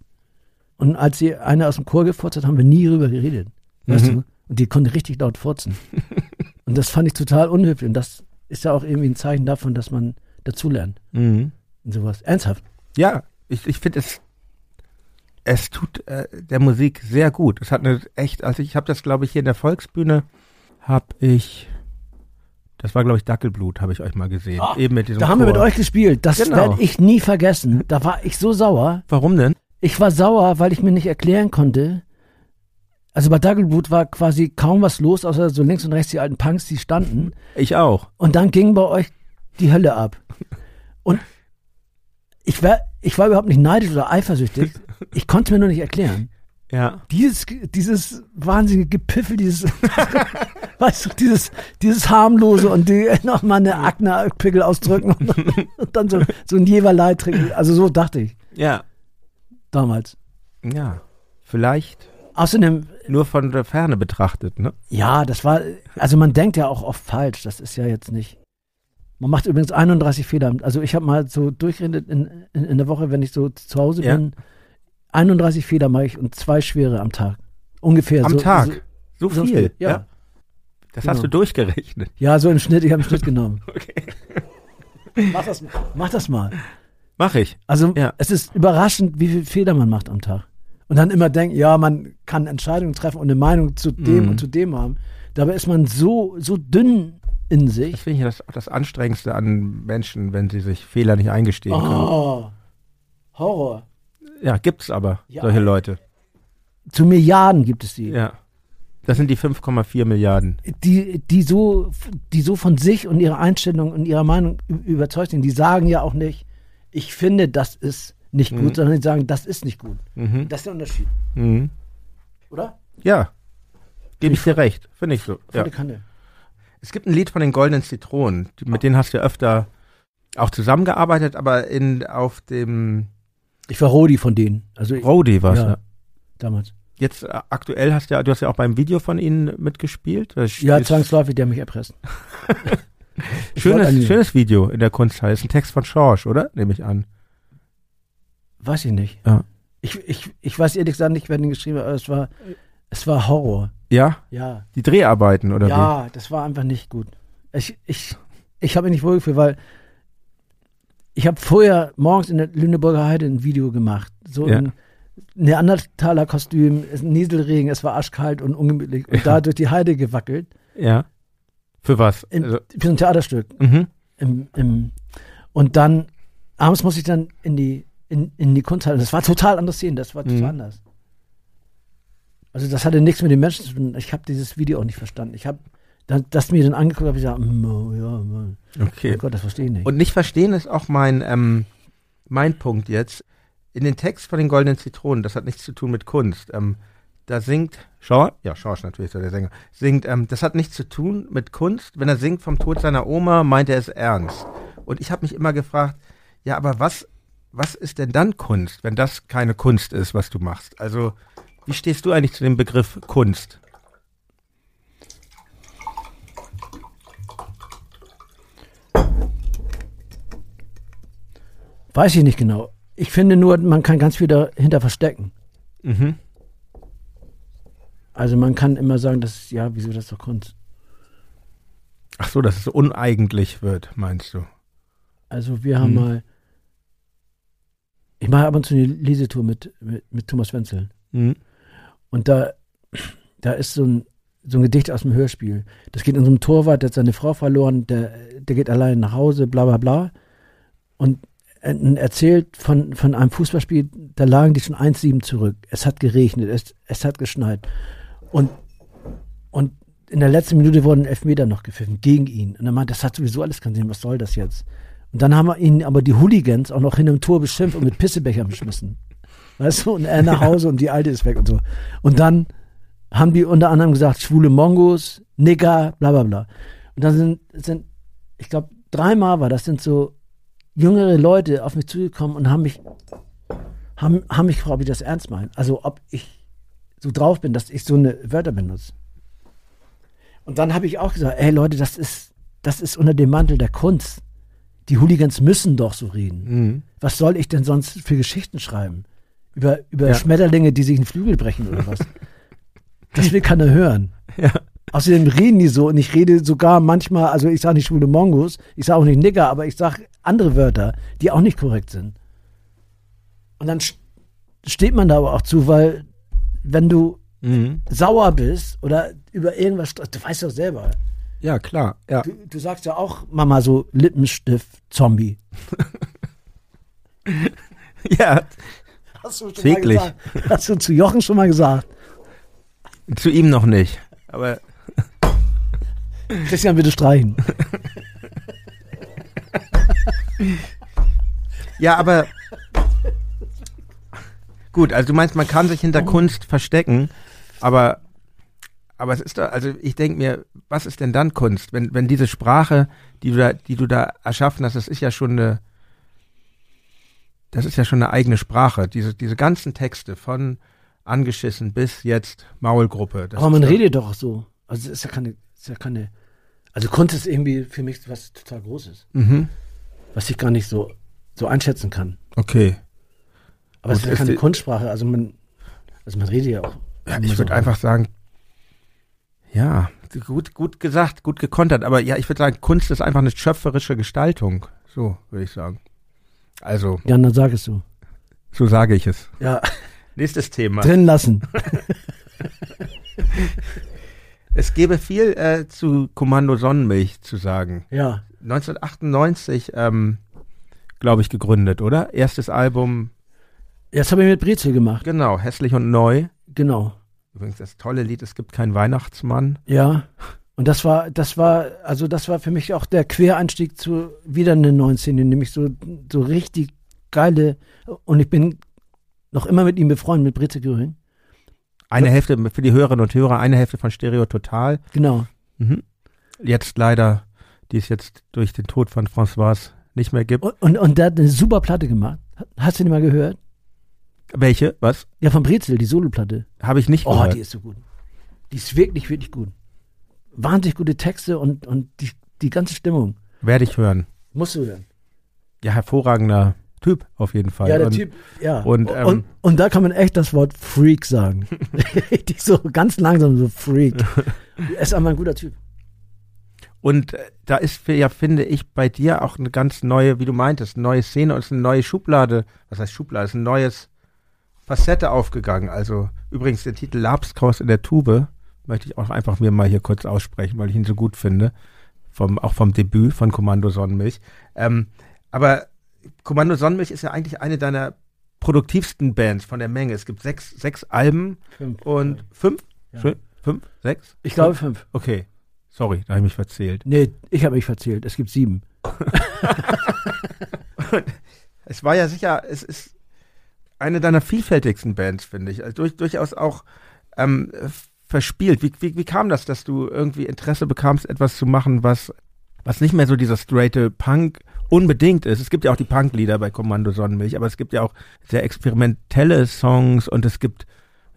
Und als sie eine aus dem Chor gefurzt hat, haben wir nie drüber geredet. Weißt Mhm. du? Und die konnte richtig laut furzen. und das fand ich total unhöflich. Und das ist ja auch irgendwie ein Zeichen davon, dass man dazulernt. Mhm. Und sowas. Ernsthaft. Ja, ich, ich finde es, es tut äh, der Musik sehr gut. Es hat eine echt, also ich habe das, glaube ich, hier in der Volksbühne, habe ich, das war, glaube ich, Dackelblut, habe ich euch mal gesehen. Ah, Eben mit diesem Da haben wir Chor. mit euch gespielt. Das Genau. werde ich nie vergessen. Da war ich so sauer. Warum denn? Ich war sauer, weil ich mir nicht erklären konnte. Also bei Daggelboot war quasi kaum was los, außer so links und rechts die alten Punks, die standen. Ich auch. Und dann ging bei euch die Hölle ab. Und ich war, ich war überhaupt nicht neidisch oder eifersüchtig. Ich konnte es mir nur nicht erklären. Ja. Dieses, dieses wahnsinnige Gepiffel, dieses, weißt du, dieses, dieses harmlose und die noch mal eine Akne-Pickel ausdrücken und, und dann so, so ein Jeverlei trinken. Also so dachte ich Ja. damals. Ja. Vielleicht Außerdem, nur von der Ferne betrachtet, ne? ja, das war, also man denkt ja auch oft falsch. Das ist ja jetzt nicht. Man macht übrigens 31 Fehler. Also ich habe mal so durchgerechnet in, in, in der Woche, wenn ich so zu Hause Ja. bin, 31 Fehler mache ich und zwei schwere am Tag. Ungefähr. Am so, Tag. So, So, so viel. ja. ja. Das Genau. hast du durchgerechnet. Ja, so im Schnitt, ich habe einen Schnitt genommen. Okay. Mach das, mach das mal. Mach ich. Also Ja. es ist überraschend, wie viel Fehler man macht am Tag. Und dann immer denken, ja, man kann Entscheidungen treffen und eine Meinung zu dem Mhm. und zu dem haben. Dabei ist man so, so dünn in Das sich. finde ich das, das Anstrengendste an Menschen, wenn sie sich Fehler nicht eingestehen können. Oh, Horror. Ja, gibt's aber, Ja. solche Leute. Zu Milliarden gibt es die. Ja. Das sind die 5,4 Milliarden. Die, die, so, die so von sich und ihrer Einstellung und ihrer Meinung überzeugt sind. Die sagen ja auch nicht, ich finde, das ist nicht gut, Mhm. sondern die sagen, das ist nicht gut. Mhm. Das ist der Unterschied, Mhm. oder? Ja. Gebe ich dir recht. Finde ich so. Ja. Es gibt ein Lied von den Goldenen Zitronen. Die- Mit denen hast du ja öfter auch zusammengearbeitet, aber in, auf dem Ich war Rodi von denen. Also ich, Roadie war's. Ja. Ja. damals. Jetzt äh, aktuell hast du ja, du hast ja auch beim Video von ihnen mitgespielt. Ja, zwangsläufig, der mich erpresst. Schönes, schönes Video in der Kunsthalle. Ist ein Text von Schorsch, oder? Nehme ich an. Weiß ich nicht. Ja. Ich, ich, ich weiß ehrlich gesagt nicht, wer den geschrieben hat, aber es war, es war Horror. Ja? Ja. Die Dreharbeiten, oder ja, das war einfach nicht gut. Ich, ich, ich habe mich nicht wohlgefühlt, weil ich habe vorher morgens in der Lüneburger Heide ein Video gemacht. So Ja. ein Neandertaler Kostüm, Nieselregen, es war arschkalt und ungemütlich und da durch die Heide gewackelt. Ja. Für was? Im, Also, für ein Theaterstück. mhm. Im, im, und dann, abends musste ich dann in die, in, in die Kunsthalle. Das war total anders sehen, das war total Mhm. anders. Also das hatte nichts mit den Menschen zu tun. Ich habe dieses Video auch nicht verstanden. Ich habe das, das mir dann angeguckt, habe ich gesagt, mm, oh, ja, Mann. Okay. oh Gott, das verstehe ich nicht. Und nicht verstehen ist auch mein, ähm, mein Punkt jetzt. In den Text von den Goldenen Zitronen, das hat nichts zu tun mit Kunst. Ähm, da singt Schorsch, ja, Schorsch natürlich, so der Sänger, singt, ähm, das hat nichts zu tun mit Kunst. Wenn er singt vom Tod seiner Oma, meint er es ernst. Und ich habe mich immer gefragt, ja, aber was, was ist denn dann Kunst, wenn das keine Kunst ist, was du machst? Also, wie stehst du eigentlich zu dem Begriff Kunst? Weiß ich nicht genau. Ich finde nur, man kann ganz viel dahinter verstecken. Mhm. Also man kann immer sagen, das ist, ja, wieso das ist doch Kunst. Ach so, dass es uneigentlich wird, meinst du? Also wir haben Mhm. mal, ich mache ab und zu eine Lesetour mit, mit, mit Thomas Wenzel. Mhm. Und da, da ist so ein, so ein Gedicht aus dem Hörspiel. Das geht in so einem Torwart, der hat seine Frau verloren, der, der geht allein nach Hause, bla bla bla. Und erzählt von, von einem Fußballspiel, da lagen die schon 1-7 zurück. Es hat geregnet, es, es hat geschneit. Und, und in der letzten Minute wurden Elfmeter noch gepfiffen gegen ihn. Und er meint, das hat sowieso alles keinen Sinn, was soll das jetzt? Und dann haben wir ihn aber die Hooligans auch noch hin im Tor beschimpft und mit Pissebechern beschmissen. Weißt du, und er nach Hause und die Alte ist weg und so. Und dann haben die unter anderem gesagt, schwule Mongos, Nigger, bla bla bla. Und dann sind, sind ich glaube, dreimal war das, sind so jüngere Leute auf mich zugekommen und haben mich, haben, haben mich gefragt, ob ich das ernst meine. Also ob ich so drauf bin, dass ich so eine Wörter benutze. Und dann habe ich auch gesagt, ey Leute, das ist, das ist unter dem Mantel der Kunst. Die Hooligans müssen doch so reden. Mhm. Was soll ich denn sonst für Geschichten schreiben? Über, über Ja. Schmetterlinge, die sich einen Flügel brechen oder was? Das will keiner hören. Ja. Außerdem reden die so und ich rede sogar manchmal, also ich sage nicht schwule Mongos, ich sage auch nicht Nigger, aber ich sage andere Wörter, die auch nicht korrekt sind. Und dann st- steht man da aber auch zu, weil wenn du Mhm. sauer bist oder über irgendwas, du weißt doch selber. Ja, klar. Ja. Du, du sagst ja auch Mama so Lippenstift, Zombie. ja, Hast du schon Täglich. mal gesagt? Hast du zu Jochen schon mal gesagt? zu ihm noch nicht. Aber Christian, bitte streichen. ja, aber gut, also du meinst, man kann sich hinter Kunst verstecken, aber Aber es ist doch, also ich denke mir, was ist denn dann Kunst? Wenn, wenn diese Sprache, die du da, die du da erschaffen hast, das ist ja schon eine, das ist ja schon eine eigene Sprache. Diese, diese ganzen Texte von angeschissen bis jetzt Maulgruppe. Aber man redet doch so. Also es ist ja keine, ist ja keine. Also Kunst ist irgendwie für mich was total Großes, Mhm. Was ich gar nicht so, so einschätzen kann. Okay. Aber es Gut, ist ja keine Kunstsprache, also man, also man redet ja auch. Ja, ich so würde rein. einfach sagen, ja, gut, gut gesagt, gut gekontert, aber ja, ich würde sagen, Kunst ist einfach eine schöpferische Gestaltung. So würde ich sagen. Also, Ja, dann sag es so. so sage ich es. Ja, Nächstes Thema. drin lassen. Es gäbe viel äh, zu Kommando Sonnenmilch zu sagen. Ja, 1998, ähm, glaube ich, gegründet, oder? Erstes Album, jetzt habe ich mit Brezel gemacht. genau, hässlich und neu. Genau. Übrigens das tolle Lied, es gibt keinen Weihnachtsmann. Ja. Und das war, das war, also das war für mich auch der Quereinstieg zu wieder eine neuen Szene, nämlich so, so richtig geile, und ich bin noch immer mit ihm befreundet, mit Brezel Göring. Eine Hälfte für die Hörerinnen und Hörer, eine Hälfte von Stereo Total. Genau. Mhm. Jetzt leider, die es jetzt durch den Tod von François nicht mehr gibt. Und, und, und der hat eine super Platte gemacht. Hast du die mal gehört? Welche? Was? Ja, von Brezel, die Soloplatte. Habe ich nicht Oh, gehört. die ist so gut. Die ist wirklich, wirklich gut. Wahnsinnig gute Texte und, und die, die ganze Stimmung. Werde ich hören. Musst du hören. Ja, hervorragender Typ auf jeden Fall. Ja, der und, Typ, ja. und, ähm, und, und da kann man echt das Wort Freak sagen. die so ganz langsam so Freak. Er ist einfach ein guter Typ. Und äh, da ist für, ja, finde ich, bei dir auch eine ganz neue, wie du meintest, eine neue Szene und eine neue Schublade. Was heißt Schublade? Es ist ein neues Facette aufgegangen. Also übrigens der Titel Labskraus in der Tube möchte ich auch einfach mir mal hier kurz aussprechen, weil ich ihn so gut finde. Vom, auch vom Debüt von Kommando Sonnenmilch. Ähm, aber Kommando Sonnenmilch ist ja eigentlich eine deiner produktivsten Bands von der Menge. Es gibt sechs, sechs Alben Fünf. und fünf? Ja. Schön. Fünf? Sechs? Ich glaube fünf. Okay. Sorry, da habe ich mich verzählt. Nee, ich habe mich verzählt. Es gibt sieben. Es war ja sicher, es ist eine deiner vielfältigsten Bands, finde ich. Also durch, durchaus auch ähm, verspielt. Wie, wie, wie kam das, dass du irgendwie Interesse bekamst, etwas zu machen, was, was nicht mehr so dieser straighte Punk unbedingt ist? Es gibt ja auch die Punk-Lieder bei Kommando Sonnenmilch, aber es gibt ja auch sehr experimentelle Songs und es gibt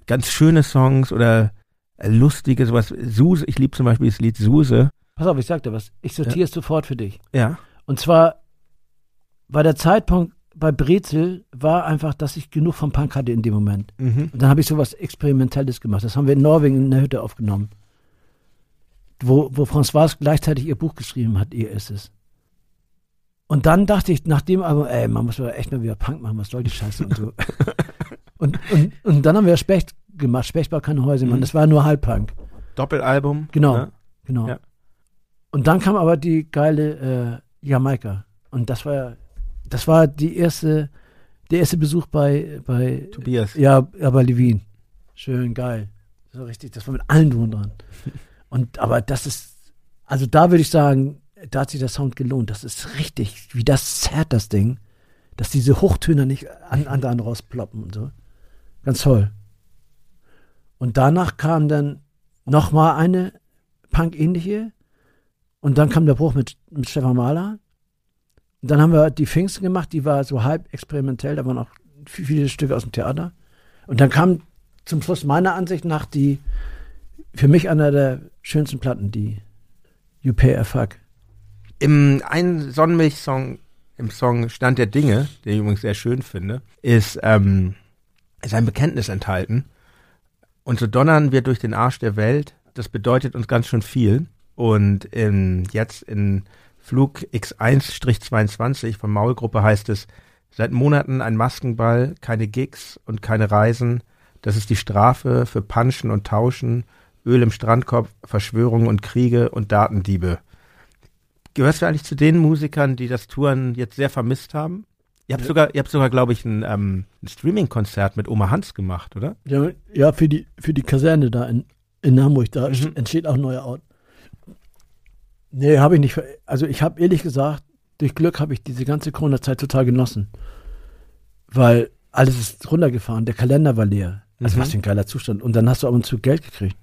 ganz schöne Songs oder äh, lustige, sowas. Suse, ich liebe zum Beispiel das Lied Suse. Pass auf, ich sag dir was. Ich sortiere es sofort für dich. Ja. Und zwar war der Zeitpunkt bei Brezel war einfach, dass ich genug vom Punk hatte in dem Moment. Mhm. Und dann habe ich sowas Experimentelles gemacht. Das haben wir in Norwegen in der Hütte aufgenommen. Wo, wo François gleichzeitig ihr Buch geschrieben hat, ihr ist es. Und dann dachte ich, nach dem Album, ey, man muss mal echt mal wieder Punk machen, was soll die Scheiße und so. und, und, und dann haben wir Specht gemacht, Specht war keine Häusemann, Mhm. das war nur Halbpunk. Doppelalbum. Genau. Ne? Genau. Ja. Und dann kam aber die geile äh, Jamaika. Und das war das war die erste, der erste Besuch bei, bei Tobias. ja, ja, bei Levin. Schön, geil. So richtig, das war mit allen und dran. Und aber das ist, also da würde ich sagen, da hat sich der Sound gelohnt. Das ist richtig, wie das zerrt das Ding, dass diese Hochtöner nicht an anderen rausploppen und so. Ganz toll. Und danach kam dann noch mal eine Punk-ähnliche und dann kam der Bruch mit, mit Stefan Mahler. Und dann haben wir die Pfingsten gemacht, die war so halb experimentell, da waren auch viel- viele Stücke aus dem Theater. Und dann kam zum Schluss meiner Ansicht nach die, für mich einer der schönsten Platten, die You Pay a Fuck. Im einen Sonnenmilch-Song, im Song Stand der Dinge, den ich übrigens sehr schön finde, ist, ähm, ist ein Bekenntnis enthalten. Und so donnern wir durch den Arsch der Welt. Das bedeutet uns ganz schön viel. Und in, jetzt in Flug X1-22 von Maulgruppe heißt es, seit Monaten ein Maskenball, keine Gigs und keine Reisen. Das ist die Strafe für Punchen und Tauschen, Öl im Strandkorb, Verschwörungen und Kriege und Datendiebe. Gehörst du eigentlich zu den Musikern, die das Touren jetzt sehr vermisst haben? Ihr habt sogar, ihr habt sogar, glaube ich, ein, ähm, ein Streaming-Konzert mit Oma Hans gemacht, oder? Ja, ja für, die, für die Kaserne da in, in Hamburg, da Mhm. entsteht auch ein neuer Ort. Nee, habe ich nicht. Also ich habe ehrlich gesagt, durch Glück habe ich diese ganze Corona-Zeit total genossen. Weil alles ist runtergefahren, der Kalender war leer. Also Mhm. was für ein geiler Zustand. Und dann hast du ab und zu Geld gekriegt.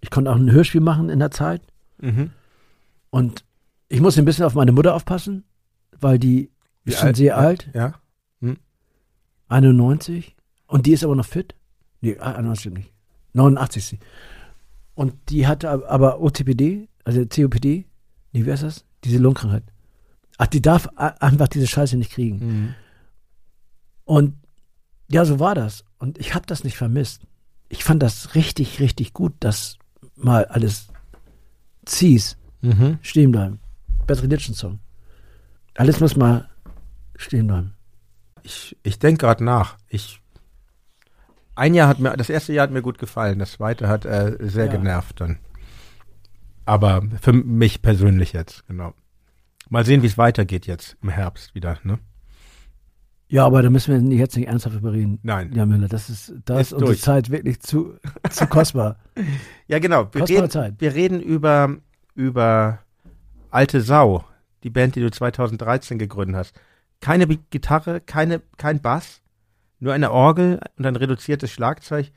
Ich konnte auch ein Hörspiel machen in der Zeit. Mhm. Und ich musste ein bisschen auf meine Mutter aufpassen, weil die Wie ist schon sehr alt, Ja. 91. Und die ist aber noch fit. Nee, 91 stimmt nicht. 89 ist sie. Und die hatte ab- aber OTPD, also COPD. Nee, wie heißt das? Diese Lungenkrankheit. Ach, die darf einfach diese Scheiße nicht kriegen. Mhm. Und ja, so war das. Und ich habe das nicht vermisst. Ich fand das richtig, richtig gut, dass mal alles ziehst, Mhm. stehen bleiben. Bad Religion Song. Alles muss mal stehen bleiben. Ich, ich denke gerade nach. Ich ein Jahr hat mir, das erste Jahr hat mir gut gefallen, das zweite hat äh, sehr Ja. genervt dann. Aber für mich persönlich jetzt, genau. Mal sehen, wie es weitergeht jetzt im Herbst wieder, ne? Ja, aber da müssen wir jetzt nicht ernsthaft überreden. Nein. Ja, Müller, das ist, da Ist ist unsere durch. Zeit wirklich zu, zu kostbar. Ja, genau. Wir Kostbare reden, Zeit. wir reden über, über Alte Sau, die Band, die du 2013 gegründet hast. Keine Gitarre, keine, kein Bass, nur eine Orgel und ein reduziertes Schlagzeug.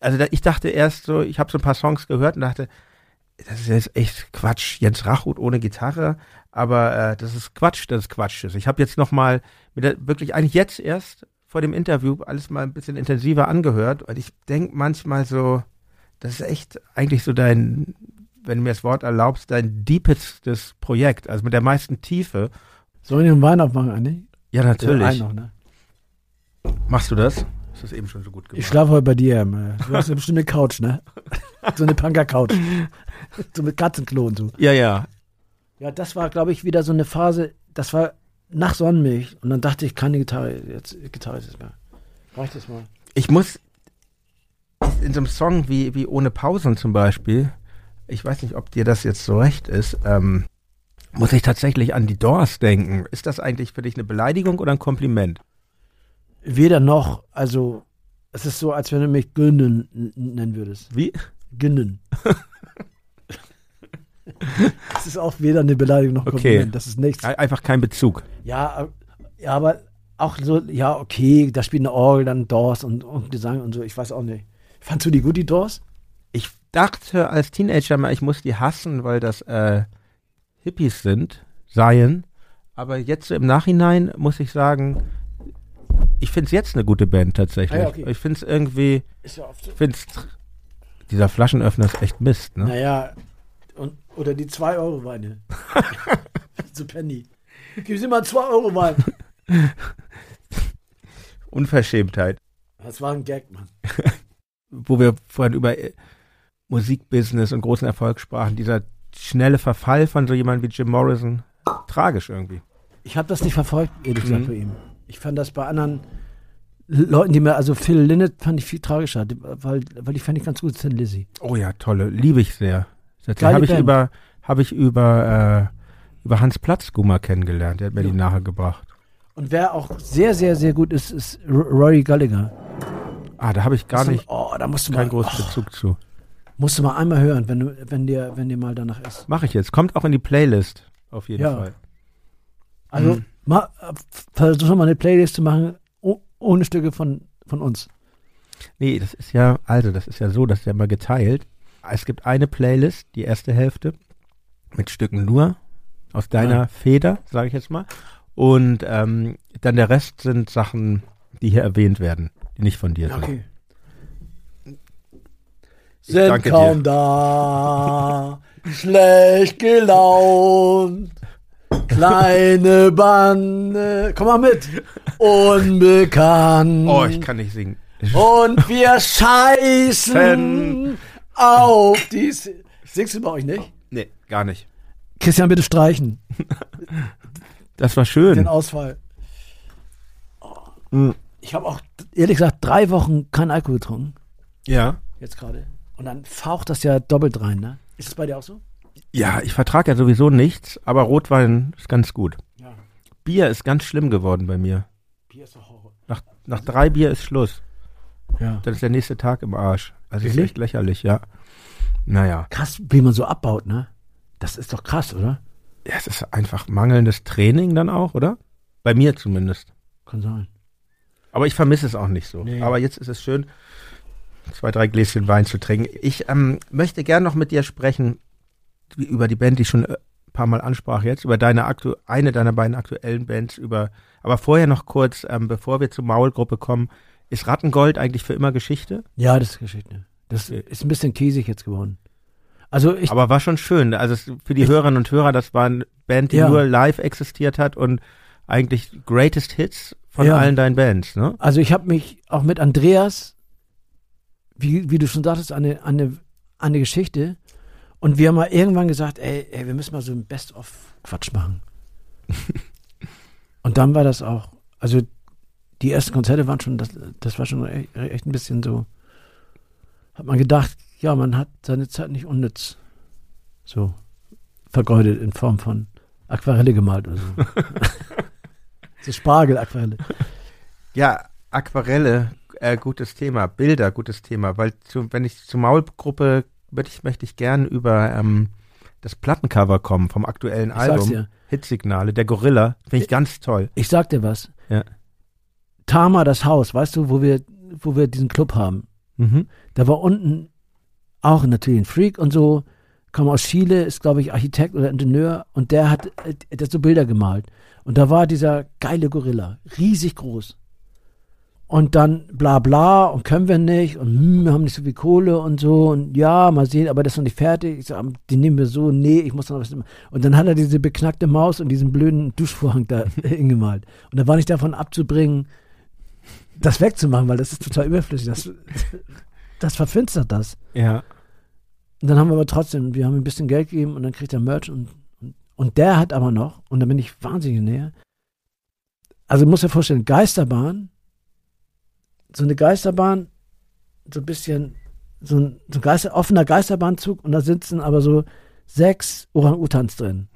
Also da, ich dachte erst so, ich habe so ein paar Songs gehört und dachte, das ist jetzt echt Quatsch. Jens Rachut ohne Gitarre, aber äh, das ist Quatsch, das ist Quatsch. Ich habe jetzt noch mal mit der, wirklich eigentlich jetzt erst vor dem Interview alles mal ein bisschen intensiver angehört und ich denk manchmal so, das ist echt eigentlich so dein, wenn du mir das Wort erlaubst, dein deepestes Projekt, also mit der meisten Tiefe. Sollen wir einen Wein aufmachen eigentlich? Ja, Ja, natürlich. noch, ne? Machst du das? Das ist eben schon so gut gemacht. Ich schlafe heute bei dir. Du hast eine bestimmte Couch, ne? So eine Punker-Couch. so mit Katzenklo und so. ja, ja. Ja, das war, glaube ich, wieder so eine Phase, das war nach Sonnenmilch. Und dann dachte ich, keine Gitarre, jetzt Gitarre ist es mal. Reicht es mal. Ich muss in so einem Song wie, wie Ohne Pausen zum Beispiel, ich weiß nicht, ob dir das jetzt so recht ist, ähm, muss ich tatsächlich an die Doors denken. Ist das eigentlich für dich eine Beleidigung oder ein Kompliment? Weder noch, also, es ist so, als wenn du mich Günden n- nennen würdest. Wie? Günden. Das ist auch weder eine Beleidigung noch ein Okay. Kompliment. Das ist nichts. Ei- Einfach kein Bezug. Ja, ja, aber auch so, ja, okay, da spielt eine Orgel, dann Doors und, und Gesang und so, ich weiß auch nicht. Fandst du die gut, die Doors? Ich dachte als Teenager mal, ich muss die hassen, weil das äh, Hippies sind, seien. Aber jetzt im Nachhinein muss ich sagen, ich finde es jetzt eine gute Band tatsächlich. Ah ja, okay. Ich finde es irgendwie, Ist ja oft so. ich finde dieser Flaschenöffner ist echt Mist, ne? Naja, und, oder die 2-Euro-Weine. so Penny. Gib sie mal 2-Euro-Wein. Unverschämtheit. Das war ein Gag, Mann. Wo wir vorhin über äh, Musikbusiness und großen Erfolg sprachen, dieser schnelle Verfall von so jemandem wie Jim Morrison, tragisch irgendwie. Ich habe das nicht verfolgt, ehrlich gesagt, Mhm. bei ihm. Ich fand das bei anderen Leuten, die mir, also Phil Lynott fand ich viel tragischer, weil, weil ich fand ich ganz gut, Sin Lizzy. Oh ja, tolle, liebe ich sehr. Habe ich über, habe ich über, äh, über Hans Platzgummer kennengelernt. Der hat mir Ja. die nahegebracht. Und wer auch sehr, sehr, sehr gut ist, ist Rory Gallagher. Ah, da habe ich gar nicht, Oh, da musst du keinen mal, großen oh, Bezug zu. Musst du mal einmal hören, wenn, du, wenn, dir, wenn dir mal danach ist. Mache ich jetzt. Kommt auch in die Playlist. Auf jeden Ja. Fall. Also, Mhm. mal, versuch mal eine Playlist zu machen, oh, ohne Stücke von, von uns. Nee, das ist ja, also, das ist ja so, das ist ja mal geteilt. Es gibt eine Playlist, die erste Hälfte, mit Stücken nur aus deiner Ja. Feder, sage ich jetzt mal. Und ähm, dann der Rest sind Sachen, die hier erwähnt werden, die nicht von dir sind. Okay. Sind danke kaum da, schlecht gelaunt, kleine Bande, komm mal mit, unbekannt. Oh, ich kann nicht singen. Und wir scheißen auf die... S- Singst du bei euch nicht? Nee, gar nicht. Christian, bitte streichen, Das war schön. den Ausfall. Mhm. Ich habe auch, ehrlich gesagt, drei Wochen kein Alkohol getrunken, Ja. jetzt gerade. Und dann faucht das ja doppelt rein, ne? Ist es bei dir auch so? Ja, ich vertrage ja sowieso nichts, aber Rotwein ist ganz gut. Ja. Bier ist ganz schlimm geworden bei mir. Bier ist doch Horror. Nach, nach drei Bier ist Schluss. Ja. Dann ist der nächste Tag im Arsch. Also ist echt lächerlich, ja. Naja. Krass, wie man so abbaut, ne? Das ist doch krass, oder? Ja, es ist einfach mangelndes Training dann auch, oder? Bei mir zumindest. Kann sein. Aber ich vermisse es auch nicht so. Nee. Aber jetzt ist es schön. Zwei, drei Gläschen Wein zu trinken. Ich ähm, möchte gern noch mit dir sprechen über die Band, die ich schon äh, ein paar Mal ansprach jetzt, über deine aktu eine deiner beiden aktuellen Bands, über aber vorher noch kurz, ähm, bevor wir zur Maulgruppe kommen, ist Rattengold eigentlich für immer Geschichte? Ja, das ist Geschichte. Das ist ein bisschen käsig jetzt geworden. Also ich, Aber war schon schön. Also für die Hörerinnen und Hörer, das war eine Band, die Ja. nur live existiert hat und eigentlich Greatest Hits von Ja. allen deinen Bands, ne? also ich habe mich auch mit Andreas, wie, wie du schon sagtest, eine, eine, eine Geschichte. Und wir haben mal irgendwann gesagt, ey, ey wir müssen mal so ein Best-of-Quatsch machen. und dann war das auch, also die ersten Konzerte waren schon, das, das war schon echt, echt ein bisschen so, hat man gedacht, ja, man hat seine Zeit nicht unnütz so vergeudet in Form von Aquarelle gemalt oder so. so Spargel-Aquarelle. Ja, Aquarelle, äh, gutes Thema. Bilder, gutes Thema. Weil zu, wenn ich zur Maulgruppe möchte ich, möchte ich gern über ähm, das Plattencover kommen vom aktuellen Ich Album. dir. Hitsignale, der Gorilla. Finde ich ganz toll. Ich sag dir was. Ja. Tama, das Haus, weißt du, wo wir, wo wir diesen Club haben. Mhm. Da war unten auch natürlich ein Freak und so, kam aus Chile, ist glaube ich Architekt oder Ingenieur und der hat, äh, der hat so Bilder gemalt. Und da war dieser geile Gorilla, riesig groß. Und dann bla bla und können wir nicht und hm, wir haben nicht so viel Kohle und so und ja, mal sehen, aber das ist noch nicht fertig. Ich sag, die nehmen wir so, nee, ich muss noch was. Und dann hat er diese beknackte Maus und diesen blöden Duschvorhang da hingemalt. Und da war nicht davon abzubringen, das wegzumachen, weil das ist total überflüssig. Das, das verfinstert das. Ja. Und dann haben wir aber trotzdem, wir haben ein bisschen Geld gegeben und dann kriegt er Merch und, und, und der hat aber noch, und da bin ich wahnsinnig näher. Also muss dir vorstellen, Geisterbahn, so eine Geisterbahn, so ein bisschen, so ein, so ein Geister, offener Geisterbahnzug und da sitzen aber so sechs Orang-Utans drin.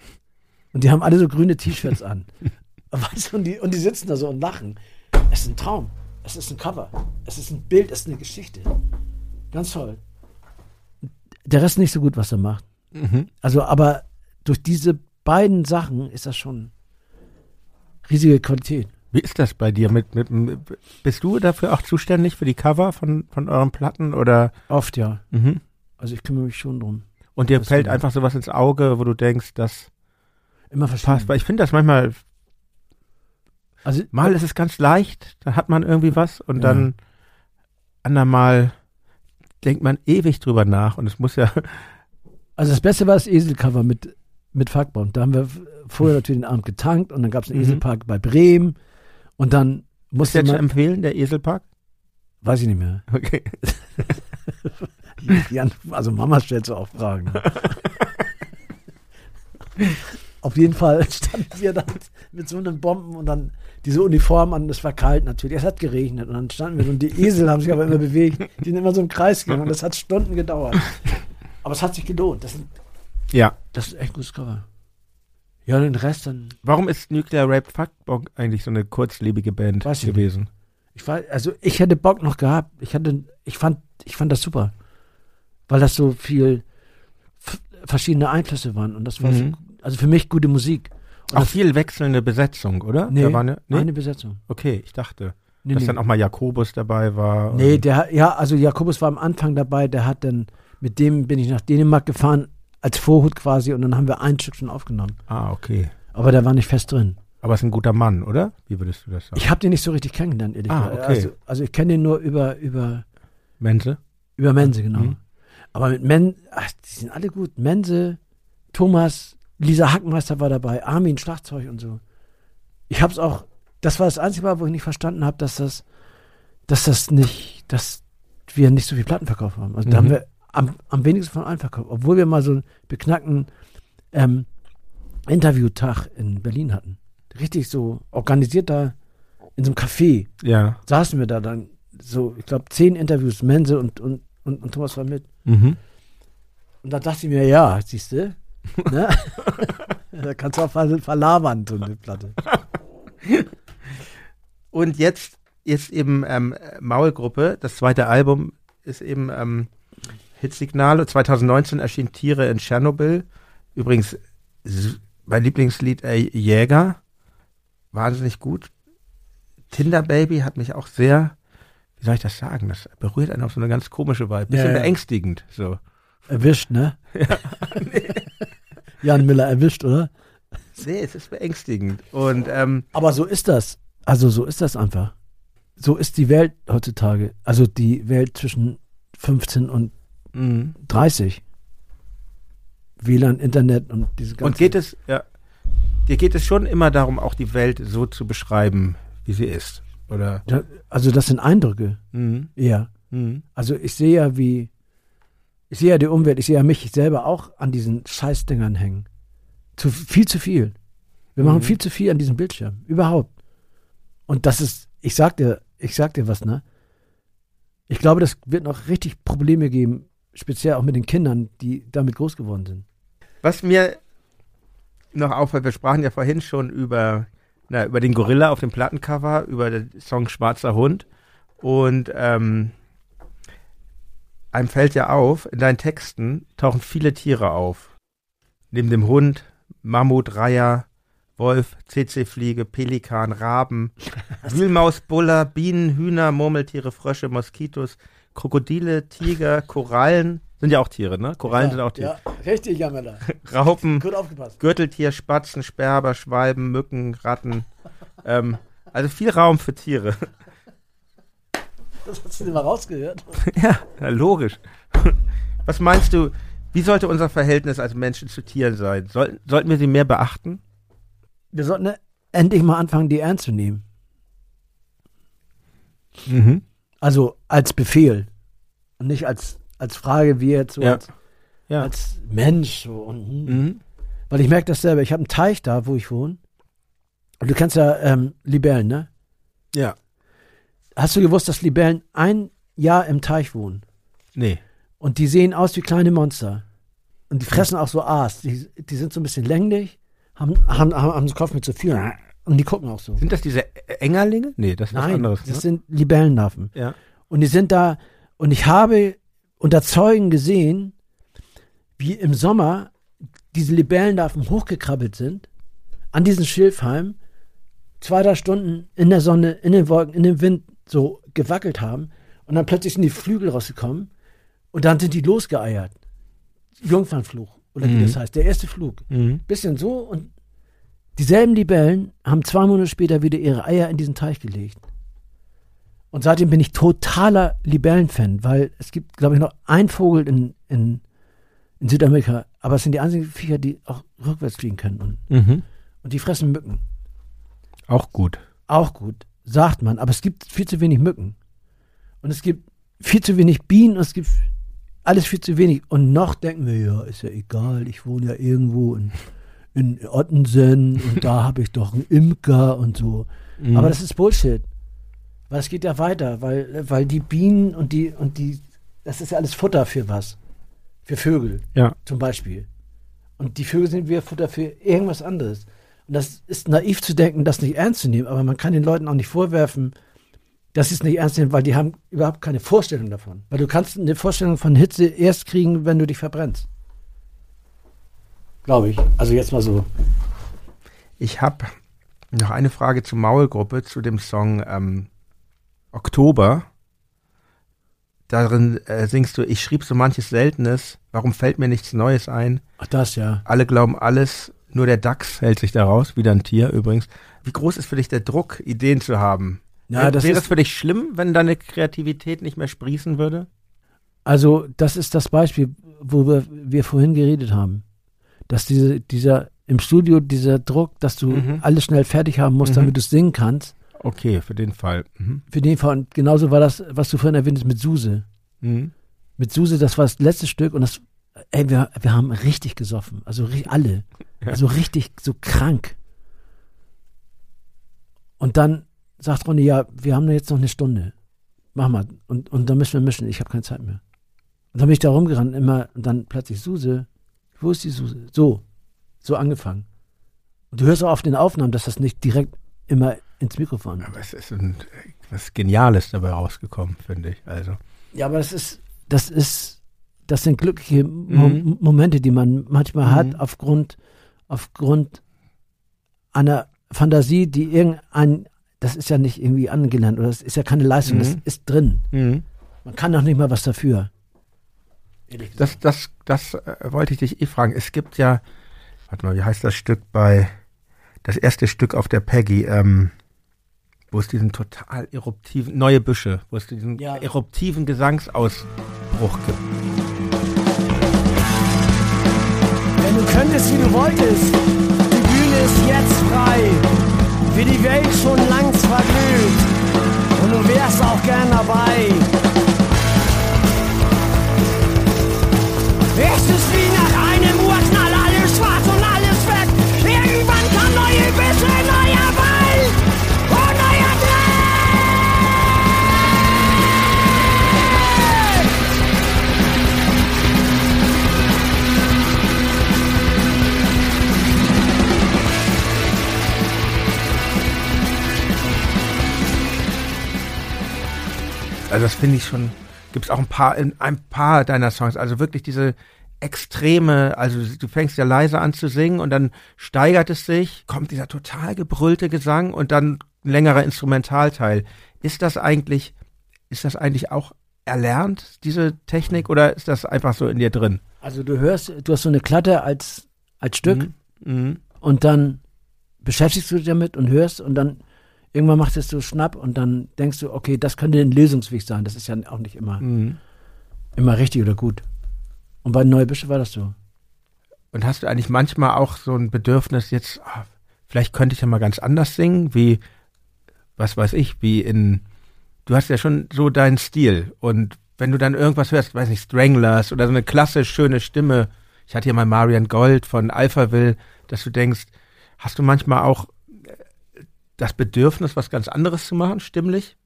Und die haben alle so grüne T-Shirts an. weißt du, und die, und die sitzen da so und lachen. Es ist ein Traum. Es ist ein Cover. Es ist ein Bild, es ist eine Geschichte. Ganz toll. Der Rest nicht so gut, was er macht. Mhm. Also, aber durch diese beiden Sachen ist das schon riesige Qualität. Wie ist das bei dir? Mit, mit, mit, bist du dafür auch zuständig für die Cover von, von euren Platten? Oder? Oft ja. Mhm. Also ich kümmere mich schon drum. Und dir fällt einfach sowas ins Auge, wo du denkst, das Immer verschieden. passt. Weil ich finde das manchmal, Also mal ist es ganz leicht, da hat man irgendwie was und Ja. dann andermal denkt man ewig drüber nach und es muss ja, Also das Beste war das Eselcover mit, mit Fuckbomb. Da haben wir vorher natürlich den Abend getankt und dann gab es einen Mhm. Eselpark bei Bremen und dann muss musste jetzt man, empfehlen, der Eselpark? weiß ich nicht mehr. Okay. Jan, also Mama stellt so auch Fragen. Auf jeden Fall standen wir dann mit so einem Bomben und dann diese Uniform an, es war kalt natürlich, es hat geregnet und dann standen wir und die Esel haben sich aber immer bewegt, die sind immer so im Kreis gegangen und das hat Stunden gedauert. Aber es hat sich gelohnt, das, Ja. das ist echt ein gutes Cover. Ja, den Rest dann, Warum ist Nuclear Rape Fuckbong eigentlich so eine kurzlebige Band Weiß ich nicht. gewesen? ich war, also ich hätte Bock noch gehabt, ich hatte, ich fand, ich fand das super, weil das so viel verschiedene Einflüsse waren und das war, Mhm. so, also für mich gute Musik. Und Auch viel wechselnde Besetzung, oder? Nee, Da war eine, nee? eine Besetzung. Okay, ich dachte, Nee, dass nee. dann auch mal Jakobus dabei war. nee, der, hat- ja, also Jakobus war am Anfang dabei, der hat dann, mit dem bin ich nach Dänemark gefahren, als Vorhut quasi, und dann haben wir ein Stück schon aufgenommen. Ah, okay. Aber der war nicht fest drin. Aber ist ein guter Mann, oder? Wie würdest du das sagen? Ich habe den nicht so richtig kennengelernt, ehrlich Ah, gesagt. okay. Also, also ich kenne den nur über, über, Mense? über Mense, genau. Mhm. Aber mit Men, ach, die sind alle gut. Mense, Thomas, Lisa Hackmeister war dabei, Armin Schlagzeug und so. Ich habe es auch, das war das einzige Mal, wo ich nicht verstanden habe, dass das, dass das nicht, dass wir nicht so viel Platten verkauft haben. Also da Mhm. haben wir am, am wenigsten von allen verkauft, obwohl wir mal so einen beknackten ähm, Interviewtag in Berlin hatten. Richtig so organisiert da in so einem Café Ja. saßen wir da dann so, ich glaube, zehn Interviews, Mense und, und, und, und Thomas war mit. Mhm. Und da dachte ich mir, ja, siehst du, ne? da kannst du auch ver verlabern, so eine Platte. Und jetzt, jetzt eben ähm, Maulgruppe, das zweite Album ist eben ähm, Hitsignale. 2019 erschien Tiere in Tschernobyl. Übrigens, mein Lieblingslied äh, Jäger. Wahnsinnig gut. Tinder Baby hat mich auch sehr wie soll ich das sagen? Das berührt einen auf so eine ganz komische Weise. Bisschen Ja, ja. beängstigend, so. Erwischt, ne? Jan Miller erwischt, oder? Nee, es ist beängstigend. Und, ähm, Aber so ist das. Also so ist das einfach. So ist die Welt heutzutage. Also die Welt zwischen 15 und mh. 30. WLAN, Internet und diese ganze Und geht es, ja, dir geht es schon immer darum, auch die Welt so zu beschreiben, wie sie ist, oder? Ja, Also das sind Eindrücke, Mhm. eher. Mhm. Also ich sehe ja, wie, ich sehe ja die Umwelt, ich sehe ja mich selber auch an diesen Scheißdingern hängen. Zu, viel zu viel. Wir machen Mhm. viel zu viel an diesem Bildschirm. Überhaupt. Und das ist, ich sag dir, ich sag dir was, ne? Ich glaube, das wird noch richtig Probleme geben, speziell auch mit den Kindern, die damit groß geworden sind. Was mir noch auffällt, wir sprachen ja vorhin schon über, na, über den Gorilla auf dem Plattencover, über den Song Schwarzer Hund. Und ähm, einem fällt ja auf, in deinen Texten tauchen viele Tiere auf. Neben dem Hund, Mammut, Reiher, Wolf, CC-Fliege, Pelikan, Raben, Wühlmaus, Buller, Bienen, Hühner, Murmeltiere, Frösche, Moskitos, Krokodile, Tiger, Korallen. Sind ja auch Tiere, ne? Korallen sind auch Tiere. Ja, richtig, Jammerler. Raupen, Gut aufgepasst. Gürteltier, Spatzen, Sperber, Schwalben, Mücken, Ratten. ähm, also viel Raum für Tiere. Das hast du dir mal rausgehört. ja, ja, logisch. Was meinst du, wie sollte unser Verhältnis als Menschen zu Tieren sein? Sollten, sollten wir sie mehr beachten? Wir sollten ne, endlich mal anfangen, die ernst zu nehmen. Mhm. Also als Befehl. Und nicht als, als Frage, wie jetzt so Ja. als, Ja. als Mensch. So. Und, hm. Mhm. Weil ich merke das selber. Ich habe einen Teich da, wo ich wohne. Und du kennst ja ähm, Libellen, ne? Ja. Hast du gewusst, dass Libellen ein Jahr im Teich wohnen? Nee. Und die sehen aus wie kleine Monster. Und die fressen auch so Aas. Die, die sind so ein bisschen länglich, haben, haben, haben, haben den Kopf mit so Fühlern. Und die gucken auch so. Sind das diese Engerlinge? Nee, das ist was Nein, anderes. das ne? sind Libellenlarven. ja. Und die sind da, und ich habe unter Zeugen gesehen, wie im Sommer diese Libellenlarven hochgekrabbelt sind, an diesen Schilfhalm, zwei, drei Stunden in der Sonne, in den Wolken, in dem Wind so gewackelt haben und dann plötzlich sind die Flügel rausgekommen und dann sind die losgeeiert. Jungfernflug, oder wie Mhm. das heißt, der erste Flug. Mhm. Bisschen so und dieselben Libellen haben zwei Monate später wieder ihre Eier in diesen Teich gelegt. Und seitdem bin ich totaler Libellenfan, weil es gibt, glaube ich, noch einen Vogel in, in, in Südamerika, aber es sind die einzigen Viecher, die auch rückwärts fliegen können. Und, Mhm. und die fressen Mücken. Auch gut. Auch gut, sagt man, aber es gibt viel zu wenig Mücken. Und es gibt viel zu wenig Bienen und es gibt alles viel zu wenig. Und noch denken wir, ja, ist ja egal, ich wohne ja irgendwo in, in Ottensen und da habe ich doch einen Imker und so. Mhm. Aber das ist Bullshit. Weil es geht ja weiter, weil, weil die Bienen und die, und die, das ist ja alles Futter für was. Für Vögel Ja. zum Beispiel. Und die Vögel sind wieder Futter für irgendwas anderes. Und das ist naiv zu denken, das nicht ernst zu nehmen, aber man kann den Leuten auch nicht vorwerfen, dass sie es nicht ernst nehmen, weil die haben überhaupt keine Vorstellung davon. Weil du kannst eine Vorstellung von Hitze erst kriegen, wenn du dich verbrennst. Glaube ich. Also jetzt mal so. Ich habe noch eine Frage zur Maulgruppe, zu dem Song ähm, Oktober. Darin äh, singst du, ich schrieb so manches Seltenes, warum fällt mir nichts Neues ein? Ach, das ja. Alle glauben alles, nur der Dachs hält sich daraus, wieder ein Tier übrigens. Wie groß ist für dich der Druck, Ideen zu haben? Ja, Wäre ist- es für dich schlimm, wenn deine Kreativität nicht mehr sprießen würde? Also, das ist das Beispiel, wo wir, wir vorhin geredet haben. Dass diese, dieser, im Studio dieser Druck, dass du Mhm. alles schnell fertig haben musst, Mhm. damit du es singen kannst. Okay, für den Fall. Mhm. Für den Fall, und genauso war das, was du vorhin erwähnt hast mit Suse. Mhm. Mit Suse, das war das letzte Stück und das, ey, wir, wir haben richtig gesoffen. Also alle. Also richtig so krank. Und dann sagt Ronny, ja, wir haben jetzt noch eine Stunde. Mach mal. Und, und dann müssen wir mischen. Ich habe keine Zeit mehr. Und dann bin ich da rumgerannt immer und dann plötzlich Suse. Wo ist die Suse? So. So angefangen. Und du hörst auch auf den Aufnahmen, dass das nicht direkt immer ins Mikrofon. Aber es ist ein, was Geniales dabei rausgekommen, finde ich. Also. Ja, aber das ist, das ist, das sind glückliche Mo Mhm. Momente, die man manchmal Mhm. hat aufgrund, aufgrund einer Fantasie, die irgendein das ist ja nicht irgendwie angelernt oder das ist ja keine Leistung, das Mhm. ist drin. Mhm. Man kann doch nicht mal was dafür. Das, das, das äh, wollte ich dich eh fragen. Es gibt ja, warte mal, wie heißt das Stück bei, das erste Stück auf der Peggy, ähm, wo es diesen total eruptiven, neue Büsche, wo es diesen Ja. eruptiven Gesangsausbruch gibt. Wenn du könntest, wie du wolltest, die Bühne ist jetzt frei. Wie die Welt schon langst verglüht. Und du wärst auch gern dabei. Es ist wie nach einem Urknall, alles schwarz und alles weg. Irgendwann kam neue Büsche, neuer Wald und neuer Dreck. Also das finde ich schon, gibt es auch ein paar, in ein paar deiner Songs, also wirklich diese extreme, also du fängst ja leise an zu singen und dann steigert es sich, kommt dieser total gebrüllte Gesang und dann ein längerer Instrumentalteil. Ist das eigentlich, ist das eigentlich auch erlernt, diese Technik, oder ist das einfach so in dir drin? Also du hörst, du hast so eine Klatte als, als Stück Mhm. Mhm. und dann beschäftigst du dich damit und hörst und dann irgendwann machst du es so schnapp und dann denkst du, okay, das könnte ein Lösungsweg sein. Das ist ja auch nicht immer, Mhm. immer richtig oder gut. Und bei Neue Büsche war das so. Und hast du eigentlich manchmal auch so ein Bedürfnis, jetzt, ah, vielleicht könnte ich ja mal ganz anders singen, wie, was weiß ich, wie in, du hast ja schon so deinen Stil. Und wenn du dann irgendwas hörst, weiß nicht, Stranglers oder so eine klassisch schöne Stimme, ich hatte hier mal Marian Gold von Alphaville, dass du denkst, hast du manchmal auch das Bedürfnis, was ganz anderes zu machen, stimmlich?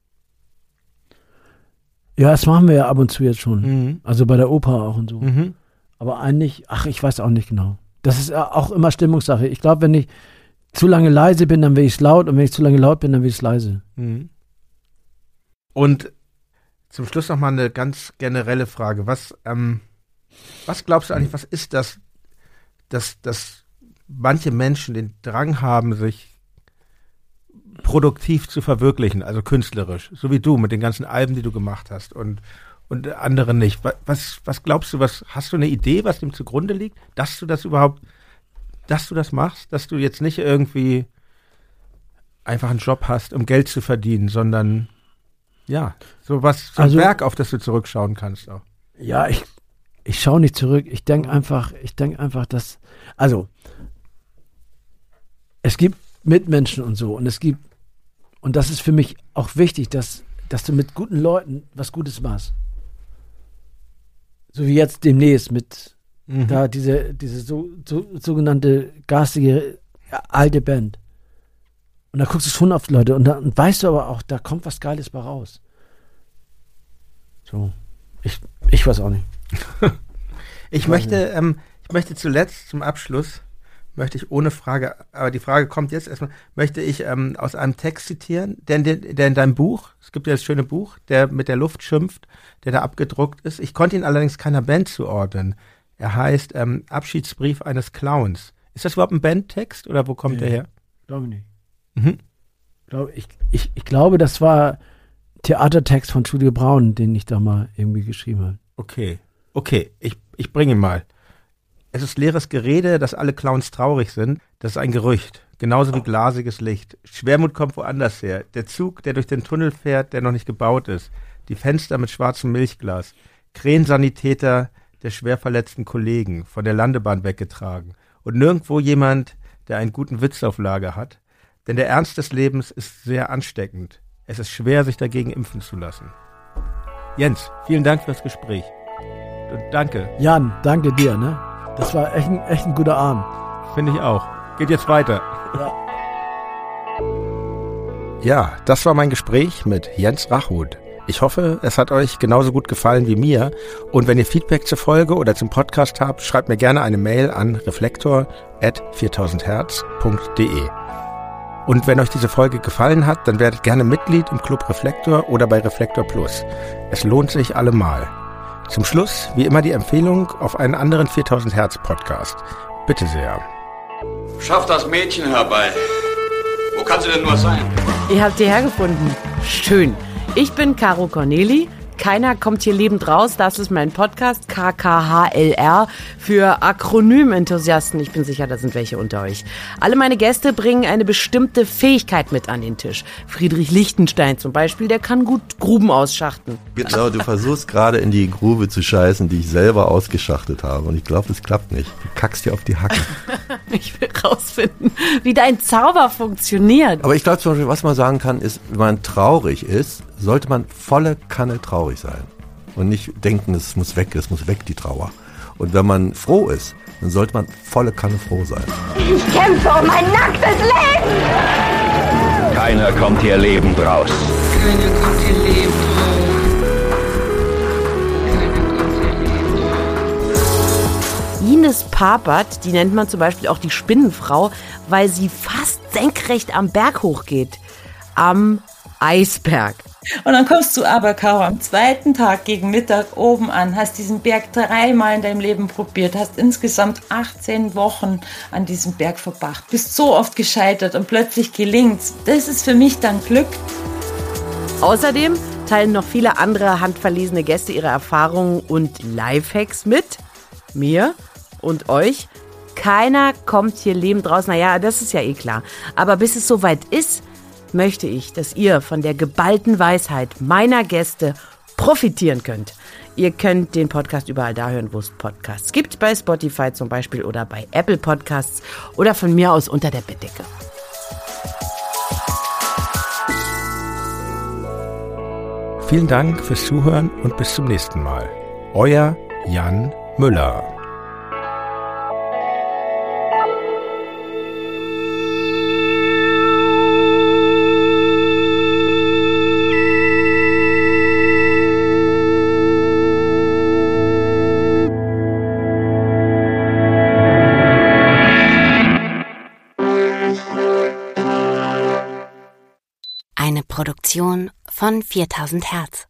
Ja, das machen wir ja ab und zu jetzt schon. Mhm. Also bei der Oper auch und so. Mhm. Aber eigentlich, ach, ich weiß auch nicht genau. Das ist auch immer Stimmungssache. Ich glaube, wenn ich zu lange leise bin, dann will ich es laut und wenn ich zu lange laut bin, dann will ich es leise. Mhm. Und zum Schluss noch mal eine ganz generelle Frage. Was, ähm, was glaubst du eigentlich, was ist das, dass, dass manche Menschen den Drang haben, sich produktiv zu verwirklichen, also künstlerisch, so wie du mit den ganzen Alben, die du gemacht hast und, und andere nicht. Wa- Was, was glaubst du, was, hast du eine Idee, was dem zugrunde liegt, dass du das überhaupt, dass du das machst, dass du jetzt nicht irgendwie einfach einen Job hast, um Geld zu verdienen, sondern ja, so was, so ein Also- Werk, auf das du zurückschauen kannst auch. Ja, ich, ich schaue nicht zurück. Ich denke einfach, ich denke einfach, dass, also, es gibt Mitmenschen und so und es gibt, und das ist für mich auch wichtig, dass, dass du mit guten Leuten was Gutes machst. So wie jetzt demnächst mit Mhm. da diese, diese so, so, sogenannte garstige alte Band. Und da guckst du schon auf die Leute und dann weißt du aber auch, da kommt was Geiles bei raus. So. Ich, ich weiß auch nicht. Ich möchte, ähm, ich möchte zuletzt zum Abschluss, möchte ich ohne Frage, aber die Frage kommt jetzt erstmal, möchte ich ähm, aus einem Text zitieren, der, in den- der in deinem Buch, es gibt ja das schöne Buch, der mit der Luft schimpft, der da abgedruckt ist. Ich konnte ihn allerdings keiner Band zuordnen. Er heißt ähm, Abschiedsbrief eines Clowns. Ist das überhaupt ein Bandtext oder wo kommt Nee. der her? Glaube nicht. Mhm. Ich, ich, ich glaube, das war Theatertext von Studio Braun, den ich da mal irgendwie geschrieben habe. Okay, okay, ich, ich bringe ihn mal. Es ist leeres Gerede, dass alle Clowns traurig sind. Das ist ein Gerücht. Genauso wie glasiges Licht. Schwermut kommt woanders her. Der Zug, der durch den Tunnel fährt, der noch nicht gebaut ist. Die Fenster mit schwarzem Milchglas. Krähensanitäter der schwer verletzten Kollegen, von der Landebahn weggetragen. Und nirgendwo jemand, der einen guten Witz auf Lager hat. Denn der Ernst des Lebens ist sehr ansteckend. Es ist schwer, sich dagegen impfen zu lassen. Jens, vielen Dank fürs Gespräch. Und danke, Jan, danke dir, ne? Das war echt ein, echt ein guter Abend. finde ich auch. Geht jetzt weiter. Ja. Ja, das war mein Gespräch mit Jens Rachut. Ich hoffe, es hat euch genauso gut gefallen wie mir. Und wenn ihr Feedback zur Folge oder zum Podcast habt, schreibt mir gerne eine Mail an reflektor.4000herz.de. Und wenn euch diese Folge gefallen hat, dann werdet gerne Mitglied im Club Reflektor oder bei Reflektor Plus. Es lohnt sich allemal. Zum Schluss, wie immer, die Empfehlung auf einen anderen 4000 Hertz Podcast. Bitte sehr. Schaff das Mädchen herbei. Wo kann sie denn nur sein? Ihr habt hierher gefunden. Schön. Ich bin Caro Corneli. Keiner kommt hier lebend raus. Das ist mein Podcast KKHLR für Akronym-Enthusiasten. Ich bin sicher, da sind welche unter euch. Alle meine Gäste bringen eine bestimmte Fähigkeit mit an den Tisch. Friedrich Lichtenstein zum Beispiel, der kann gut Gruben ausschachten. Genau, du versuchst gerade in die Grube zu scheißen, die ich selber ausgeschachtet habe. Und ich glaube, es klappt nicht. Du kackst dir auf die Hacken. Ich will rausfinden, wie dein Zauber funktioniert. Aber ich glaube zum Beispiel, was man sagen kann, ist, wenn man traurig ist, sollte man volle Kanne traurig sein. Und nicht denken, es muss weg, es muss weg, die Trauer. Und wenn man froh ist, dann sollte man volle Kanne froh sein. Ich kämpfe um mein nacktes Leben! Keiner kommt hier lebend raus. Ines Papert, die nennt man zum Beispiel auch die Spinnenfrau, weil sie fast senkrecht am Berg hochgeht. Am Eisberg. Und dann kommst du aber, Caro, am zweiten Tag gegen Mittag oben an, hast diesen Berg dreimal in deinem Leben probiert, hast insgesamt 18 Wochen an diesem Berg verbracht, bist so oft gescheitert und plötzlich gelingt's. Das ist für mich dann Glück. Außerdem teilen noch viele andere handverlesene Gäste ihre Erfahrungen und Lifehacks mit mir und euch. Keiner kommt hier lebend raus. Naja, das ist ja eh klar. Aber bis es soweit ist, möchte ich, dass ihr von der geballten Weisheit meiner Gäste profitieren könnt. Ihr könnt den Podcast überall da hören, wo es Podcasts gibt, bei Spotify zum Beispiel oder bei Apple Podcasts oder von mir aus unter der Bettdecke. Vielen Dank fürs Zuhören und bis zum nächsten Mal. Euer Jan Müller. Produktion von 4000 Hertz.